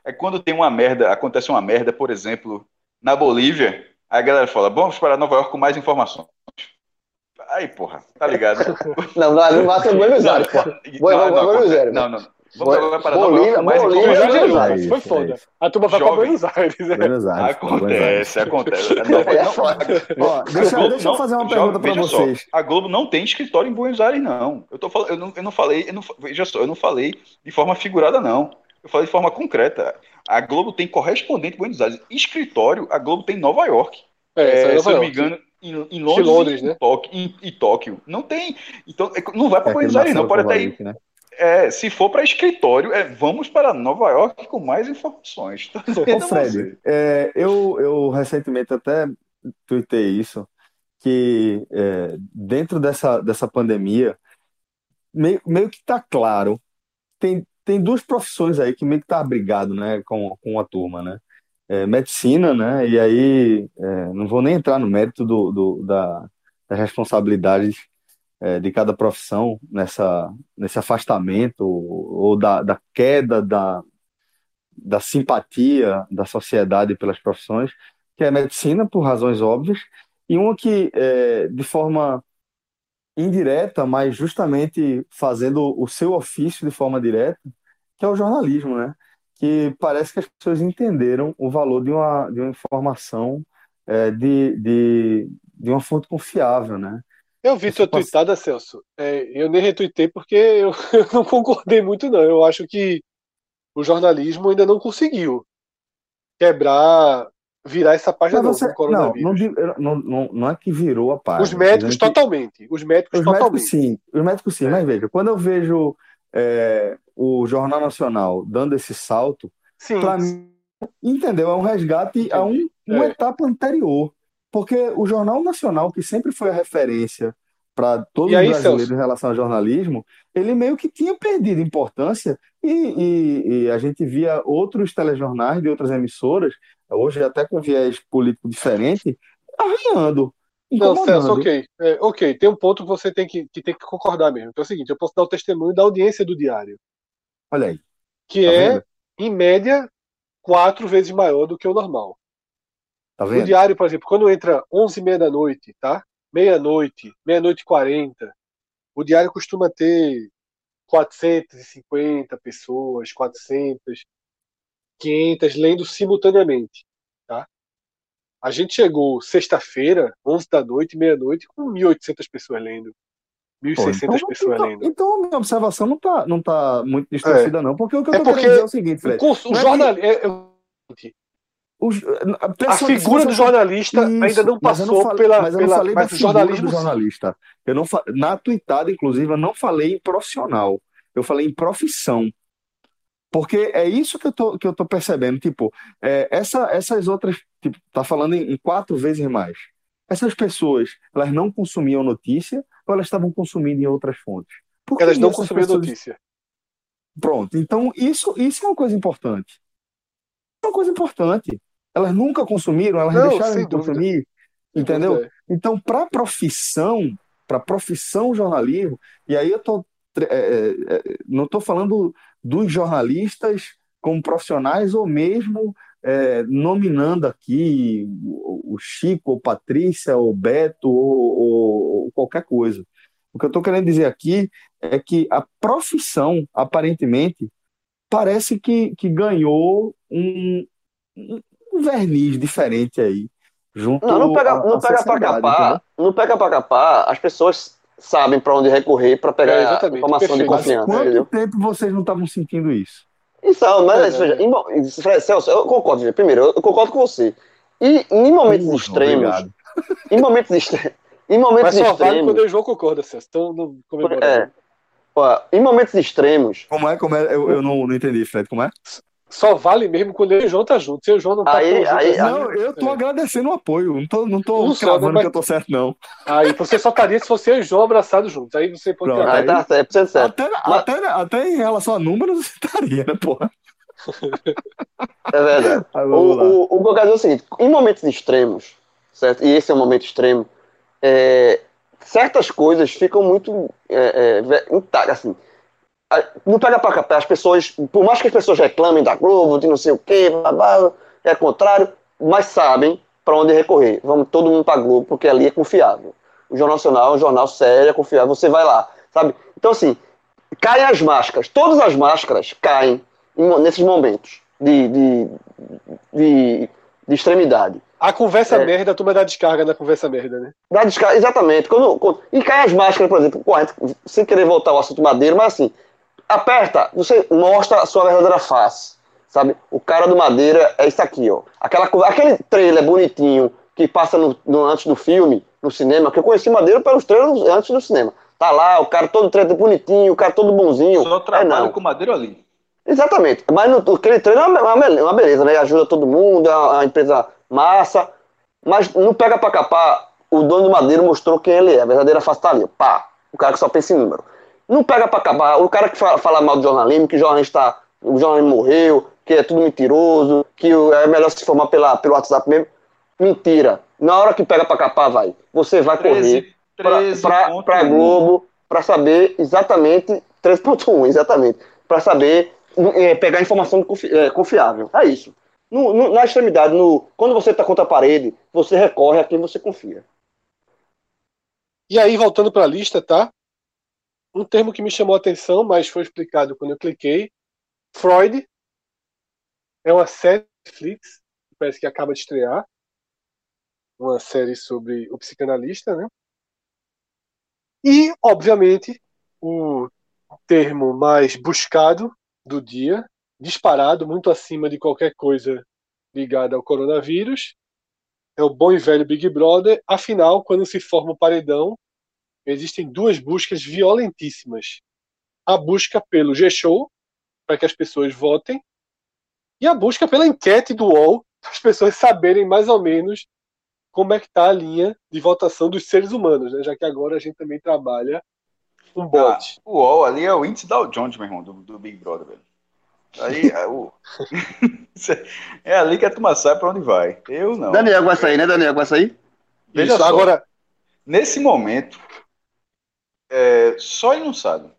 É quando tem uma merda, acontece uma merda, por exemplo, na Bolívia, aí a galera fala: vamos para Nova York com mais informações. Aí, porra, tá ligado? não, não, não vai ser Buenos Aires, porra. Buenos Aires. Não, não. Vamos agora para Bolívia, mais Bolívia, Buenos Aires. Foi foda. A turma vai para Buenos Aires. É. Buenos Aires. Acontece, acontece. deixa, eu fazer uma pergunta para vocês. Só, a Globo não tem escritório em Buenos Aires, não. Eu, tô, eu, não, eu não falei, eu não, veja só, eu não falei de forma figurada, não. Eu falei de forma concreta. A Globo tem correspondente em Buenos Aires. Escritório, a Globo tem em Nova York. É, é, é Nova se eu não me engano, em, em Londres, Londres, e, né? Tóquio, em, em, Tóquio. Não tem. Então, é, não vai para é Buenos Aires, não. Pode até ir. Né? É, se for para escritório, é vamos para Nova York com mais informações. Dizendo Ô, Fred, é, eu, eu recentemente até tuitei isso, que é, dentro dessa, dessa pandemia, meio, meio que tá claro, tem, tem duas profissões aí que meio que tá abrigado, né, com, com a turma, né? É, medicina, né? E aí, é, não vou nem entrar no mérito do, do, da, das responsabilidades é, de cada profissão nessa, nesse afastamento ou da, da queda da, da simpatia da sociedade pelas profissões, que é a medicina, por razões óbvias, e uma que, é, de forma indireta, mas justamente fazendo o seu ofício de forma direta, que é o jornalismo, né? Que parece que as pessoas entenderam o valor de uma, de uma informação é, de, de, de uma fonte confiável, né? Eu vi Isso tua passa- tweetada, Celso. É, eu nem retuitei porque eu, eu não concordei muito, não. Eu acho que o jornalismo ainda não conseguiu quebrar, virar essa página não, você, do não, não, coronavírus. eu- não, não, não é que virou a página. Os médicos que- totalmente. Os médicos Os médicos totalmente. sim, os médicos sim, É. mas veja, quando eu vejo é, o Jornal Nacional dando esse salto, para mim, entendeu? É um resgate a um, uma É. etapa anterior. Porque o Jornal Nacional, que sempre foi a referência para todos aí, os brasileiros Celso? em relação ao jornalismo, ele meio que tinha perdido importância e, e- e a gente via outros telejornais de outras emissoras, hoje até com viés político diferente, arranhando, Não, Celso, ok. É, ok, tem um ponto que você tem que, que tem que concordar mesmo. Que é o seguinte, eu posso dar o testemunho da audiência do diário, Olha aí, que tá é, vendo? em média, quatro vezes maior do que o normal. Tá O vendo? diário, por exemplo, quando entra 11 e meia da noite, tá? Meia-noite, meia-noite e 40, o diário costuma ter 450 pessoas, 400, 500 lendo simultaneamente, tá? A gente chegou sexta-feira, 11 da noite, meia-noite, com 1.800 pessoas lendo. Pô, 1.600 então, pessoas então, lendo. então a minha observação não tá, não tá muito distorcida, não. Porque o que eu É tô querendo dizer é o seguinte, O, Fred. o não é jornal, é- é- Os- a se figura do for- jornalista ainda Isso, não mas eu passou falei- pela, mas eu não pela falei mas jornalismo do jornalista. Eu não. Na tuitada, inclusive, eu não falei em profissional. Eu falei em profissão. Porque é isso que eu tô, que eu tô percebendo. Tipo, é, essa, essas outras. Tipo, tá falando em, em quatro vezes mais. Essas pessoas, elas não consumiam notícia ou elas estavam consumindo em outras fontes? Por que Elas não consumiam pessoas- notícia. Pronto. Então, isso, isso é uma coisa importante. É uma coisa importante. Elas nunca consumiram, elas Não, deixaram de consumir, entendeu? Dúvida. Então, para profissão, para profissão jornalismo, e aí eu tô, é, é, é, não estou falando dos jornalistas como profissionais ou mesmo é, nominando aqui o o Chico, ou Patrícia, ou Beto, ou, ou- ou qualquer coisa. O que eu estou querendo dizer aqui é que a profissão, aparentemente, parece que, que ganhou um, um verniz diferente aí. Junto Não, não pega, não pega pra capar. Não pega pra capar. As pessoas sabem pra onde recorrer pra pegar É, informação de perfeito. Mas confiança, quanto entendeu? tempo vocês não estavam sentindo isso? Isso, mas, É, mo- Fred, Celso, eu concordo, primeiro, eu concordo com você. E em momentos extremos, obrigado. em momentos extremos, em momentos Mas só vale extremos, quando o João concorda, Celso. Então não comemora. é, ó, em momentos extremos, Como é? Como é? Eu, eu não, não entendi, Fred. Como é? Só vale mesmo quando ele e o João tá junto. Se o João não tá Aí- tão junto aí- assim, Não, eu tô é. agradecendo o apoio. Não tô, não tô Não só, cravando mas- que eu tô certo, não. Aí você só estaria se eu e o João abraçados juntos. Aí você pode Pronto. aí tá certo, 100% certo. Até, até, até em relação a números, você estaria, né, porra? É verdade. Aí, O, o, o que eu quero dizer é o seguinte: em momentos extremos, certo? E esse é um momento extremo, é, certas coisas ficam muito é, é, intactas, assim. Não pega pra capar, as pessoas, por mais que as pessoas reclamem da Globo, de não sei o quê, blá, blá, é contrário, mas sabem pra onde recorrer. Vamos todo mundo pra Globo, porque ali é confiável. O Jornal Nacional é um jornal sério, é confiável, você vai lá, sabe? Então, assim, caem as máscaras, todas as máscaras caem nesses momentos de, de, de, de extremidade. A conversa É. merda, a turma dá descarga na conversa merda, né? Dá descarga, exatamente. Quando, quando- e cai as máscaras, por exemplo, correto, sem querer voltar ao assunto madeiro, mas assim, aperta, você mostra a sua verdadeira face, sabe? O cara do madeira é isso aqui, ó. Aquela, aquele trailer bonitinho que passa no, no- antes do filme, no cinema, que eu conheci madeira pelos trailers antes do cinema. Tá lá, o cara todo treino bonitinho, o cara todo bonzinho. Só é, trabalho não. com madeira ali. Exatamente. Mas no, aquele treino é uma, uma- beleza, né? Ajuda todo mundo, é uma, empresa massa. Mas não pega pra capar, o dono do Madeiro mostrou quem ele é. A verdadeira face tá ali. Pá. O cara que só pensa em número. Não pega pra capar. O cara que fala, fala mal do jornalismo, que o jornalista, o jornalismo morreu, que é tudo mentiroso, que é melhor se formar pela, pelo WhatsApp mesmo. Mentira. Na hora que pega pra capar, vai. Você vai correr 13, pra, 13 pra Globo para saber exatamente 3.1, exatamente, para saber é, pegar informação confi- é, confiável. É isso. No- no- na extremidade, no, quando você está contra a parede, você recorre a quem você confia. E aí, voltando para a lista, tá? Um termo que me chamou a atenção, mas foi explicado quando eu cliquei. Freud é uma série Netflix, que parece que acaba de estrear. Uma série sobre o psicanalista, né? E, obviamente, o termo mais buscado do dia, disparado, muito acima de qualquer coisa ligada ao coronavírus, é o bom e velho Big Brother. Afinal, quando se forma o paredão, existem duas buscas violentíssimas. A busca pelo G-Show, para que as pessoas votem, e a busca pela enquete do UOL, para as pessoas saberem mais ou menos como é que está a linha de votação dos seres humanos, né? já que agora a gente também trabalha com bot. O UOL ali é o índice Dow Jones, meu irmão, do, do Big Brother, velho. Aí é, o... é ali que a turma sabe pra onde vai. Eu não. Daniel vai sair, né? Daniel vai sair? Veja Isso, só. agora, Nesse momento, é, só ele não sabe.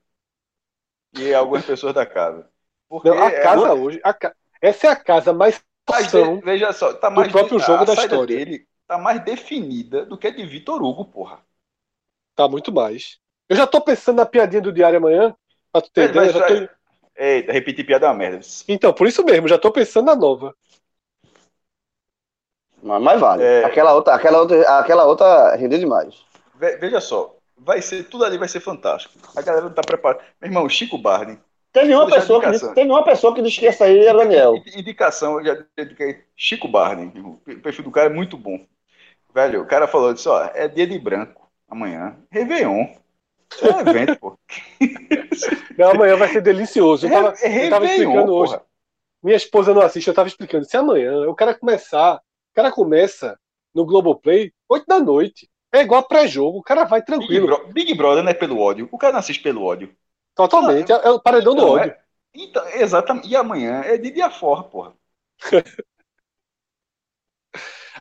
E algumas pessoas da casa. Porque não, a é casa outra- hoje, a ca- essa é a casa mais Mas veja só, tá mais próprio a- jogo a da história. dele tá mais definida do que a de Vitor Hugo, porra. Tá muito mais. Eu já tô pensando na piadinha do diário amanhã, pra tu ter ideia. já tô- Eita, repetir piada é uma merda. Então, por isso mesmo, já tô pensando na nova. Mas, mas vale. É. Aquela outra, aquela outra, aquela outra rendeu demais. Ve- Veja só, vai ser, tudo ali vai ser fantástico. A galera não tá preparada. Meu irmão, Chico Barney, Teve uma, Vou deixar pessoa que indicação. disse, teve uma pessoa que que ia sair era Daniel. Indi- Indicação, eu já dediquei. Chico Barney, o perfil do cara é muito bom. Velho, o cara falou disso, ó, é dia de branco, amanhã, Réveillon. Isso é um evento, pô. Não, amanhã vai ser delicioso. Eu tava, é eu tava explicando hoje. porra. Minha esposa não assiste, eu tava explicando. Se amanhã o cara começar, o cara começa no Globoplay 8 da noite. É igual pré-jogo, o cara vai Big, tranquilo. Bro- Big Brother não é pelo ódio. O cara não assiste pelo ódio. Totalmente. É, é o paredão do Não, ódio. é- Então, exatamente. E amanhã é de dia fora, porra.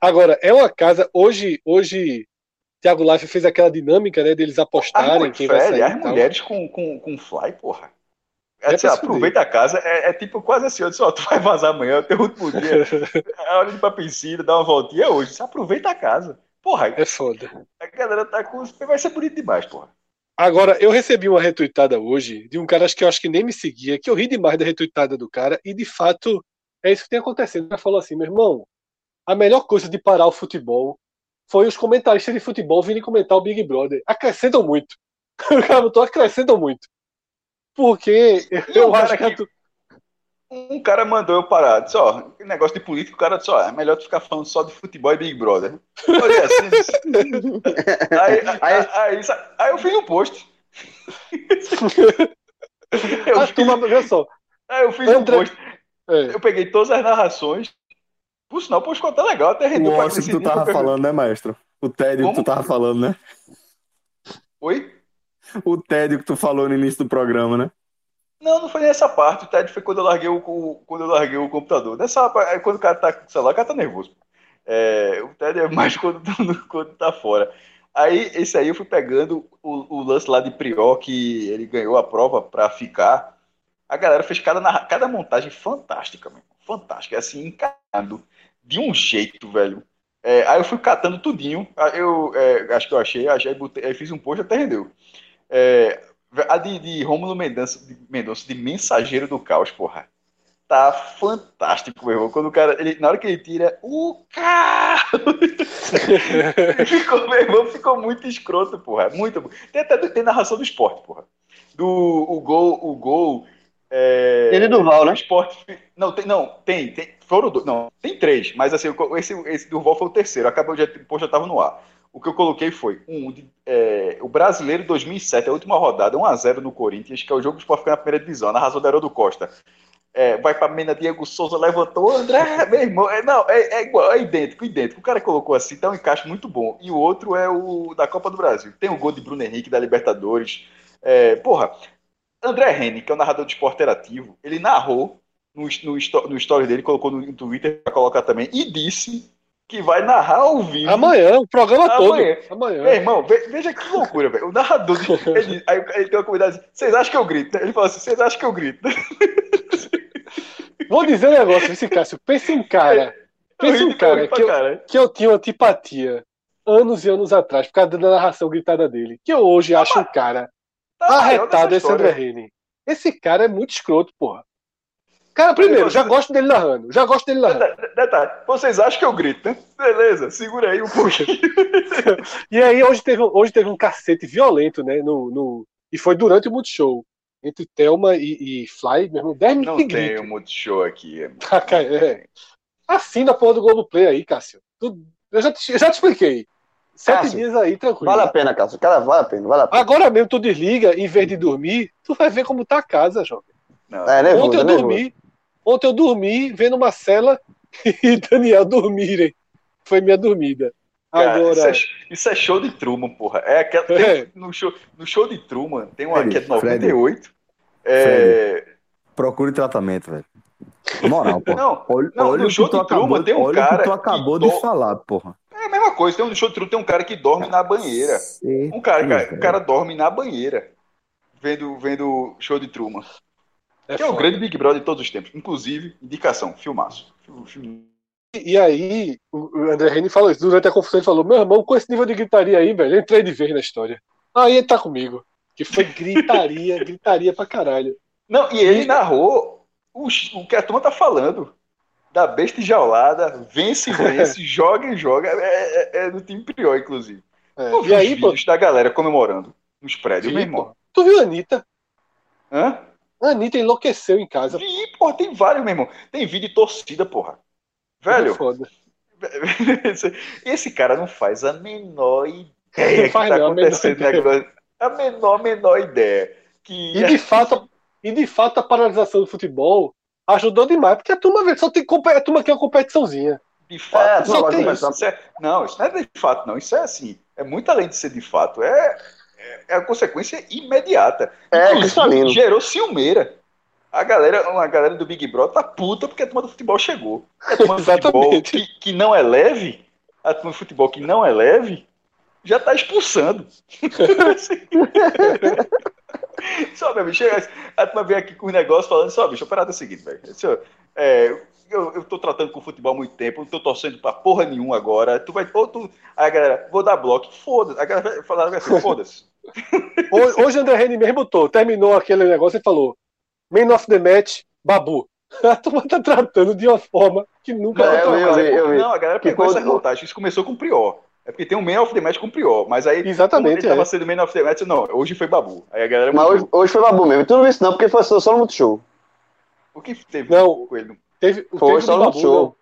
Agora, é uma casa. Hoje, hoje Thiago Life fez aquela dinâmica, né? Deles apostarem As, quem vai sair. as mulheres com, com, com fly, porra. É É, aproveita a casa, é, é tipo quase assim, eu disse, ó, tu vai vazar amanhã, é o teu último dia, é hora de ir pra piscina, dar uma voltinha é hoje, você aproveita a casa. Porra, É foda. a galera tá com. Vai ser bonito demais, porra. Agora, eu recebi uma retweetada hoje de um cara acho que eu acho que nem me seguia, que eu ri demais da retweetada do cara, e de fato é isso que tem acontecido. Cara falou assim, meu irmão, a melhor coisa de parar o futebol foi os comentaristas de futebol virem comentar o Big Brother. Acrescentam muito. O cara botou acrescentam muito. Porque eu um acho que. que- Um cara mandou eu parar, disse, ó, que negócio de político, o cara disse, ó, é melhor tu ficar falando só de futebol e Big Brother. Eu olhei assim, disse, aí, aí, aí, aí eu fiz um post. eu, fiz, olha só. aí eu fiz um post. é, Eu peguei todas as narrações. Por sinal, o post ficou até legal, até O rendeu pra ócio que tu tava falando, né, maestro? O tédio que tu Como? tava falando, né? Oi? O tédio que tu falou no início do programa, né? Não, não foi nessa parte. O TED foi quando eu larguei o, quando eu larguei o computador. Nessa é quando o cara tá com o celular, o cara tá nervoso. É, o TED é mais quando, quando tá fora. Aí, esse aí eu fui pegando o, o lance lá de Prior, que ele ganhou a prova pra ficar. A galera fez cada, cada montagem fantástica, mano. Fantástica. Assim, encarado. De um jeito, velho. É, aí eu fui catando tudinho. Eu é, acho que eu achei, achei botei, aí fiz um post até rendeu. É, a de, de Rômulo Mendonça de, Mendonça, de Mensageiro do Caos, porra. Tá fantástico, meu irmão. Quando o cara, ele, na hora que ele tira o carro, ficou, meu irmão, ficou muito escroto, porra. Muito. Tem até tem narração do esporte, porra. Do o gol, o gol. É, Ele Duval, né? Esporte. Não, tem, não, tem, tem. Foram dois. Não, tem três, mas assim, esse, esse Durval foi o terceiro. Acabou de. Pô, já tava no ar. O que eu coloquei foi um de, é, o brasileiro 2007, a última rodada, 1x0 no Corinthians, que é o jogo do Sport ficar na primeira divisão, na razão do Costa. É, vai para Mena, Diego Souza levantou, André, meu irmão, é, não, é, é, igual, é idêntico, idêntico. O cara colocou assim, tá um encaixe muito bom. E o outro é o da Copa do Brasil. Tem o gol de Bruno Henrique da Libertadores. É, porra, André Reni, que é o narrador do esporte interativo, ele narrou no, no, no story dele, colocou no Twitter para colocar também, e disse que vai narrar ao vivo. Amanhã, o programa amanhã. todo. Amanhã. Irmão, veja que loucura, velho. O narrador, ele, aí ele tem uma comunidade assim, vocês acham que eu grito? Ele fala assim, vocês acham que eu grito? Vou dizer um negócio, esse Cássio. Pensa em cara. Pensa em cara que eu, que eu tinha antipatia anos e anos atrás, por causa da narração gritada dele. Que eu hoje acho um cara tá arretado esse André Rene. Esse cara é muito escroto, porra. Cara, primeiro, já gosto dele narrando. Já gosto dele narrando. Detalhe, vocês acham que eu grito, né? Beleza, segura aí um pouquinho. e aí, hoje teve, hoje teve um cacete violento, né? No, no, e foi durante o Multishow entre Thelma e, e Fly, meu irmão, 10 minutos Não tem um multishow aqui. É... é. Assina a porra do Globoplay aí, Cássio. Eu, já te, eu já te expliquei. Sete Cássio, dias aí, tranquilo. Vale a pena, Cássio. Cara, vale a pena, vale a pena. Agora mesmo tu desliga, em vez de dormir, tu vai ver como tá a casa, jovem. Não. É, nervoso, ontem eu é dormi, ontem eu dormi vendo Marcela e Daniel dormirem. Foi minha dormida. Cara, Agora... isso, é, isso, é, show de Truman, porra. É aquela, é. no, show, no show de Truman tem uma que é de 98. Fred, é... Fred, procure tratamento, velho. Moral, porra. Não, olha, não olha no show de Truman tem um cara. Que tu acabou que de do... falar, porra. É a mesma coisa. Tem um show de Truman, tem um cara que dorme na banheira. Um cara, cara, o cara dorme na banheira. Vendo, vendo show de Truman. É que foda. é o grande Big Brother de todos os tempos. Inclusive, indicação, filmaço. Filmaço. E aí, o André Reni falou isso. Durante a confusão, ele falou: Meu irmão, com esse nível de gritaria aí, velho, entrei de vez na história. Aí ele tá comigo. Que foi gritaria, gritaria pra caralho. Não, e ele e... narrou o, o que a turma tá falando. Da besta enjaulada, vence, vence, joga e joga. É, é, é, do time pior, inclusive. É. Eu e aí, pô... da galera comemorando nos prédios, meu irmão. Tu viu a Anitta? Hã? A Anitta enlouqueceu em casa. Vi, porra, tem vários, meu irmão. Tem vídeo de torcida, porra. Velho. Foda. Esse cara não faz a menor ideia que tá não, acontecendo a menor, a menor, menor ideia. Que... E, de fato, e de fato a paralisação do futebol ajudou demais, porque a turma só tem a turma quer uma competiçãozinha. De fato, é, só tem isso. isso é, não, isso não é de fato, não. Isso é assim. É muito além de ser de fato. É, é, a consequência imediata. É, Inclusive, gerou ciumeira a galera, a galera do Big Brother tá puta porque a turma do futebol chegou. A turma do futebol que, que não é leve, a turma do futebol que não é leve, já tá expulsando. só, meu bicho, a turma vem aqui com os negócios falando, só, bicho, a parada é o seguinte, velho. É, eu, eu tô tratando com o futebol há muito tempo, não tô torcendo pra porra nenhuma agora. Tu vai, ou tu, aí a galera, vou dar bloco, foda-se. A galera vai falar assim, foda-se. Hoje André Reni mesmo botou, terminou aquele negócio e falou: Man of the Match, Babu. A turma tá tratando de uma forma que nunca não, eu, eu, eu, eu, Não, a galera pegou essa contagem. Isso começou com o Prior. É porque tem um Man of the Match com o Prior. Mas aí, Exatamente, ele é. tava sendo Man of the Match, não, hoje foi Babu. Aí a galera mas hoje, hoje, foi Babu mesmo. Tu não viu isso não, porque foi só, só no Multishow. O que teve não, com ele? Teve, foi teve só no Multishow.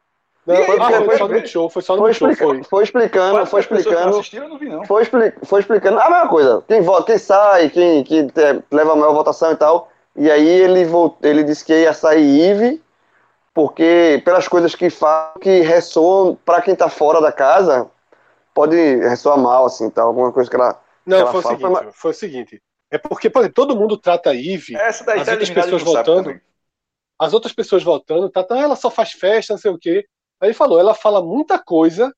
Não, foi, foi, foi, só no show, foi só no foi show. Foi, foi explicando, foi explicando. Assistiram, não vi, não. Foi, expli foi explicando a mesma coisa. Quem vota, quem sai, quem, quem leva a maior votação e tal. E aí ele, voltou, ele disse que ia sair Ive, porque pelas coisas que fala, que ressoam para quem está fora da casa, pode ressoar mal, assim, tal, alguma coisa que ela. Não, que ela foi, o seguinte, foi, foi, o seguinte. É porque, por exemplo, todo mundo trata a Ive, Essa daí as tá outras pessoas votando, as outras pessoas votando, tá, então ela só faz festa, não sei o quê. Aí ele falou, ela fala muita coisa,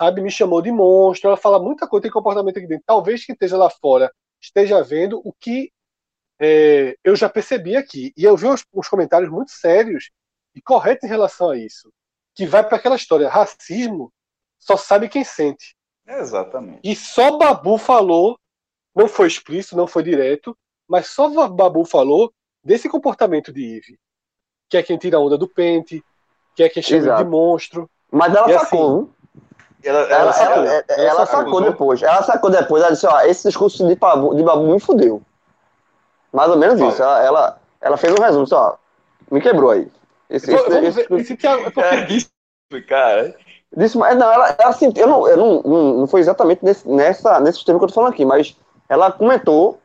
sabe, me chamou de monstro, ela fala muita coisa, tem comportamento aqui dentro. Talvez quem esteja lá fora esteja vendo o que é, eu já percebi aqui. E eu vi uns, uns, comentários muito sérios e corretos em relação a isso. Que vai para aquela história: racismo só sabe quem sente. Exatamente. E só Babu falou, não foi explícito, não foi direto, mas só Babu falou desse comportamento de Eve. Que é quem tira a onda do pente, que é quem chama Exato. de monstro. Mas ela e sacou, assim, ela, ela, ela, sacou, ela, ela sacou depois. Ela sacou depois. Ela disse: ó, esse discurso de Babu, de Babu me fudeu. Mais ou menos isso. Ela, ela, ela, fez um resumo só. Me quebrou aí. Esse, esse, esse, esse, esse, é porque... cara, Disse, mas não, ela, ela sentiu, eu não, eu não, não, não foi exatamente nesse, nessa, nesse termo que eu tô falando aqui, mas ela comentou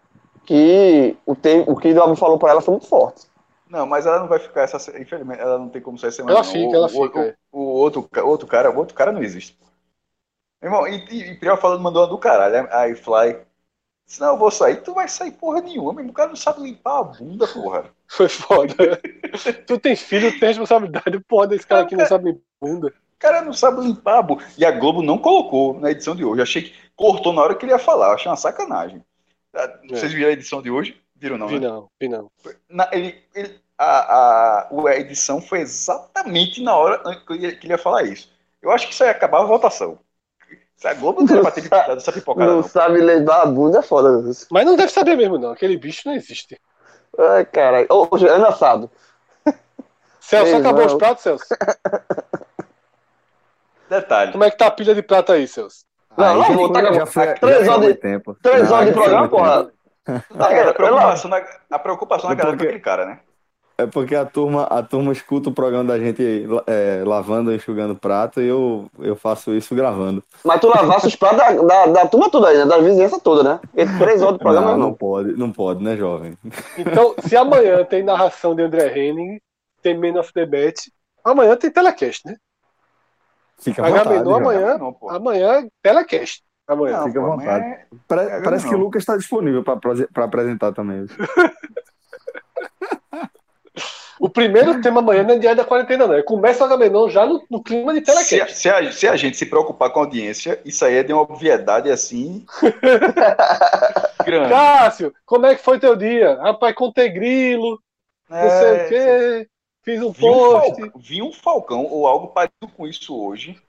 que o, termo, o que o Abu falou pra ela foi muito forte. Não, mas ela não vai ficar essa. Infelizmente, ela não tem como sair semana. Ela não. fica, o, ela o- fica, O, é. o outro, outro cara, o outro cara não existe. irmão, e, e, e pior falando, mandou uma do caralho. Aí Fly. Se não, eu vou sair, tu vai sair porra nenhuma. Meu irmão, o cara não sabe limpar a bunda, porra. Foi foda. tu tem filho, tem responsabilidade. Porra, desse cara aqui não sabe nem bunda. O cara não sabe limpar a bunda. E a Globo não colocou na edição de hoje. Eu achei que cortou na hora que ele ia falar. Achei uma sacanagem. Ah, Vocês viram a edição de hoje? Viram não, Vi né? não, vi não. Na- ele, ele- a, a, a edição foi exatamente na hora que ele, que ele ia falar isso. Eu acho que isso aí acabava a votação. Se a Globo não ter dado essa pipocada, não não. sabe levar a bunda é foda. Mas não deve saber mesmo, não. Aquele bicho não existe. Ai, caralho. Ô, ô, Juliano assado. Celso, Ei, acabou não. os pratos, Celso? Detalhe. Como é que tá a pilha de prata aí, Celso? Não, não, já, vou tá- três horas de- tempo. Três Não, horas de programa, porra. Não, cara, a preocupação, na, a preocupação na Porque- galera com aquele cara, né? É porque a turma, a turma escuta o programa da gente é, lavando, enxugando prato e eu, eu faço isso gravando. Mas tu lavasse os pratos da, da, da turma toda aí, né? Da vizinhança toda, né? Porque três horas de programa não, não. não pode, não pode, né, jovem? Então, se amanhã tem narração de André Henning, tem Man of the Bet, amanhã tem telecast, né? Fica à vontade. Amanhã, Não, amanhã, telecast. Amanhã. Não, fica à vontade. amanhã é- Pare- É, parece não. que o Lucas está disponível para apresentar também. O primeiro tema amanhã não é diário da quarentena, não. Começa o Agamenon já no, no clima de Se a, telecast. se, a, se a gente se preocupar com a audiência, isso aí é de uma obviedade assim. grande. Cássio, como é que foi teu dia? Rapaz, contei grilo, não sei É, o quê. Fiz um Vi um, post. falcão, vi um falcão ou algo parecido com isso hoje.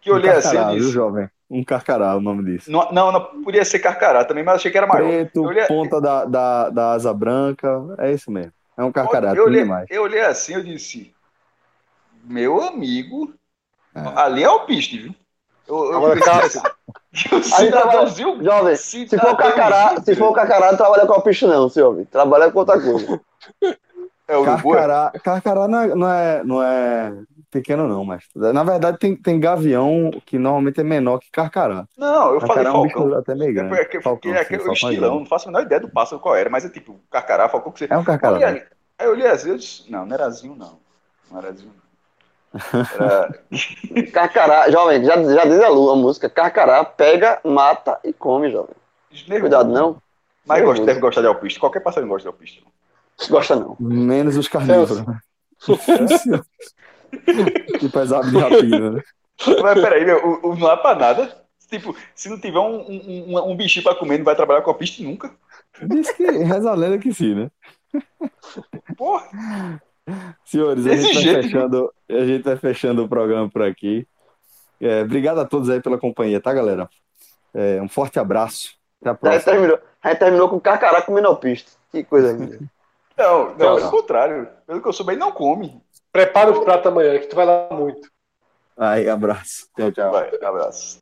Que eu olhei assim e viu, jovem? Um carcará, o nome disso. Não, não, não podia ser carcará também, mas achei que era maior. Preto, olhei- ponta da, da, da asa branca, é isso mesmo. É um carcará, eu, tudo olhei, demais. eu olhei assim, eu disse, meu amigo, É. ali é o piste, viu? Eu, eu Agora, Cássio, assim, o Aí cidadãozinho, Jovem, se for carcará, se for carcará, não trabalha com a picha não, senhor. Trabalha com outra coisa. é o? Carcará, carcará não, é, não, é, não é pequeno, não, mas na verdade tem, tem gavião que normalmente é menor que carcará. Não, eu falei Carcará é um falcão. bicho até meio É grande. porque, Falcão, porque é sim, aquele falcão é estilão, não faço a menor ideia do pássaro qual era, mas é tipo, carcará, falcão que você. É um carcará. Ali. Aí eu olhei assim, eu disse, não, não era azinho, não. Não era azinho, não. Era, Carcará, jovem, já, já diz a Lu, a música. Carcará pega, mata e come, jovem. nervoso. Cuidado, não. Mas gosta, deve gostar de alpiste. Qualquer passarinho gosta de alpiste. Gosta não. Menos os carnívoros. que pesado de rapina, né? Mas peraí, meu, o, o não é pra nada. Tipo, se não tiver um, um, um, um bichinho pra comer, não vai trabalhar com alpiste nunca. Diz que reza a lenda que sim, né? Porra, Senhores, a gente, vai jeito. fechando, a gente vai fechando o programa por aqui. É, obrigado a todos aí pela companhia, tá, galera? É, um forte abraço. Até a A gente próxima. terminou, a gente terminou com carcará comendo alpiste. Que coisa linda. não, não, Não, pelo não. contrário. Pelo que eu soube, ele não come. Prepara os pratos amanhã, que tu vai lá muito. Aí, abraço. Tchau, tchau. Vai, abraço.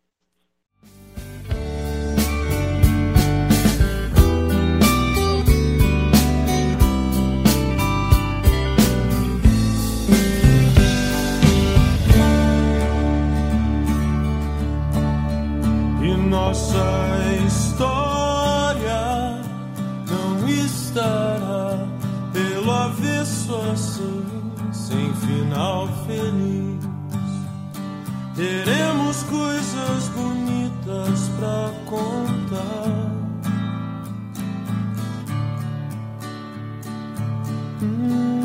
nossa história não está. final feliz. Teremos coisas bonitas pra contar. Hum.